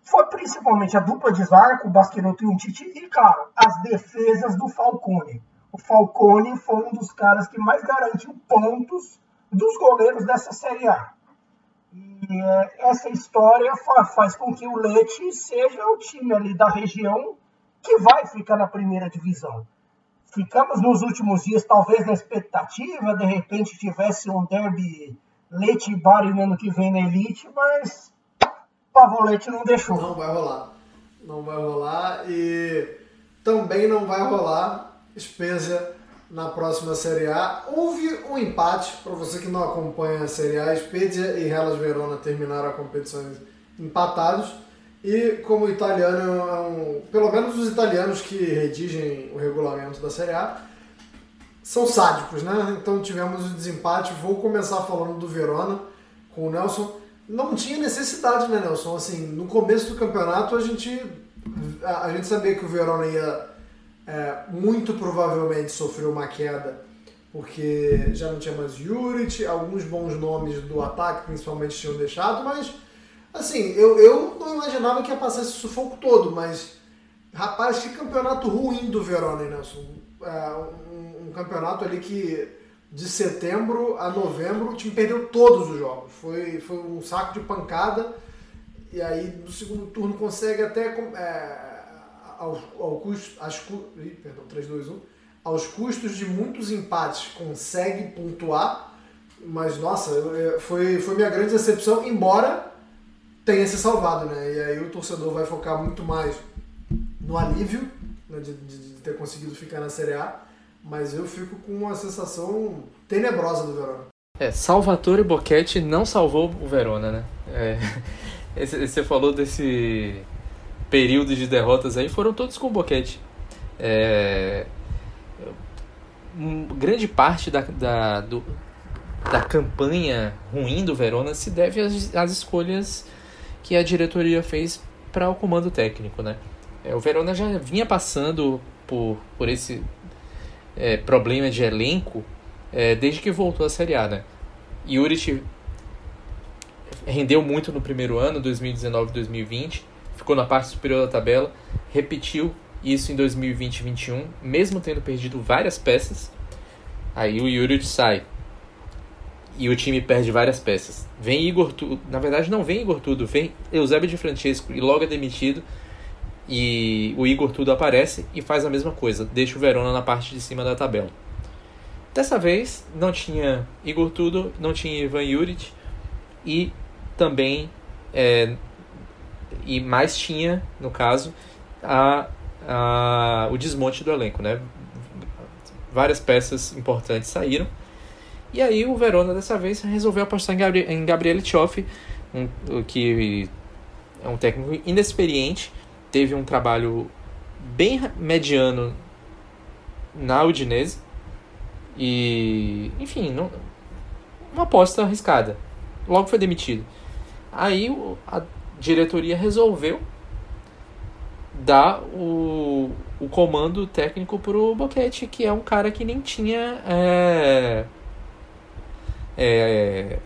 [SPEAKER 4] foi principalmente a dupla de zaga com o Basqueroto e o Titi e claro as defesas do Falcone. O Falcone foi um dos caras que mais garantiu pontos dos goleiros dessa Série A. E é, essa história faz com que o Leite seja o time ali da região que vai ficar na primeira divisão. Ficamos nos últimos dias, talvez na expectativa, de repente tivesse um derby Leite e Bari no ano que vem na Elite, mas Pavolete não deixou.
[SPEAKER 3] Não vai rolar. Não vai rolar e também não vai rolar Spezia na próxima Série A. Houve um empate, para você que não acompanha a Série A, Spezia e Hellas Verona terminaram a competição empatados. E como italiano é um, pelo menos os italianos que redigem o regulamento da Série A são sádicos, né? Então tivemos o desempate. Vou começar falando do Verona com o Nelson. Não tinha necessidade, né, Nelson? Assim, no começo do campeonato a gente a, a gente sabia que o Verona ia é, muito provavelmente sofrer uma queda porque já não tinha mais Juric, alguns bons nomes do ataque principalmente tinham deixado, mas Assim, eu, eu não imaginava que ia passar esse sufoco todo, mas, rapaz, que campeonato ruim do Verona, Nelson. É, um, um, campeonato ali que de setembro a novembro o time perdeu todos os jogos. Foi, foi um saco de pancada. E aí no segundo turno consegue até é, ao, ao custo. As, perdão, 3, 2, 1. Aos custos de muitos empates, consegue pontuar. Mas nossa, foi, foi minha grande decepção, embora tenha se salvado, né? E aí o torcedor vai focar muito mais no alívio né, de, de, de, ter conseguido ficar na Série A, mas eu fico com uma sensação tenebrosa do Verona.
[SPEAKER 5] É, Salvatore Boquete não salvou o Verona, né? É, [laughs] você falou desse período de derrotas aí, foram todos com o Boquete. É, grande parte da, da, do, da campanha ruim do Verona se deve às, às escolhas que a diretoria fez para o comando técnico, né? É, o Verona já vinha passando por, por esse é, problema de elenco é, desde que voltou à Série A, né? Juric rendeu muito no primeiro ano, 2019-2020, ficou na parte superior da tabela, repetiu isso em 2020-21, mesmo tendo perdido várias peças. Aí o Juric sai, e o time perde várias peças. Vem Igor Tudo, na verdade não vem Igor Tudo, vem Eusébio de Francesco e logo é demitido. E o Igor Tudo aparece e faz a mesma coisa, deixa o Verona na parte de cima da tabela. Dessa vez não tinha Igor Tudo, não tinha Ivan Juric e também é, e mais tinha, no caso, a, a, o desmonte do elenco, né? Várias peças importantes saíram e aí o Verona dessa vez resolveu apostar em, Gabri em Gabriele Tioff, um, que é um técnico inexperiente, teve um trabalho bem mediano na Udinese e, enfim, não, uma aposta arriscada. Logo foi demitido. Aí a diretoria resolveu dar o, o comando técnico pro Boquete, que é um cara que nem tinha é, é,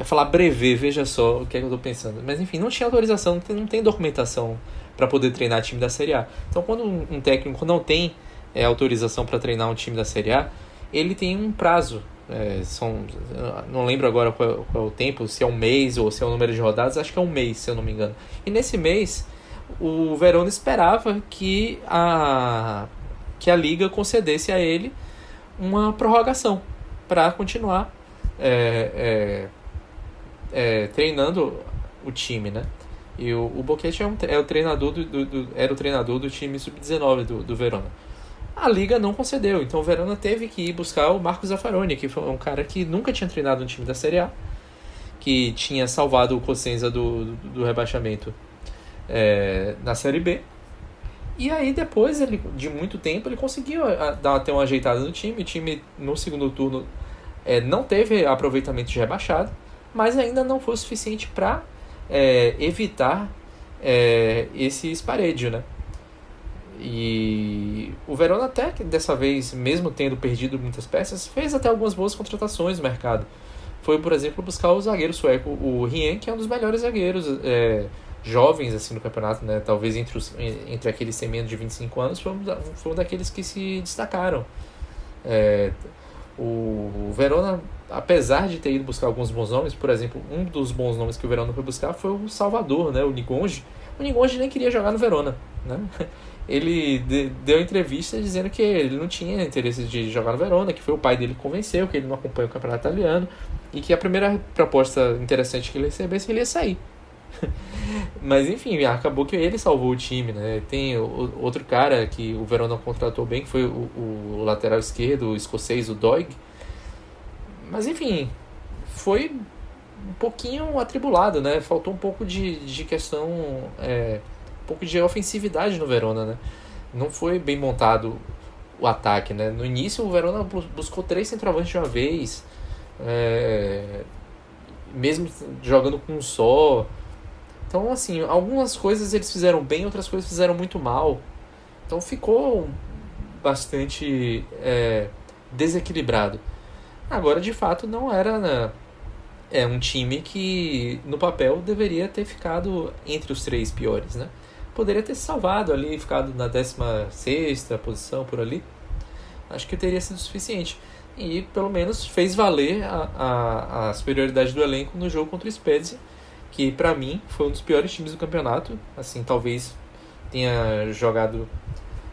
[SPEAKER 5] ia falar brevet, veja só o que, é que eu estou pensando. Mas enfim, não tinha autorização, não tem, não tem documentação para poder treinar time da Série A. Então, quando um técnico não tem é, autorização para treinar um time da Série A, ele tem um prazo. É, são, não lembro agora qual, qual, é o tempo, se é um mês ou se é o número de rodadas, acho que é um mês, se eu não me engano. E nesse mês, o Verona esperava que a, que a liga concedesse a ele uma prorrogação para continuar é, é, treinando o time, né? E o, o Boquete é, um, é o treinador do, do, do, era o treinador do time sub-19 do, do Verona. A liga não concedeu, então o Verona teve que ir buscar o Marcos Zaffaroni, que foi um cara que nunca tinha treinado um time da Série A, que tinha salvado o Cosenza do, do, do rebaixamento é, na Série B. E aí depois ele, de muito tempo ele conseguiu dar até uma ajeitada no time. O time no segundo turno é, não teve aproveitamento de rebaixado, mas ainda não foi o suficiente para é, evitar é, esse esparedio, né? E o Verona até que dessa vez, mesmo tendo perdido muitas peças, fez até algumas boas contratações no mercado. Foi, por exemplo, buscar o zagueiro sueco, o Rien, que é um dos melhores zagueiros é, jovens assim no campeonato, né? Talvez entre, os, entre aqueles sem menos de 25 anos, foi um, foi um daqueles que se destacaram. É, o Verona, apesar de ter ido buscar alguns bons nomes, por exemplo, um dos bons nomes que o Verona foi buscar foi o Salvador, né? O Nigonge. O Nigonge nem queria jogar no Verona, né? [laughs] Ele deu entrevista dizendo que ele não tinha interesse de jogar no Verona, que foi o pai dele que convenceu, que ele não acompanha o campeonato italiano e que a primeira proposta interessante que ele recebesse ele ia sair. [laughs] Mas enfim, acabou que ele salvou o time, né? Tem o, outro cara que o Verona contratou bem, que foi o, o lateral esquerdo, o escocês, o Doig. Mas enfim, foi um pouquinho atribulado, né? Faltou um pouco de, de questão, é, um pouco de ofensividade no Verona, né? Não foi bem montado o ataque, né? No início o Verona buscou três centroavantes de uma vez, é, mesmo jogando com um só. Então, assim, algumas coisas eles fizeram bem, outras coisas fizeram muito mal. Então ficou bastante é, desequilibrado. Agora, de fato, não era né, é um time que no papel deveria ter ficado entre os três piores, né? Poderia ter se salvado ali, ficado na 16 posição por ali. Acho que teria sido suficiente. E pelo menos fez valer a, a, a superioridade do elenco no jogo contra o Spezia que para mim foi um dos piores times do campeonato. Assim, talvez tenha jogado.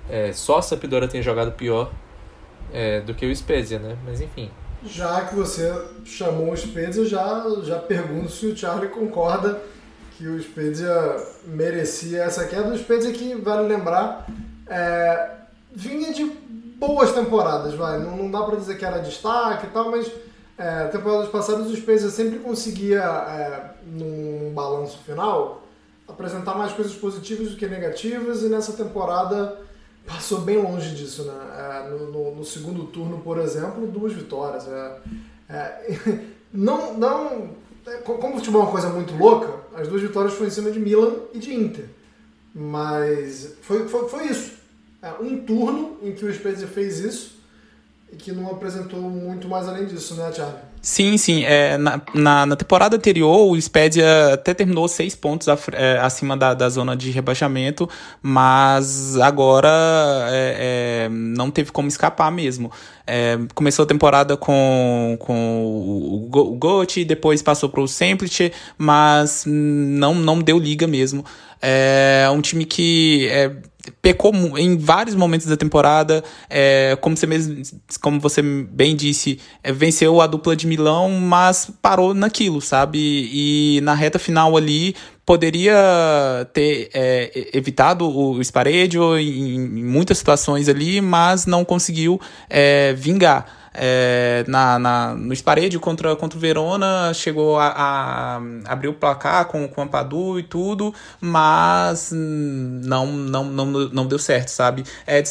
[SPEAKER 5] É, só a Sampdoria tenha jogado pior é, do que o Spezia, né? Mas enfim.
[SPEAKER 3] Já que você chamou o Spezia, já, já pergunto se o Charlie concorda que o Spezia merecia essa queda. O Spezia que, vale lembrar, é, vinha de boas temporadas, vai. Não, não dá para dizer que era destaque e tal, mas é, temporadas passadas o Spezia sempre conseguia, é, num balanço final, apresentar mais coisas positivas do que negativas e nessa temporada passou bem longe disso, né? É, no, no, no, segundo turno, por exemplo, duas vitórias. É, é, [laughs] não, não, é, como o futebol é uma coisa muito louca, as duas vitórias foram em cima de Milan e de Inter. Mas foi, foi, foi isso. um turno em que o Spezia fez isso e que não apresentou muito mais além disso, né, Thiago?
[SPEAKER 6] Sim, sim. É, na, na, na, temporada anterior, o Spedia até terminou seis pontos é, acima da, da zona de rebaixamento, mas agora é, é não teve como escapar mesmo. É, começou a temporada com, com o, o Gotti, depois passou para o Semplice, mas não, não deu liga mesmo. É um time que é, pecou em vários momentos da temporada, é, como, você mesmo, como você bem disse, é, venceu a dupla de Milão, mas parou naquilo, sabe? E, na reta final ali poderia ter é, evitado o Sparedio em, em, muitas situações ali, mas não conseguiu é, vingar é, na, na, no Sparedio contra, contra o Verona, chegou a, a abrir o placar com, com o Ampadu e tudo, mas não, não, não, não deu certo, sabe? É,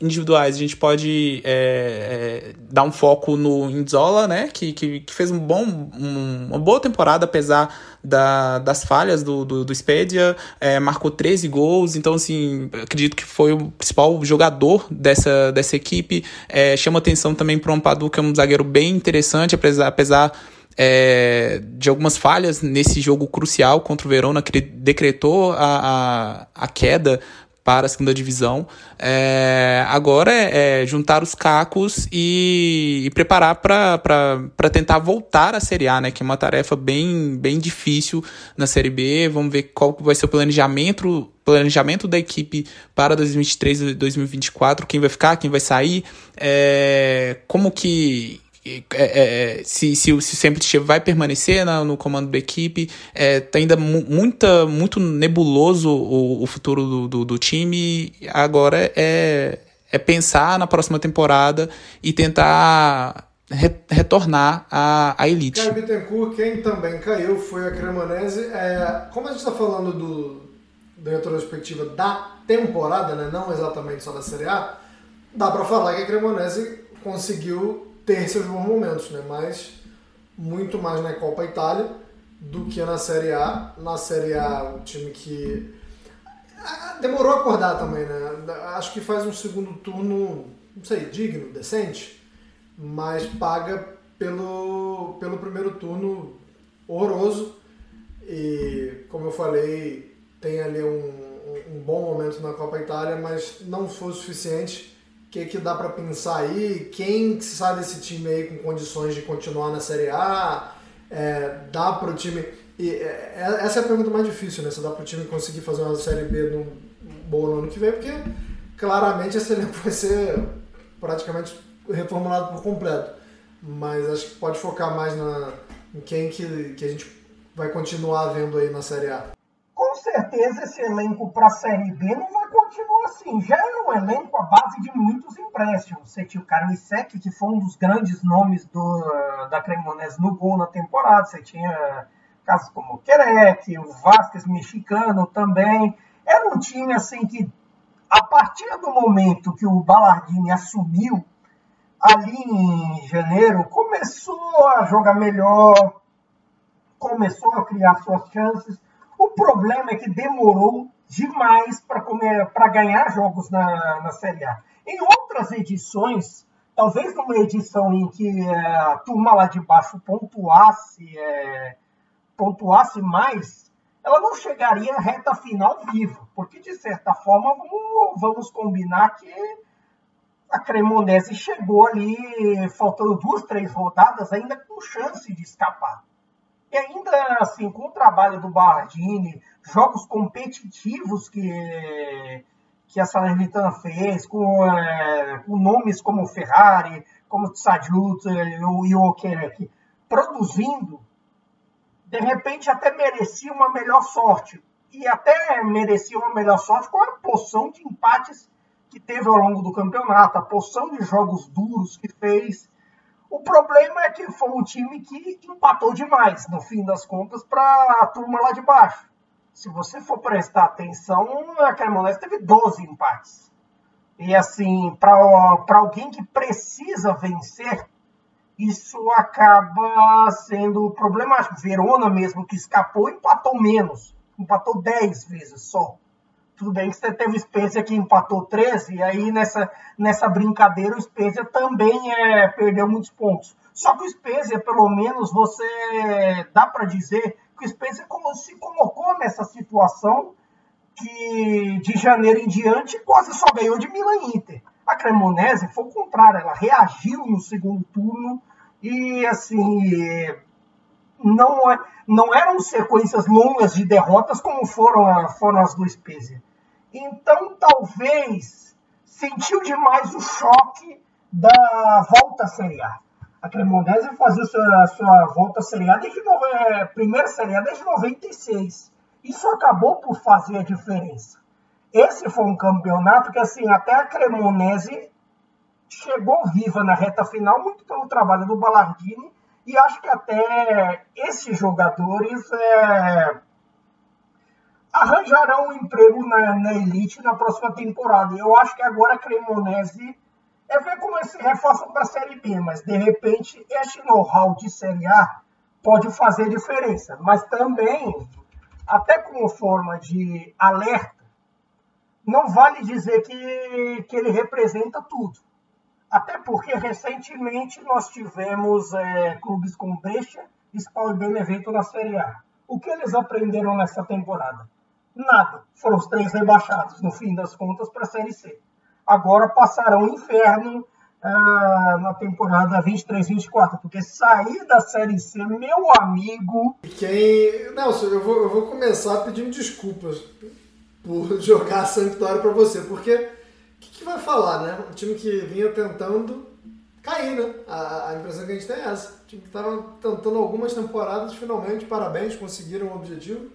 [SPEAKER 6] individuais, a gente pode é, é, dar um foco no Inzola, né, que, que, que fez um bom, um, uma boa temporada, apesar da, das falhas do, do, do Spedia, é, marcou 13 gols, então assim, acredito que foi o principal jogador dessa, dessa equipe, é, chama atenção também para o Ampadu, que é um zagueiro bem interessante, apesar, apesar é, de algumas falhas nesse jogo crucial contra o Verona, que decretou a, a, a queda para a segunda divisão. É, agora é, é, juntar os cacos e, e preparar para tentar voltar à Série A, né? Que é uma tarefa bem, bem difícil na Série B. Vamos ver qual vai ser o planejamento, planejamento da equipe para 2023 e 2024, quem vai ficar, quem vai sair, é, como que é, é, é, se, se, se sempre vai permanecer no comando da equipe. É, tá ainda muita, muito nebuloso o, o futuro do, do, do, time. Agora é, é pensar na próxima temporada e tentar re, retornar à, à elite.
[SPEAKER 3] Quem também caiu foi a Cremonese. É, como a gente está falando do, da retrospectiva da temporada, né, não exatamente só da Série A, dá para falar que a Cremonese conseguiu ter seus bons momentos, né? Mas muito mais na Copa Itália do que na Série A. Na Série A, um time que ah, demorou a acordar também, né? Acho que faz um segundo turno, não sei, digno, decente, mas paga pelo, pelo primeiro turno horroroso. E, como eu falei, tem ali um, um bom momento na Copa Itália, mas não foi o suficiente o que, que dá para pensar aí? Quem sai desse time aí com condições de continuar na Série A? É, dá para o time. E, é, é, essa é a pergunta mais difícil, né? Se dá para o time conseguir fazer uma Série B no, boa no ano que vem, porque claramente esse elenco vai ser praticamente reformulado por completo. Mas acho que pode focar mais na, em quem que, que a gente vai continuar vendo aí na Série A.
[SPEAKER 4] Certeza esse elenco para a Série B não vai continua assim. Já era um elenco à base de muitos empréstimos. Você tinha o Carnicec, que foi um dos grandes nomes do, da Cremonese no gol na temporada. Você tinha casos como o Querec, o Vasquez mexicano também. Era um time assim que, a partir do momento que o Ballardini assumiu, ali em janeiro, começou a jogar melhor, começou a criar suas chances. O problema é que demorou demais para ganhar jogos na, na Série A. Em outras edições, talvez numa edição em que é, a turma lá de baixo pontuasse, é, pontuasse mais, ela não chegaria à reta final viva, porque de certa forma vamos, vamos combinar que a Cremonese chegou ali, faltando duas, três rodadas, ainda com chance de escapar. Assim, com o trabalho do Bardini, jogos competitivos que, que a Salernitana fez, com, é, com nomes como Ferrari, como Tsadjut e o Okerek, produzindo, de repente até merecia uma melhor sorte. E até merecia uma melhor sorte com a porção de empates que teve ao longo do campeonato, a porção de jogos duros que fez o problema é que foi um time que empatou demais, no fim das contas, para a turma lá de baixo. Se você for prestar atenção, a Cremonese teve 12 empates. E assim, para alguém que precisa vencer, isso acaba sendo problemático. Verona mesmo, que escapou, empatou menos. Empatou 10 vezes só. Tudo bem que você teve o Spezia que empatou 13, e aí nessa, nessa brincadeira o Spezia também é, perdeu muitos pontos. Só que o Spezia, pelo menos, você dá para dizer que o Spezia se colocou nessa situação que de janeiro em diante quase só ganhou de Milan Inter. A Cremonese foi o contrário, ela reagiu no segundo turno e assim não, é, não eram sequências longas de derrotas como foram, foram as do Spezia. Então, talvez sentiu demais o choque da volta à Série A. A Cremonese fazia sua, sua volta à Série A desde a primeira Série A desde 96. Isso acabou por fazer a diferença. Esse foi um campeonato que, assim, até a Cremonese chegou viva na reta final, muito pelo trabalho do Ballardini, e acho que até esses jogadores é, arranjarão um emprego na, na, elite na próxima temporada. Eu acho que agora a Cremonese é ver como eles se reforçam para a Série B, mas de repente este know-how de Série A pode fazer diferença. Mas também, até como forma de alerta, não vale dizer que, que ele representa tudo. Até porque recentemente nós tivemos é, clubes como Brecha, Spal e Benevento na Série A. O que eles aprenderam nessa temporada? Nada. Foram os três rebaixados, no fim das contas, para a Série C. Agora passarão o inferno ah, na temporada 23-24, porque sair da Série C, meu amigo.
[SPEAKER 3] Quem. Nelson, eu vou, eu vou começar pedindo desculpas por [laughs] jogar a Sampdoria para você, porque o que, que, vai falar, né? Um time que vinha tentando cair, né? A, a impressão que a gente tem é essa. O time que estava tentando algumas temporadas, finalmente, parabéns, conseguiram o objetivo.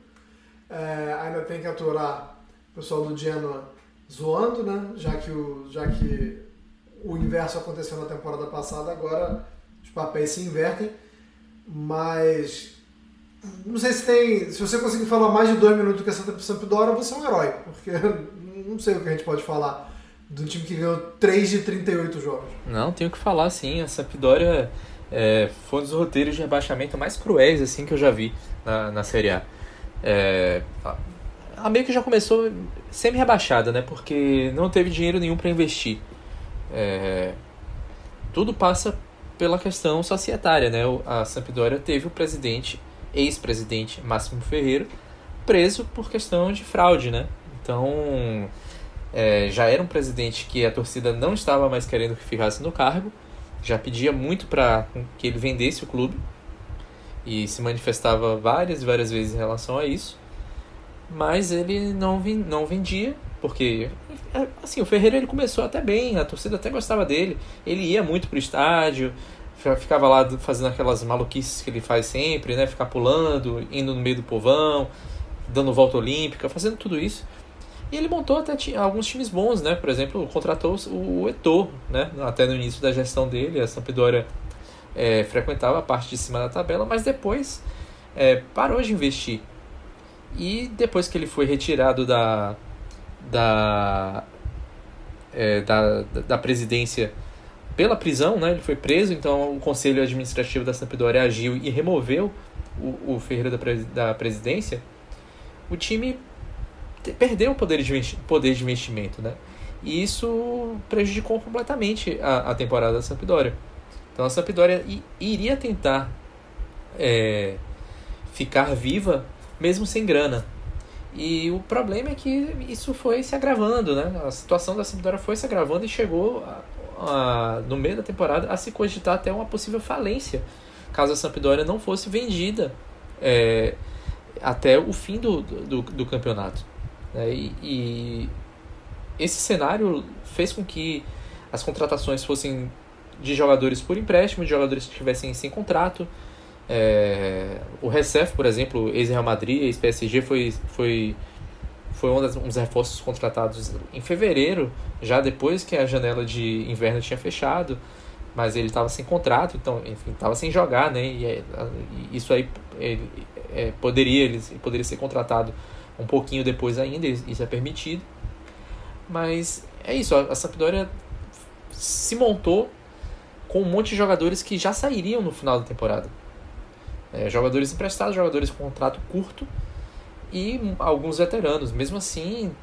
[SPEAKER 3] É, ainda tem que aturar o pessoal do Genoa zoando, né? Já que o, já que o inverso aconteceu na temporada passada, agora os papéis se invertem. Mas não sei se tem. Se você conseguir falar mais de dois minutos do que essa Sampdoria, você é um herói. Porque [laughs] não sei o que a gente pode falar do time que ganhou 3 de 38 jogos.
[SPEAKER 5] Não, tenho que falar sim. A Sampdoria é, foi um dos roteiros de rebaixamento mais cruéis assim que eu já vi na, na Série A. É, a meio que já começou semi-rebaixada, né? Porque não teve dinheiro nenhum para investir. É, tudo passa pela questão societária, né? A Sampdoria teve o presidente, ex-presidente Máximo Ferreira, preso por questão de fraude, né? Então, é, já era um presidente que a torcida não estava mais querendo que ficasse no cargo, já pedia muito para que ele vendesse o clube e se manifestava várias e várias vezes em relação a isso, mas ele não, não vendia porque é, assim, o Ferreira ele começou até bem, a torcida até gostava dele. Ele ia muito pro estádio, ficava lá fazendo aquelas maluquices que ele faz sempre, né? Ficar pulando, indo no meio do povão, dando volta olímpica, fazendo tudo isso. E ele montou até alguns times bons, né? Por exemplo, contratou o Etor, né? Até no início da gestão dele, a Sampdoria é, frequentava a parte de cima da tabela, mas depois é, parou de investir. E depois que ele foi retirado da, da, é, da, da presidência pela prisão, né? Ele foi preso, então o conselho administrativo da Sampdoria agiu e removeu o, o Ferreira da, da presidência. O time perdeu o poder de, poder de investimento, né? E isso prejudicou completamente a, a temporada da Sampdoria. Então a Sampdoria iria tentar é, ficar viva mesmo sem grana. E o problema é que isso foi se agravando, né? A situação da Sampdoria foi se agravando e chegou a, a, no meio da temporada a se cogitar até uma possível falência, caso a Sampdoria não fosse vendida é, até o fim do, do, do campeonato. Né? E, e esse cenário fez com que as contratações fossem de jogadores por empréstimo, de jogadores que estivessem sem contrato, é, o Recef, por exemplo, ex-Real Madrid, ex-PSG, foi, foi, foi um, dos reforços contratados em fevereiro, já depois que a janela de inverno tinha fechado, mas ele estava sem contrato, então, enfim, estava sem jogar, né? E, é, isso aí ele, é, poderia, ele poderia ser contratado um pouquinho depois ainda, isso é permitido. Mas é isso, a Sampdoria se montou com um monte de jogadores que já sairiam no final da temporada. É, jogadores emprestados, jogadores com contrato curto e alguns veteranos. Mesmo assim,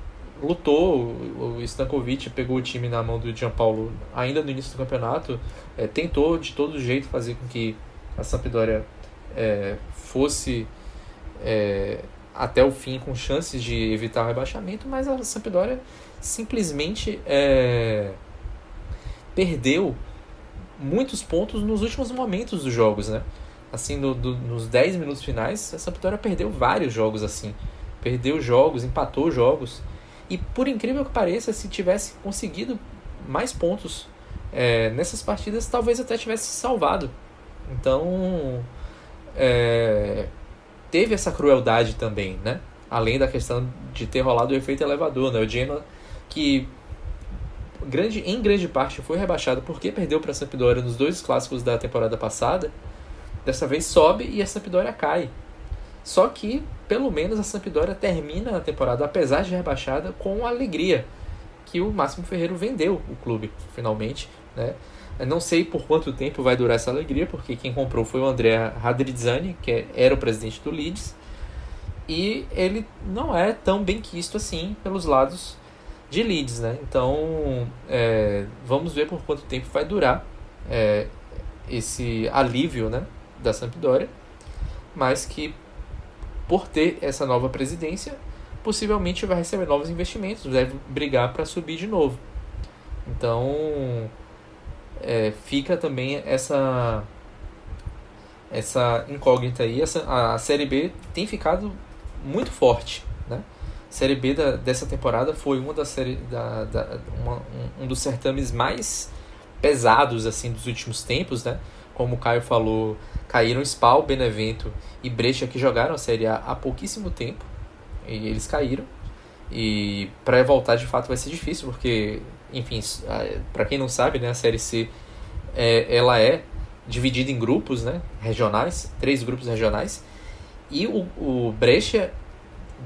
[SPEAKER 5] lutou. O Stankovic pegou o time na mão do Gianpaulo ainda no início do campeonato. É, tentou de todo jeito fazer com que a Sampdoria é, fosse é, até o fim com chances de evitar o rebaixamento, mas a Sampdoria simplesmente é, perdeu muitos pontos nos últimos momentos dos jogos, né? assim, no, do, nos 10 minutos finais, a Sampdoria perdeu vários jogos assim. Perdeu jogos, empatou jogos. E por incrível que pareça, se tivesse conseguido mais pontos é, nessas partidas, talvez até tivesse salvado. Então, é, teve essa crueldade também, né? Além da questão de ter rolado o efeito elevador, né? O Genoa, que grande, em grande parte foi rebaixado porque perdeu para a Sampdoria nos dois clássicos da temporada passada, Dessa vez sobe e a Sampdoria cai. Só que, pelo menos, a Sampdoria termina a temporada, apesar de rebaixada, com alegria. Que o Máximo Ferreiro vendeu o clube, finalmente. Né? Não sei por quanto tempo vai durar essa alegria, porque quem comprou foi o André Radrizzani, que era o presidente do Leeds. E ele não é tão bem quisto assim pelos lados de Leeds. Né? Então, é, vamos ver por quanto tempo vai durar é, esse alívio né? da Sampdoria. mas que por ter essa nova presidência, possivelmente vai receber novos investimentos, deve brigar para subir de novo. Então, é, fica também essa essa incógnita aí. Essa, a Série B tem ficado muito forte. Série B da, dessa temporada foi uma das série, da, da, uma, um, um, dos certames mais pesados assim dos últimos tempos. Né? Como o Caio falou, caíram Spal, Benevento e Brecha que jogaram a Série A há pouquíssimo tempo. E eles caíram. E para voltar de fato vai ser difícil, porque, enfim, para quem não sabe, né, a Série C é, ela é dividida em grupos né, regionais, três grupos regionais, e o, o Brecha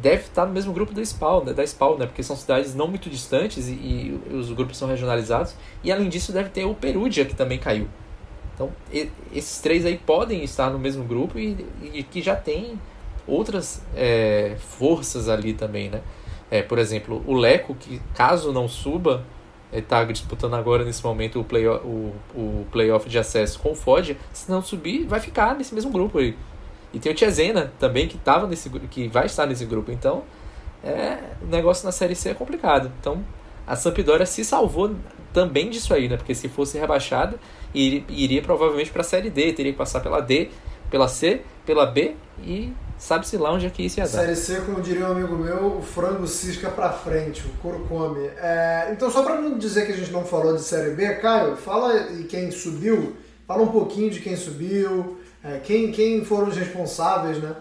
[SPEAKER 5] deve estar no mesmo grupo do Spawn, né, da Spawn, né, porque são cidades não muito distantes e, e, os grupos são regionalizados, e além disso deve ter o Perugia, que também caiu. Então, e, esses três aí podem estar no mesmo grupo e, e que já tem outras é, forças ali também, né? É, por exemplo, o Leco, que caso não suba, está disputando agora nesse momento o, play, o, o playoff de acesso com o Ford, se não subir, vai ficar nesse mesmo grupo aí. E tem o Tiazena também que tava nesse que vai estar nesse grupo. Então, é, o negócio na série C é complicado. Então, a Sampdoria se salvou também disso aí, né? Porque se fosse rebaixada, iria, iria provavelmente para a série D, teria que passar pela D, pela C, pela B e sabe-se lá onde é que isso ia dar.
[SPEAKER 3] Série C, como diria um amigo meu, o frango cisca pra frente, o couro come. É, então, só para não dizer que a gente não falou de Série B, Caio, fala quem subiu, fala um pouquinho de quem subiu, é, quem, quem foram os responsáveis né,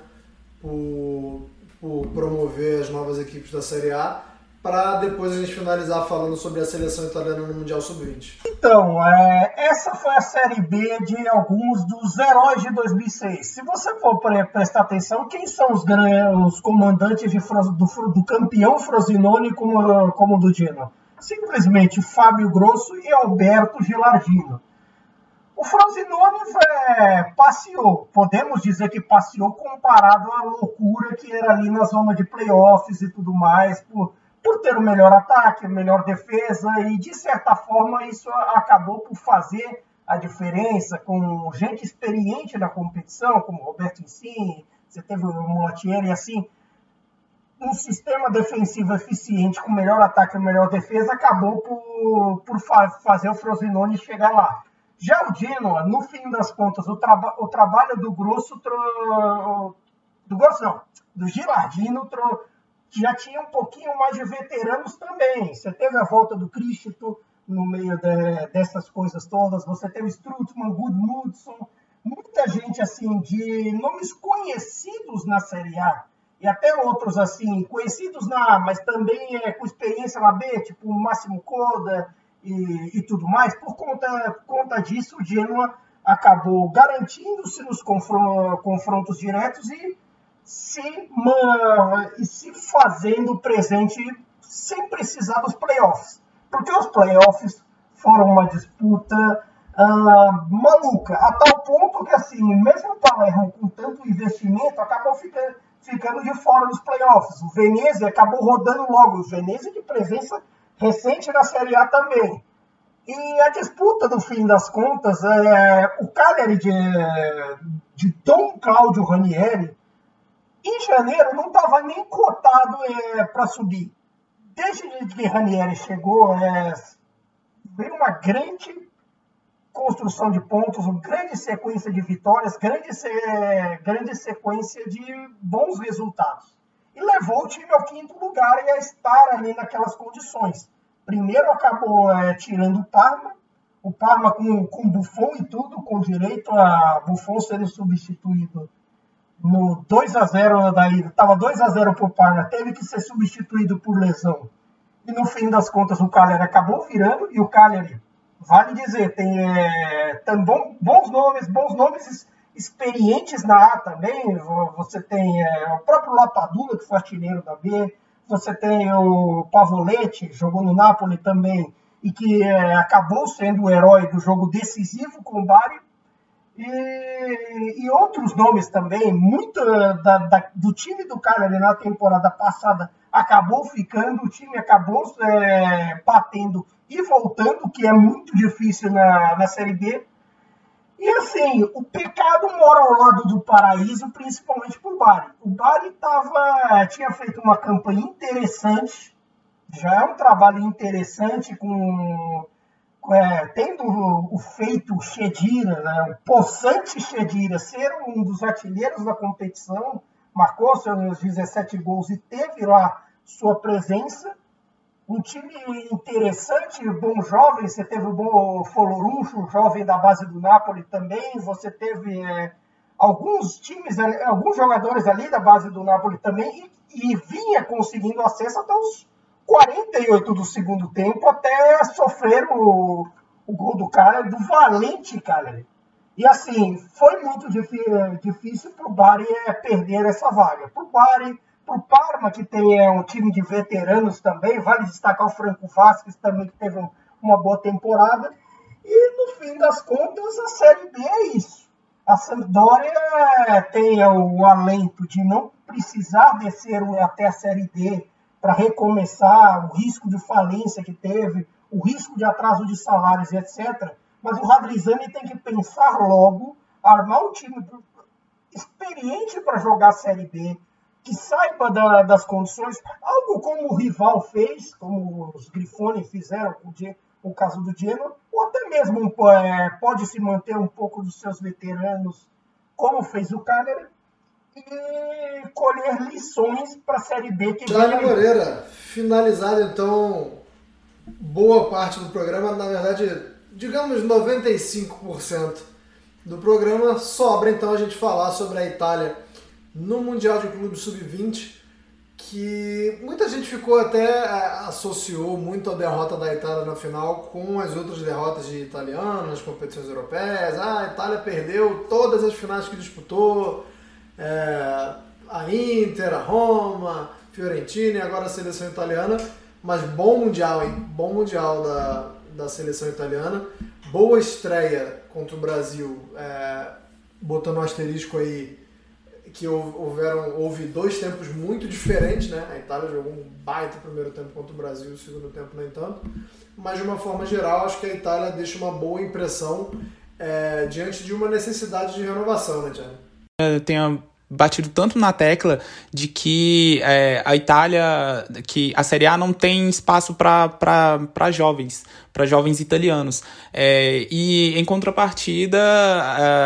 [SPEAKER 3] por, por promover as novas equipes da Série A para depois a gente finalizar falando sobre a seleção italiana no Mundial Sub-20.
[SPEAKER 4] Então, é, essa foi a Série B de alguns dos heróis de 2006. Se você for prestar atenção, quem são os, os comandantes de, do, do, campeão Frosinone como, como do Genoa? Simplesmente Fábio Grosso e Alberto Gilardino. O Frosinone é, passeou, podemos dizer que passeou comparado à loucura que era ali na zona de playoffs e tudo mais, por por ter o melhor ataque, melhor defesa, e de certa forma isso acabou por fazer a diferença com gente experiente na competição, como Roberto Insigne, você teve o Mulatieri, assim, um sistema defensivo eficiente com melhor ataque e melhor defesa acabou por, por fa fazer o Frosinone chegar lá. Já o Genoa, no fim das contas, o, traba o trabalho do Grosso, do Grosso não, do Gilardino, que já tinha um pouquinho mais de veteranos também. Você teve a volta do Cristo no meio de, dessas coisas todas, você teve Strutman, Gudmundsson, muita gente assim de nomes conhecidos na Série A e até outros assim conhecidos na A, mas também é, com experiência na B, tipo o Máximo Coda e, e tudo mais. Por conta, por conta disso, o Genoa acabou garantindo-se nos confrontos diretos e se, e se fazendo presente sem precisar dos playoffs. Porque os playoffs foram uma disputa uh, maluca, a tal ponto que, assim, mesmo o Palermo com tanto investimento, acabou ficando, ficando de fora dos playoffs. O Venezia acabou rodando logo, o Venezia de presença recente na Série A também. E a disputa, no fim das contas, é, o Cagliari de, de Dom Cláudio Ranieri em janeiro não estava nem cotado é, para subir. Desde que Ranieri chegou, é, veio uma grande construção de pontos, uma grande sequência de vitórias, grande, grande sequência de bons resultados. E levou o time ao quinto lugar e a estar ali naquelas condições. Primeiro acabou é, tirando o Parma, o Parma com, com Buffon e tudo, com direito a Buffon sendo substituído no 2 a 0 da ida, estava 2 a 0 para o Parma, teve que ser substituído por lesão. E no fim das contas o Cagliari acabou virando e o Cagliari, vale dizer, tem, é, tem bom, bons nomes, bons nomes experientes na A também. Você tem é, o próprio Lapadula, que foi artilheiro da B. Você tem o Pavoletti, jogou no Napoli também, e que é, acabou sendo o herói do jogo decisivo com o Bari. E, e outros nomes também, muito da, da, do time do Cagliari na temporada passada acabou ficando, o time acabou é, batendo e voltando, que é muito difícil na, na Série B. E assim, o pecado mora ao lado do paraíso, principalmente para o Bari. O Bari tava, tinha feito uma campanha interessante, já é um trabalho interessante com é, tendo o, feito Chedira, né, o possante Chedira, ser um dos artilheiros da competição, marcou seus 17 gols e teve lá sua presença. Um time interessante, bom jovem, você teve o bom Folorucho, jovem da base do Napoli também, você teve é, alguns times, alguns jogadores ali da base do Napoli também, e, e vinha conseguindo acesso até os 48 do segundo tempo até sofrer o, o gol do cara, do valente, cara. E assim, foi muito difícil para o Bari é, perder essa vaga. Para o Bari, o Parma, que tem é, um time de veteranos também, vale destacar o Franco Vasquez também, que teve uma boa temporada. E no fim das contas, a Série B é isso. A Sampdoria é, tem o alento de não precisar descer até a Série D para recomeçar, o risco de falência que teve, o risco de atraso de salários etc. Mas o Radrizani tem que pensar logo, armar um time experiente para jogar a Série B, que saiba da, das condições, algo como o rival fez, como os Grifoni fizeram com o, caso do Genoa, ou até mesmo é, pode se manter um pouco dos seus veteranos, como fez o Cagliari, e colher lições para a Série B que
[SPEAKER 3] Dani Moreira, finalizado então boa parte do programa, na verdade, digamos 95% do programa, sobra então a gente falar sobre a Itália no Mundial de Clube Sub-20, que muita gente ficou até é, associou muito a derrota da Itália na final com as outras derrotas de italiano nas competições europeias. Ah, a Itália perdeu todas as finais que disputou, é, a Inter, a Roma, Fiorentina e agora a seleção italiana. Mas bom mundial, hein? Bom mundial da, da seleção italiana. Boa estreia contra o Brasil, é, botando um asterisco aí que houveram, houve dois tempos muito diferentes, né? A Itália jogou um baita primeiro tempo contra o Brasil, o segundo tempo nem tanto. Mas de uma forma geral, acho que a Itália deixa uma boa impressão é, diante de uma necessidade de renovação, né, Tiago?
[SPEAKER 6] Eu tenho batido tanto na tecla de que é, a Itália, que a Série A não tem espaço para jovens, para jovens italianos. É, e em contrapartida,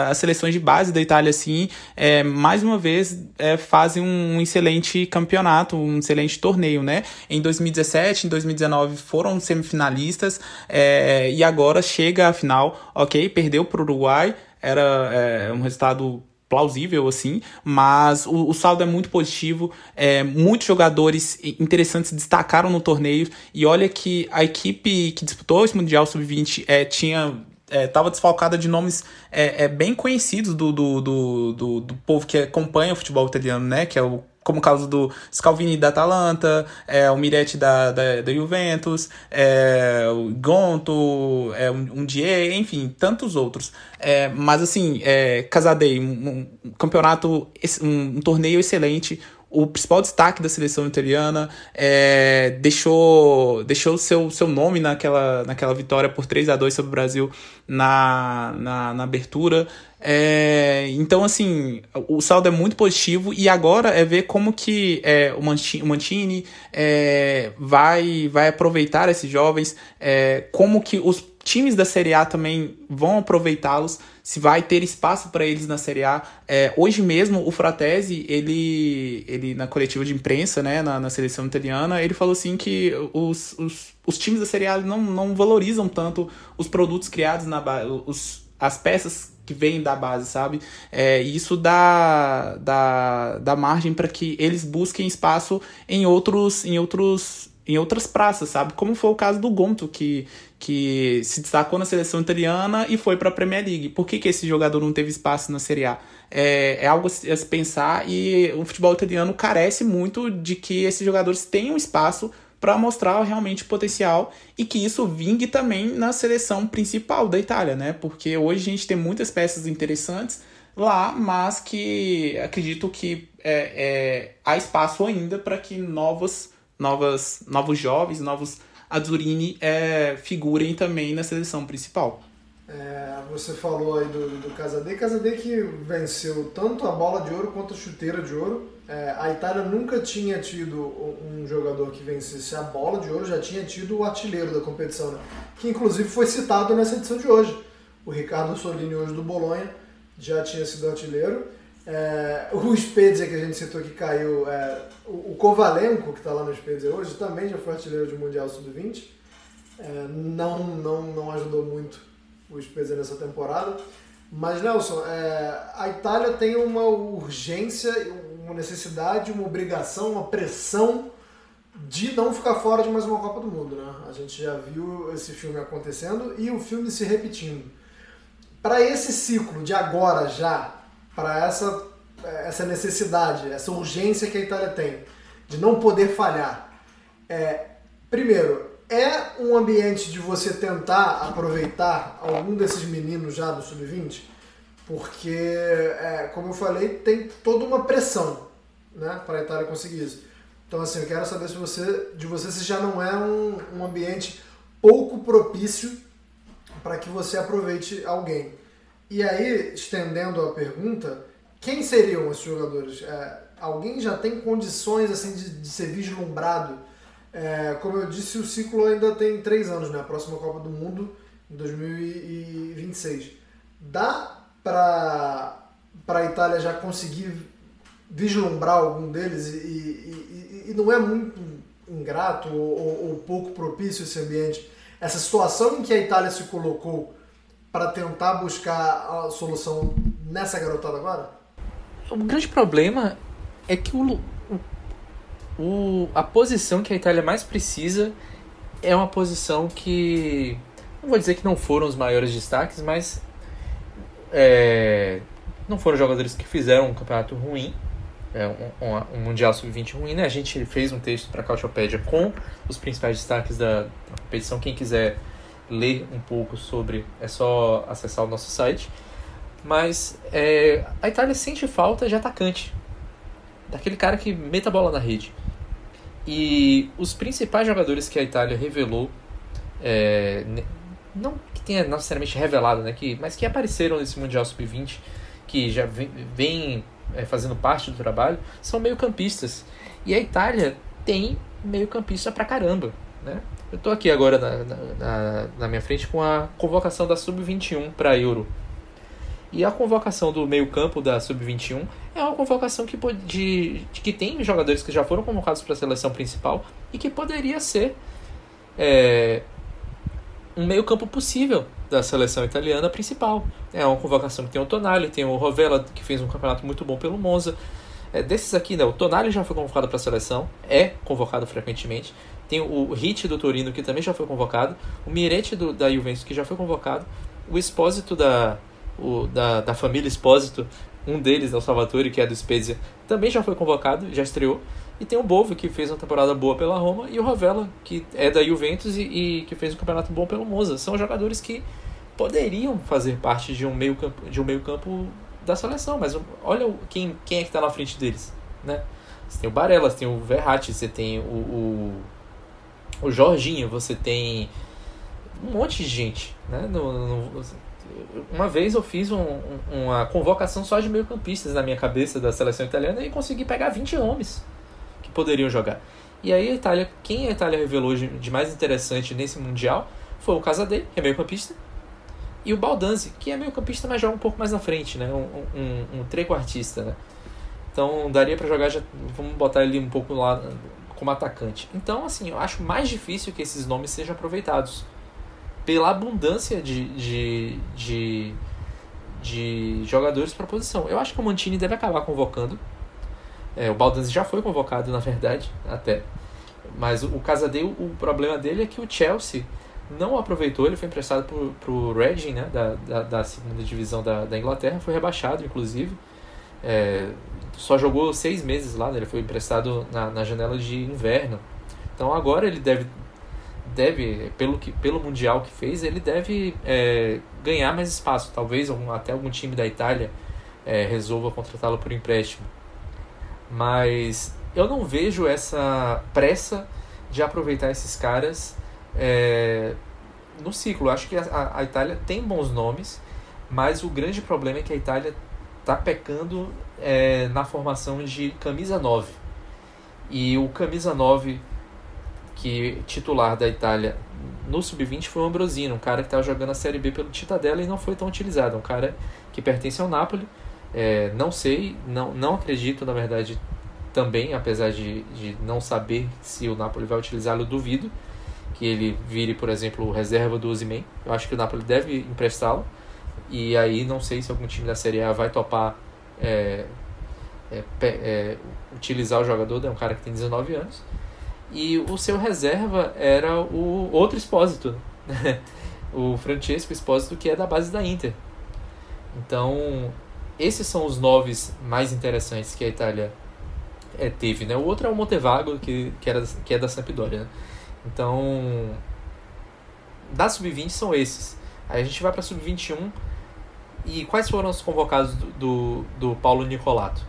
[SPEAKER 6] as seleções de base da Itália, assim, é, mais uma vez é, fazem um excelente campeonato, um excelente torneio, né? Em 2017, em 2019 foram semifinalistas é, e agora chega a final, ok? Perdeu para o Uruguai, era é, um resultado plausível, assim, mas o, o saldo é muito positivo. É, muitos jogadores interessantes destacaram no torneio. E olha que a equipe que disputou esse Mundial Sub-20 é, tinha. Estava é, desfalcada de nomes é, é, bem conhecidos do, do, do, do, do povo que acompanha o futebol italiano, né? Que é o como o caso do Scalvini da Atalanta, é, o Miretti da, da, da Juventus, é, o Gonto, é, um, Die, enfim, tantos outros. É, mas assim, é, Casadei, um, um campeonato, um, um torneio excelente, o principal destaque da seleção italiana, é, deixou deixou seu, seu nome naquela, naquela vitória por 3 a 2 sobre o Brasil na, na, na abertura. É, então, assim, o saldo é muito positivo e agora é ver como que é, o Mantini, o Mantini é, vai, vai aproveitar esses jovens, é, como que os times da Série A também vão aproveitá-los, se vai ter espaço para eles na Série A. É, hoje mesmo, o Fratesi, ele, ele na coletiva de imprensa, né, na, na seleção italiana, ele falou assim que os, os, os times da Série A não, não valorizam tanto os produtos criados na os as peças que vêm da base, sabe? É, isso dá, dá, dá margem para que eles busquem espaço em outros, em outros em outras praças, sabe? Como foi o caso do Gonto, que, que se destacou na seleção italiana e foi para a Premier League. Por que, que esse jogador não teve espaço na Série A? É, é algo a se pensar e o futebol italiano carece muito de que esses jogadores tenham espaço para mostrar realmente o potencial e que isso vingue também na seleção principal da Itália, né? Porque hoje a gente tem muitas peças interessantes lá, mas que acredito que é, é, há espaço ainda para que novos, novas, novos jovens, novos Azurini é, figurem também na seleção principal.
[SPEAKER 3] É, você falou aí do, do Casadei. Casadei que venceu tanto a bola de ouro quanto a chuteira de ouro. É, a Itália nunca tinha tido um jogador que vencesse a bola de ouro, já tinha tido o artilheiro da competição, né? que inclusive foi citado nessa edição de hoje. O Ricardo Solini, hoje do Bolonha, já tinha sido artilheiro. É, o Spezia, que a gente citou que caiu, é, o, Kovalenko, que está lá no Spezia hoje, também já foi artilheiro de Mundial Sub-20. É, não, não, não ajudou muito o Spezia nessa temporada. Mas, Nelson, é, a Itália tem uma urgência, uma necessidade, uma obrigação, uma pressão de não ficar fora de mais uma Copa do Mundo. Né? A gente já viu esse filme acontecendo e o filme se repetindo. Para esse ciclo de agora já, para essa, essa necessidade, essa urgência que a Itália tem de não poder falhar, é, primeiro, é um ambiente de você tentar aproveitar algum desses meninos já do sub-20, porque, é, como eu falei, tem toda uma pressão né, para a Itália conseguir isso. Então, assim, eu quero saber se você, de você se já não é um, um ambiente pouco propício para que você aproveite alguém. E aí, estendendo a pergunta, quem seriam esses jogadores? É, alguém já tem condições assim de, de ser vislumbrado é, como eu disse, o ciclo ainda tem três anos, né? A próxima Copa do Mundo em 2026. Dá para a Itália já conseguir vislumbrar algum deles e, e, e, não é muito ingrato ou, ou, pouco propício esse ambiente, essa situação em que a Itália se colocou para tentar buscar a solução nessa garotada agora?
[SPEAKER 5] O grande problema é que o, o, a posição que a Itália mais precisa é uma posição que. Não vou dizer que não foram os maiores destaques, mas. É, não foram jogadores que fizeram um campeonato ruim. É, um, um, Mundial Sub-20 ruim, né? A gente fez um texto para a Cautiopédia com os principais destaques da, da competição. Quem quiser ler um pouco sobre, é só acessar o nosso site. Mas é, a Itália sente falta de atacante. Daquele cara que meta a bola na rede. E os principais jogadores que a Itália revelou, é, não tenha necessariamente revelado, né, que, mas que apareceram nesse Mundial Sub-20, que já vem, vem é, fazendo parte do trabalho, são meio-campistas. E a Itália tem meio-campista pra caramba. Né? Eu estou aqui agora na, na, na, minha frente com a convocação da Sub-21 para Euro. E a convocação do meio-campo da Sub-21 é uma convocação que, pode, de, que tem jogadores que já foram convocados para a seleção principal e que poderia ser é, um meio-campo possível da seleção italiana principal. É uma convocação que tem o Tonali, tem o Rovella, que fez um campeonato muito bom pelo Monza. É, desses aqui, né, o Tonali já foi convocado para a seleção, é convocado frequentemente. Tem o Hit do Torino, que também já foi convocado. O Miretti do, da Juventus, que já foi convocado. O Espósito da, o, da, da família Espósito, um deles, é o Salvatore, que é do Spezia, também já foi convocado, já estreou. E tem o Bovo, que fez uma temporada boa pela Roma, e o Rovella, que é da Juventus e, e que fez um campeonato bom pelo Monza. São jogadores que poderiam fazer parte de um meio campo, de um meio campo da seleção, mas olha quem, quem é que está na frente deles, né? Você tem o Barella, você tem o Verratti, você tem o, o, o Jorginho, você tem um monte de gente, né? No, no, uma vez eu fiz um, uma convocação só de meio-campistas na minha cabeça da seleção italiana e consegui pegar 20 homens que poderiam jogar. E aí a Itália, quem a Itália revelou de mais interessante nesse mundial foi o Casadei, que é meio-campista, e o Baldanzi, que é meio-campista, mas joga um pouco mais na frente, né? Um, um, um trequartista, né? Então daria para jogar, já, vamos botar ele um pouco lá como atacante. Então, assim, eu acho mais difícil que esses nomes sejam aproveitados pela abundância de, de, de, de jogadores para posição. Eu acho que o Mantini deve acabar convocando. É, o Baldanzi já foi convocado, na verdade, até. Mas o, Casadei, o, o problema dele é que o Chelsea não aproveitou, ele foi emprestado para o Reading, né, da, da, da, segunda divisão da, da Inglaterra, foi rebaixado, inclusive. É, só jogou seis meses lá, né, ele foi emprestado na, na janela de inverno. Então agora ele deve deve, pelo, que, pelo Mundial que fez, ele deve é, ganhar mais espaço. Talvez algum, até algum time da Itália é, resolva contratá-lo por empréstimo. Mas eu não vejo essa pressa de aproveitar esses caras é, no ciclo. Acho que a, a Itália tem bons nomes, mas o grande problema é que a Itália está pecando é, na formação de camisa 9. E o camisa 9 que titular da Itália no sub-20 foi o Ambrosino, um cara que estava jogando a Série B pelo Titadella e não foi tão utilizado. Um cara que pertence ao Napoli. É, não sei, não, não acredito, na verdade, também, apesar de, de não saber se o Napoli vai utilizá-lo, duvido que ele vire, por exemplo, reserva do Osimhen. Eu acho que o Napoli deve emprestá-lo. E aí não sei se algum time da Série A vai topar é, é, é, utilizar o jogador, é um cara que tem 19 anos. E o seu reserva era o outro Expósito, né? [laughs] o Francesco Expósito, que é da base da Inter. Então, esses são os noves mais interessantes que a Itália é, teve. Né? O outro é o Montevago, que, que, era, que é da Sampdoria. Né? Então, da Sub-20 são esses. Aí a gente vai para Sub-21. E quais foram os convocados do, do, do Paulo Nicolato?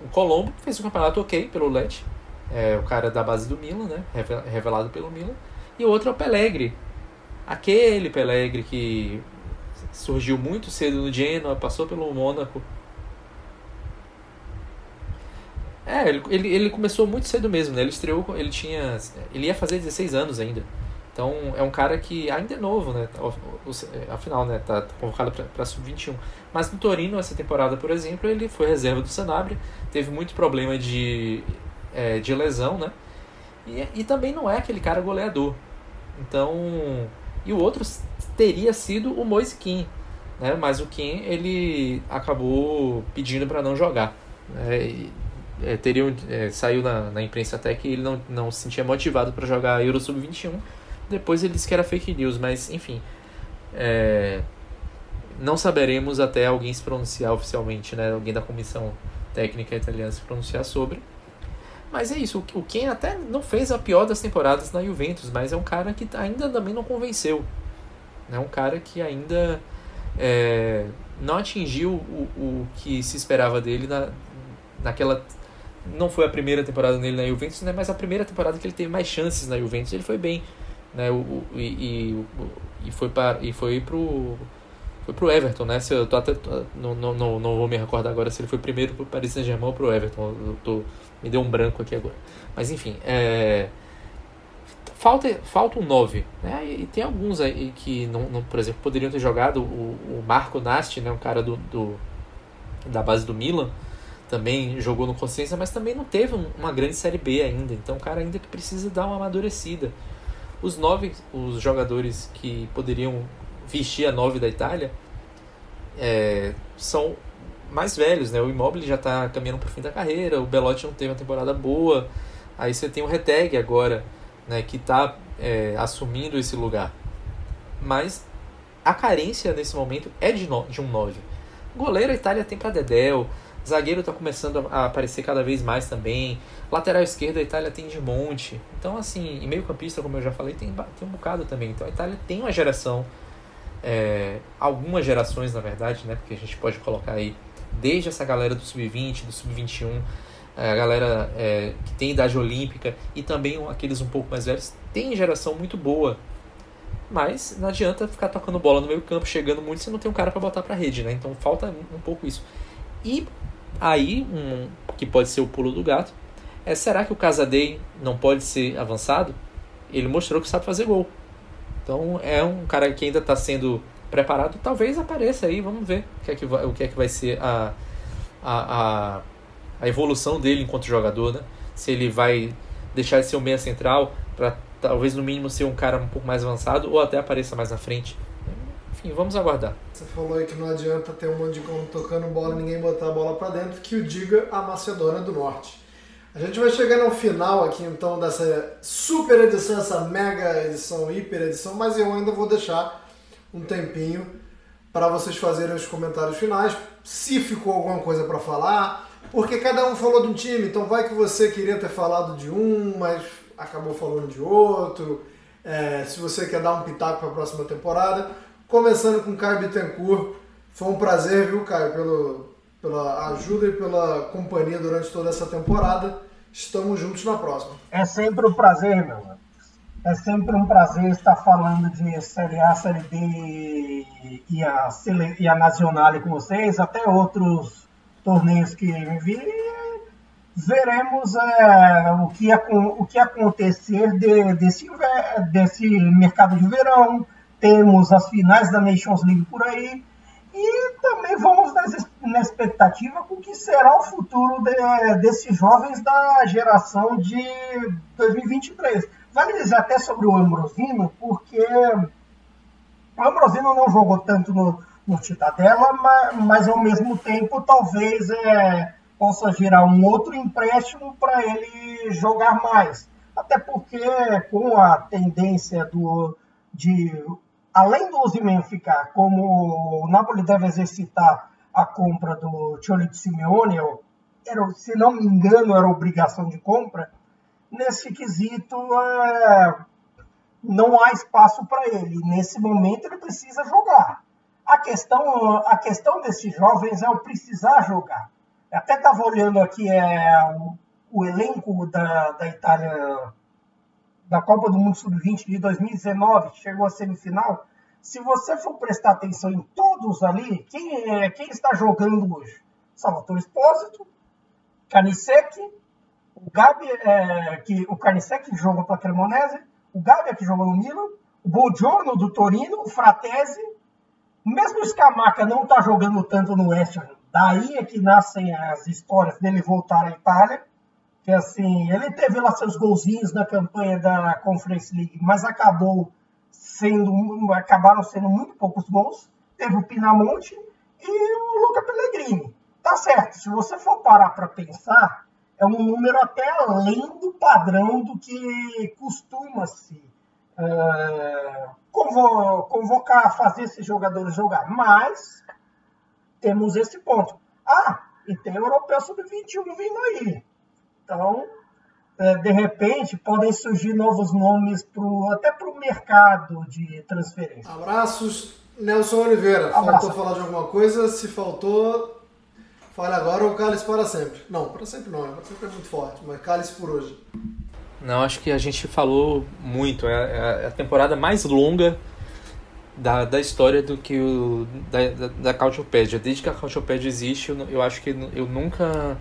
[SPEAKER 5] O Colombo fez um campeonato ok pelo Lecce, é o cara da base do Milan, né? Revelado pelo Milan. E o outro é o Pelegri. Aquele Pelegri que surgiu muito cedo no Genoa, passou pelo Mônaco. É, ele, ele, ele começou muito cedo mesmo, né? Ele estreou, ele tinha. Ele ia fazer 16 anos ainda. Então é um cara que ainda é novo, né? Afinal, né? Tá convocado para sub-21. Mas no Torino, essa temporada, por exemplo, ele foi reserva do Sanabria, teve muito problema de, é, de lesão, né? E, e também não é aquele cara goleador. Então. E o outro teria sido o Moise Kim, né? Mas o Kim ele acabou pedindo para não jogar. Né? É, é, saiu na, na imprensa até que ele não, não se sentia motivado para jogar Euro Sub-21 depois ele disse que era fake news, mas enfim. É, não saberemos até alguém se pronunciar oficialmente, né? Alguém da comissão técnica italiana se pronunciar sobre. Mas é isso, o Ken até não fez a pior das temporadas na Juventus, mas é um cara que ainda também não convenceu. É um cara que ainda é, não atingiu o, o que se esperava dele na, naquela. Não foi a primeira temporada dele na Juventus, né, mas a primeira temporada que ele teve mais chances na Juventus, ele foi bem né? O, o, e, e, foi para e foi pro foi pro Everton, né? Se eu tô até não, não, não, não vou me recordar agora se ele foi primeiro pro Paris Saint-Germain ou pro Everton. Eu tô me deu um branco aqui agora. Mas enfim, é falta falta um 9, né? E tem alguns aí que não, não por exemplo, poderiam ter jogado o, o Marco Nasti, né, um cara do, do da base do Milan, também jogou no Consciência, mas também não teve uma grande série B ainda. Então, o cara ainda que precisa dar uma amadurecida. Os nove os jogadores que poderiam vestir a nove da Itália é, são mais velhos, né? O Immobile já está caminhando para o fim da carreira, o Belotti não teve uma temporada boa. Aí você tem o Reteg agora, né, que está é, assumindo esse lugar. Mas a carência nesse momento é de, no, de um 9. Goleiro a Itália tem para Dedel, Zagueiro está começando a aparecer cada vez mais também. Lateral esquerdo, a Itália tem de monte. Então, assim, e meio campista, como eu já falei, tem, tem um bocado também. Então, a Itália tem uma geração, é, algumas gerações, na verdade, né? Porque a gente pode colocar aí, desde essa galera do Sub-20, do Sub-21, é, a galera é, que tem idade olímpica e também aqueles um pouco mais velhos, tem geração muito boa. Mas não adianta ficar tocando bola no meio campo, chegando muito, se não tem um cara para botar para rede, né? Então falta um pouco isso. E Aí, um, que pode ser o pulo do gato, é será que o Casadei não pode ser avançado? Ele mostrou que sabe fazer gol. Então é um cara que ainda está sendo preparado. Talvez apareça aí, vamos ver o que é que vai, o que é que vai ser a, a, a, a evolução dele enquanto jogador. Né? Se ele vai deixar de ser um meia central para talvez no mínimo ser um cara um pouco mais avançado ou até apareça mais na frente. Enfim, vamos aguardar.
[SPEAKER 3] Você falou aí que não adianta ter um monte de como tocando bola e ninguém botar a bola para dentro, que o diga a Macedônia do Norte. A gente vai chegando ao final aqui então dessa super edição, essa mega edição, hiper edição, mas eu ainda vou deixar um tempinho para vocês fazerem os comentários finais, se ficou alguma coisa para falar, porque cada um falou de um time, então vai que você queria ter falado de um, mas acabou falando de outro. É, se você quer dar um pitaco para a próxima temporada, Começando com Caio Bittencourt. Foi um prazer, viu, Caio, pelo, pela ajuda e pela companhia durante toda essa temporada. Estamos juntos na próxima.
[SPEAKER 4] É sempre um prazer, meu. É sempre um prazer estar falando de Série A, Série B e a, e a Nacional com vocês, até outros torneios que vi. Veremos é, o, que, o que acontecer de, desse, desse mercado de verão. Temos as finais da Nations League por aí. E também vamos na expectativa com o que será o futuro de, desses jovens da geração de 2023 Vale dizer até sobre o Ambrosino, porque o Ambrosino não jogou tanto no, no Titadela, mas, mas ao mesmo tempo talvez é, possa gerar um outro empréstimo para ele jogar mais. Até porque com a tendência do, de, além do Osimhen ficar, como o Napoli deve exercitar a compra do Cholo de Simeone, era, se não me engano, era obrigação de compra, nesse quesito é, não há espaço para ele. Nesse momento ele precisa jogar. A questão, a questão desses jovens é o precisar jogar. Eu até estava olhando aqui é, o, o elenco da, da Itália da Copa do Mundo Sub-20 de 2019, que chegou à semifinal. Se você for prestar atenção em todos ali, quem, é, quem está jogando hoje? Salvatore Espósito, Canisec, o Gabi, é, que, o Carnicec que jogou para a Cremonese, o Gabi que jogou no Milan, o Buongiorno do Torino, o Fratese, mesmo o Scamaca não está jogando tanto no West Ham, daí é que nascem as histórias dele voltar à Itália, que assim, ele teve lá seus golzinhos na campanha da Conference League, mas acabou sendo, acabaram sendo muito poucos gols, teve o Pinamonte e o Luca Pellegrini. Tá certo, se você for parar para pensar, é um número até além do padrão do que costuma-se é, convocar, fazer esses jogadores jogar. Mas temos esse ponto. Ah, e tem o Europeu Sub-21 vindo aí. Então, é, de repente, podem surgir novos nomes pro, até para o mercado de transferência.
[SPEAKER 3] Abraços, Nelson Oliveira. Abraço. Faltou falar de alguma coisa? Se faltou, Fale agora ou cálice para sempre? Não, para sempre não, para sempre é muito forte, mas cálice por hoje.
[SPEAKER 5] Não, acho que a gente falou muito. É, é a temporada mais longa da, da história do que o da, da, da Cautiopédia. Desde que a Cautiopédia existe, eu, eu acho que eu nunca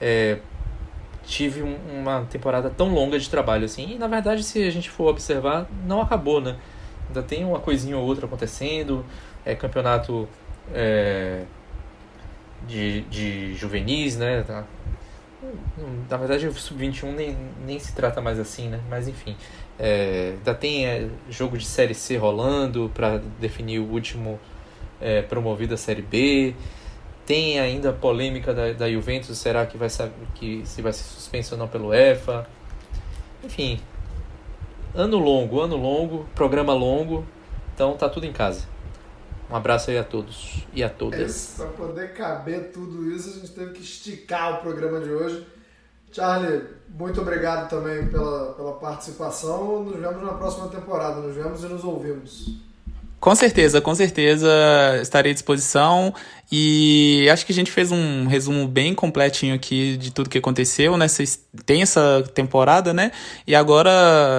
[SPEAKER 5] é, tive um, uma temporada tão longa de trabalho assim. E na verdade, se a gente for observar, não acabou, né? Ainda tem uma coisinha ou outra acontecendo. É campeonato. É, de, de juvenis, né? Na verdade, o Sub-21 nem, nem se trata mais assim, né? Mas enfim, é, ainda tem é, jogo de Série C rolando para definir o último é, promovido à Série B. Tem ainda a polêmica da, da Juventus, será que vai que se vai ser suspenso ou não pelo EFA? Enfim, ano longo, ano longo, programa longo, então tá tudo em casa. Um abraço aí a todos e a todas.
[SPEAKER 3] É, Para poder caber tudo isso, a gente teve que esticar o programa de hoje. Charlie, muito obrigado também pela, pela participação. Nos vemos na próxima temporada. Nos vemos e nos ouvimos.
[SPEAKER 6] Com certeza, com certeza estarei à disposição. E acho que a gente fez um resumo bem completinho aqui de tudo que aconteceu nessa tensa temporada, né? E agora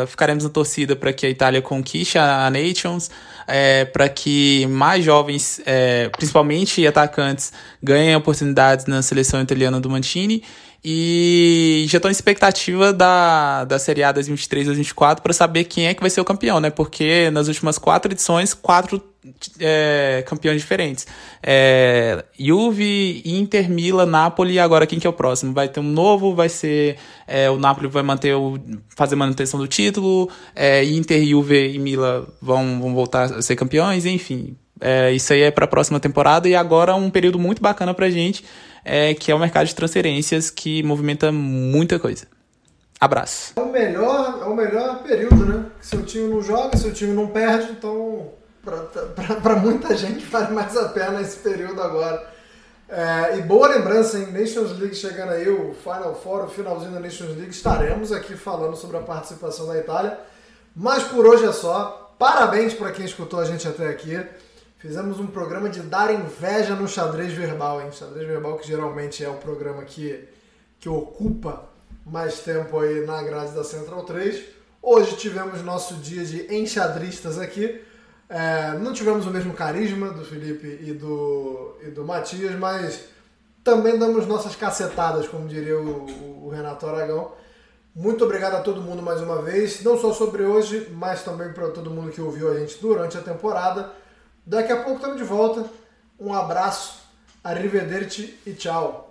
[SPEAKER 6] ficaremos na torcida para que a Itália conquiste a Nations é, para que mais jovens, é, principalmente atacantes, ganhem oportunidades na seleção italiana do Mantini. E já estou em expectativa da, da Série A 2023-2024 para saber quem é que vai ser o campeão, né? Porque nas últimas quatro edições, quatro é, campeões diferentes. É, Juve, Inter, Milan, Napoli agora quem que é o próximo? Vai ter um novo, vai ser é, o Napoli vai manter o, fazer manutenção do título, é, Inter, Juve e Milan vão, vão voltar a ser campeões, enfim. É, isso aí é para a próxima temporada e agora um período muito bacana para gente, é, que é o mercado de transferências que movimenta muita coisa. Abraço.
[SPEAKER 3] É o melhor, é o melhor período, né? Seu time não joga, seu time não perde, então para muita gente vale mais a pena esse período agora. É, e boa lembrança, em Nations League chegando aí, o Final Four, o finalzinho da Nations League, estaremos aqui falando sobre a participação da Itália. Mas por hoje é só. Parabéns para quem escutou a gente até aqui. Fizemos um programa de dar inveja no xadrez verbal, hein? Xadrez verbal que geralmente é o programa que, que ocupa mais tempo aí na grade da Central 3. Hoje tivemos nosso dia de enxadristas aqui. É, não tivemos o mesmo carisma do Felipe e do, e do Matias, mas também damos nossas cacetadas, como diria o, o Renato Aragão. Muito obrigado a todo mundo mais uma vez, não só sobre hoje, mas também para todo mundo que ouviu a gente durante a temporada. Daqui a pouco estamos de volta. Um abraço, arrivederci e tchau.